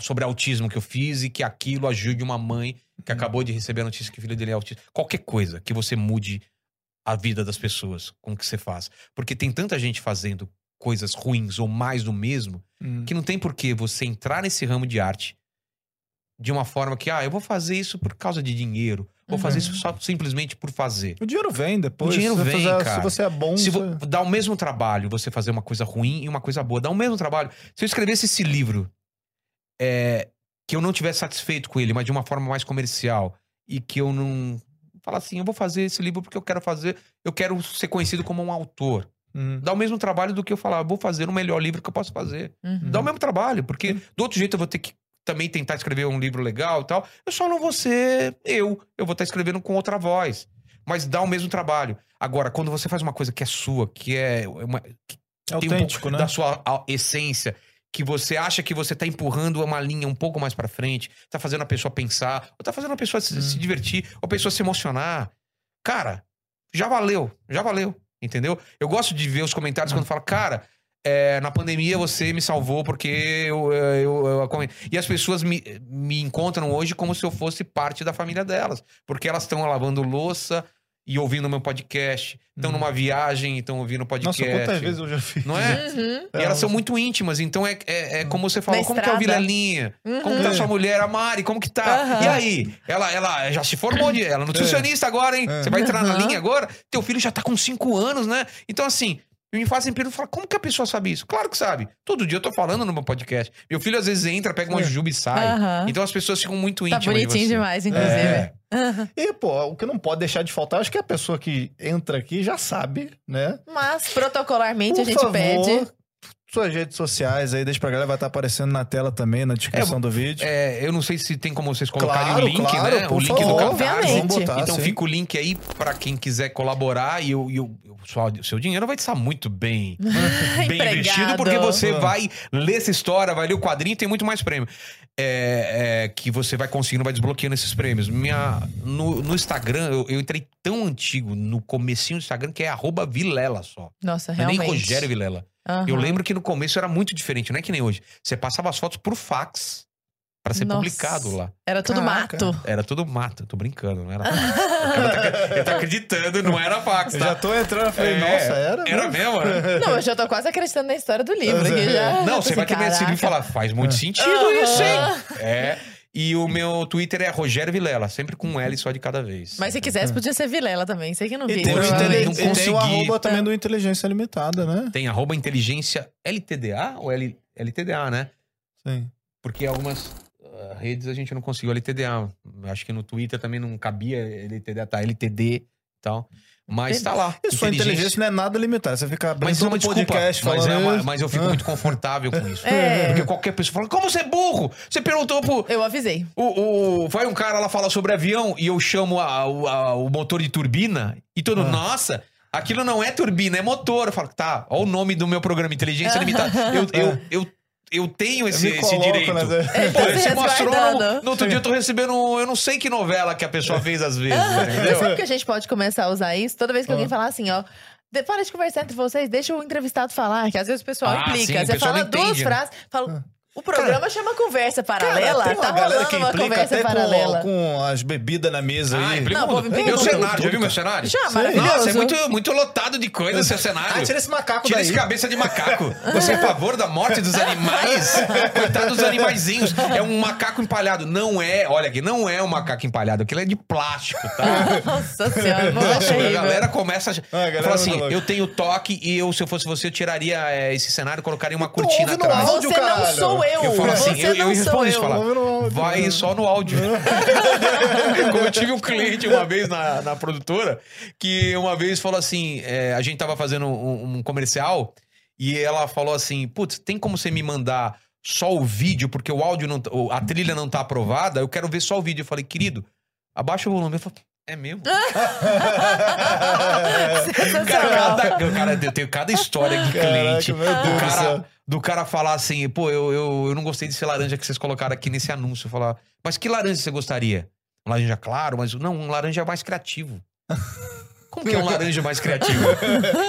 sobre autismo que eu fiz e que aquilo ajude uma mãe que acabou de receber a notícia que o filho dele é autista. Qualquer coisa que você mude a vida das pessoas com o que você faz. Porque tem tanta gente fazendo coisas ruins ou mais do mesmo Hum. que não tem por que você entrar nesse ramo de arte de uma forma que, ah, eu vou fazer isso por causa de dinheiro. Vou fazer isso só simplesmente por fazer. O dinheiro vem depois. O dinheiro se vem, cara. Se você é bom, Se você... vo- dá o mesmo trabalho você fazer uma coisa ruim e uma coisa boa. Dá o mesmo trabalho. Se eu escrevesse esse livro é, que eu não tivesse satisfeito com ele, mas de uma forma mais comercial, e que eu não. Falar assim, eu vou fazer esse livro porque eu quero fazer, eu quero ser conhecido como um autor. Hum. Dá o mesmo trabalho do que eu falar, vou fazer o melhor livro que eu posso fazer. Uhum. Dá o mesmo trabalho, porque do outro jeito eu vou ter que também tentar escrever um livro legal e tal. Eu só não vou ser eu. Eu vou estar escrevendo com outra voz. Mas dá o mesmo trabalho. Agora, quando você faz uma coisa que é sua, que é uma, É tem um autêntico, pouco né? da sua essência, que você acha que você tá empurrando uma linha um pouco mais pra frente, tá fazendo a pessoa pensar, ou tá fazendo a pessoa se, Hum. se divertir, ou a pessoa se emocionar. Cara, já valeu, já valeu, entendeu? Eu gosto de ver os comentários quando fala, cara, é, na pandemia você me salvou porque eu, eu, eu- eu- E as pessoas me, me encontram hoje como se eu fosse parte da família delas. Porque elas estão lavando louça e ouvindo meu podcast. Estão Hum. numa viagem e estão ouvindo podcast. Nossa, quantas vezes eu já fiz. Não é? Uhum. E elas são muito íntimas, então é, é, é como você falou, como que é o. Vilelinha? Uhum. Como que tá sua mulher, a Mari? Como que tá? Aham. E aí? Ela, ela já se formou, de, ela é nutricionista agora, hein? É. Você vai entrar na linha agora? Teu filho já tá com cinco anos, né? Então, assim, me fazem pergunta, fala, como que a pessoa sabe isso? Claro que sabe. Todo dia eu tô falando no meu podcast. Meu filho às vezes entra, pega uma jujuba e sai. Aham. Então as pessoas ficam muito Tá íntimas de bonitinho você. demais, inclusive. É. E, pô, o que não pode deixar de faltar, acho que a pessoa que entra aqui já sabe, né? Mas, protocolarmente, Por a gente favor, pede. Suas redes sociais aí, deixa pra galera, vai estar aparecendo na tela também, na descrição do vídeo. É, eu não sei se tem como vocês colocarem Claro, o link, claro, né? o link favor. do Catarse. Vamos botar, Então sim. fica o link aí pra quem quiser colaborar e eu, eu- o seu dinheiro vai estar muito bem, [LAUGHS] bem investido, porque você Ah. vai ler essa história, vai ler o quadrinho e tem muito mais prêmio. É, é, que você vai conseguindo, vai desbloqueando esses prêmios. Minha, no, no Instagram, eu, eu entrei tão antigo no comecinho do Instagram que é arroba Vilela só. Nossa, Não é realmente. nem Rogério Vilela. Aham. Eu lembro que no começo era muito diferente, não é que nem hoje. Você passava as fotos por fax pra ser Nossa. publicado lá. Era tudo Caraca. mato. Era tudo mato, tô brincando, não era fax. o cara tá, ele tá acreditando, não era fax, Eu tá? já tô entrando, eu falei, É, nossa, era? Era mesmo? né? [LAUGHS] Não, eu já tô quase acreditando na história do livro aqui já. Não, Tô você vai ter esse livro e falar, faz muito [LAUGHS] sentido Aham. isso, hein? É. E o meu Twitter é Rogério Vilela, sempre com um L só de cada vez. Mas se quisesse, podia ser Vilela também. Sei que não E vi. tem, o Não intele- não e tem o consegui. arroba também do Inteligência Limitada, né? Tem arroba inteligência LTDA ou L, LTDA, né? Sim. Porque algumas ah, redes a gente não conseguiu LTDA. Acho que no Twitter também não cabia LTDA, tá LTD e tal. Mas tá lá. E sua inteligência não é nada limitada. Você fica abrindo Mas é todo uma desculpa. podcast Mas, é uma- isso. mas eu fico Ah. muito confortável com isso. [LAUGHS] É. Porque qualquer pessoa fala, como você é burro? Você perguntou pro... Eu avisei. O, o- vai um cara lá falar sobre avião e eu chamo a- o- a- o motor de turbina e todo, nossa, aquilo não é turbina, é motor. Eu falo, tá, olha o nome do meu programa, Inteligência Limitada. Eu, eu, [LAUGHS] eu, eu tenho esse, me esse direito. nas- Ele Pô, [LAUGHS] se esse astrônomo, no outro dia eu tô recebendo, um- eu não sei que novela que a pessoa fez às vezes, entendeu? sabe que a gente pode começar a usar isso? Toda vez que alguém falar assim, ó. de- Para de conversar entre vocês, deixa o entrevistado falar, que às vezes o pessoal Ah, implica. sim, Você pessoal fala duas né? frases, fala. O programa chama conversa Cara, paralela. tem uma tá galera rolando que uma implica conversa até com, paralela. com as bebidas na mesa Ah, aí. implica Não, Meu cenário, já viu meu cara. cenário? Já, maravilhoso. Nossa, é muito, muito lotado de coisas seu cenário. Ah, tira esse macaco Tira daí. esse cabeça de macaco. Você é a favor da morte dos animais? [LAUGHS] Coitado dos animaizinhos. É um macaco empalhado. Não é, olha aqui, não é um macaco empalhado. Aquilo é de plástico, tá? [LAUGHS] Nossa senhora, não é Nossa, a galera começa a. Ah, a galera fala assim: louca. eu tenho toque e eu, se eu fosse você, eu tiraria é, esse cenário e colocaria uma cortina atrás. áudio, Você não caralho. sou eu. Eu falo assim, Você eu, eu respondo isso, eu. falar, vai só no áudio. [LAUGHS] Como eu tive um cliente uma vez na, na produtora, que uma vez falou assim, é, a gente tava fazendo um, um comercial, e ela falou assim, putz, tem como você me mandar só o vídeo, porque o áudio, não, tá- a trilha não tá aprovada, eu quero ver só o vídeo. Eu falei, querido, abaixa o volume. Eu falei, é mesmo? [LAUGHS] Cara, cada, cara, eu tenho cada história de cliente. do, cara, do cara falar assim, pô, eu, eu, eu não gostei desse laranja que vocês colocaram aqui nesse anúncio. Eu falar, mas que laranja você gostaria? Um laranja claro, mas não, um laranja mais criativo. [LAUGHS] Como que é um laranja mais criativo?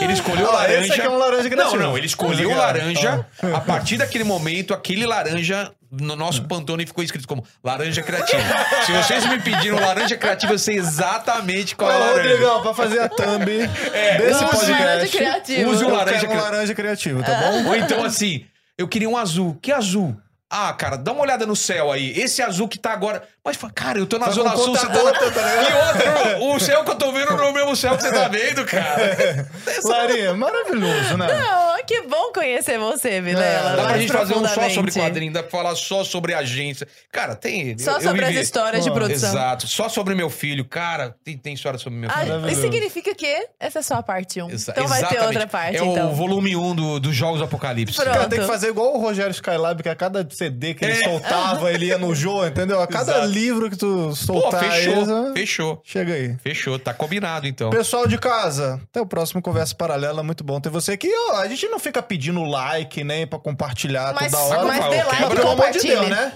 Ele escolheu Ah, laranja. esse aqui é um laranja criativo. Não, não, ele escolheu laranja. A partir daquele momento, aquele laranja no nosso Pantone ficou escrito como laranja criativo. [LAUGHS] Se vocês me pediram laranja criativo, eu sei exatamente qual é a Ô, laranja. Rodrigão, pra fazer a thumb desse Use podcast. laranja criativo. Use o laranja um cri- laranja criativo, tá bom? Ou então assim, eu queria um azul. Que azul? Ah, cara, dá uma olhada no céu aí. Esse azul que tá agora. Mas, cara, eu tô na Tá Zona Sul, você tá tá? E outro, o céu que eu tô vendo não é o mesmo céu que você tá vendo, cara. [LAUGHS] Larinha, maravilhoso, né? Não, que bom conhecer você, Vilela. É, Dá pra gente fazer um só sobre quadrinho, dá pra falar só sobre agência. Cara, tem. Só eu- eu sobre vivi- as histórias de produção. Exato. Só sobre meu filho. Cara, tem, tem história sobre meu Ah, filho. Maravilhoso. isso significa que essa é só a parte 1. Exa- então vai ter outra parte, É então. o volume 1 do, dos Jogos do Apocalipse. Pronto. Cara, tem que fazer igual o Rogério Skylab, que a cada CD que ele É. soltava, ele ia no jogo, entendeu? A cada Exato. Livro que tu Pô, soltar fechou. eles, ah, Fechou. chega aí. Fechou. Tá combinado, então. Pessoal de casa, até o próximo Conversa Paralela. Muito bom ter você aqui. Ó, a gente não fica pedindo like nem pra compartilhar Mas, toda hora. mas quebra. like Mas pelo amor de. Deus, né?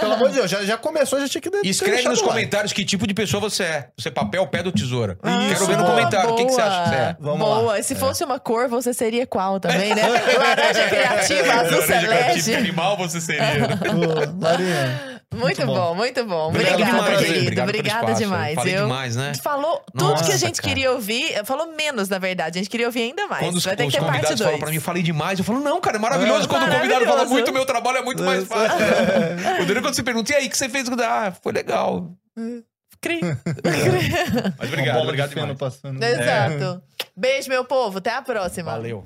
Pelo amor de Deus, já, já começou, já tinha que Escreve nos like. comentários que tipo de pessoa você é. Você é papel, pedra ou tesoura? Ah, Quero ver no boa, comentário. O que, que você boa. acha que você é? Vamos boa. lá. Se fosse uma cor, você seria qual também, né? [LAUGHS] Laranja criativa, azul celeste. animal você seria. Ô, Marinha. Muito bom. bom, muito bom. Obrigado Obrigada, demais, querido. obrigado Obrigada demais. Falei Eu- demais, né? Falou tudo Nossa, que a gente cara. queria ouvir. Falou menos, na verdade. A gente queria ouvir ainda mais. Quando os, Vai ter os que ter parte convidados 2. falam pra mim, falei demais. Eu falo, não, cara, é maravilhoso. É. Quando o convidado fala Maravilhoso. muito, meu trabalho é muito mais É. fácil. [LAUGHS] O Daniel, quando você pergunta, e aí, o que você fez? Ah, foi legal. Cri. Mas obrigado, obrigado demais. passando. Exato. Beijo, meu povo. Até a próxima. Valeu.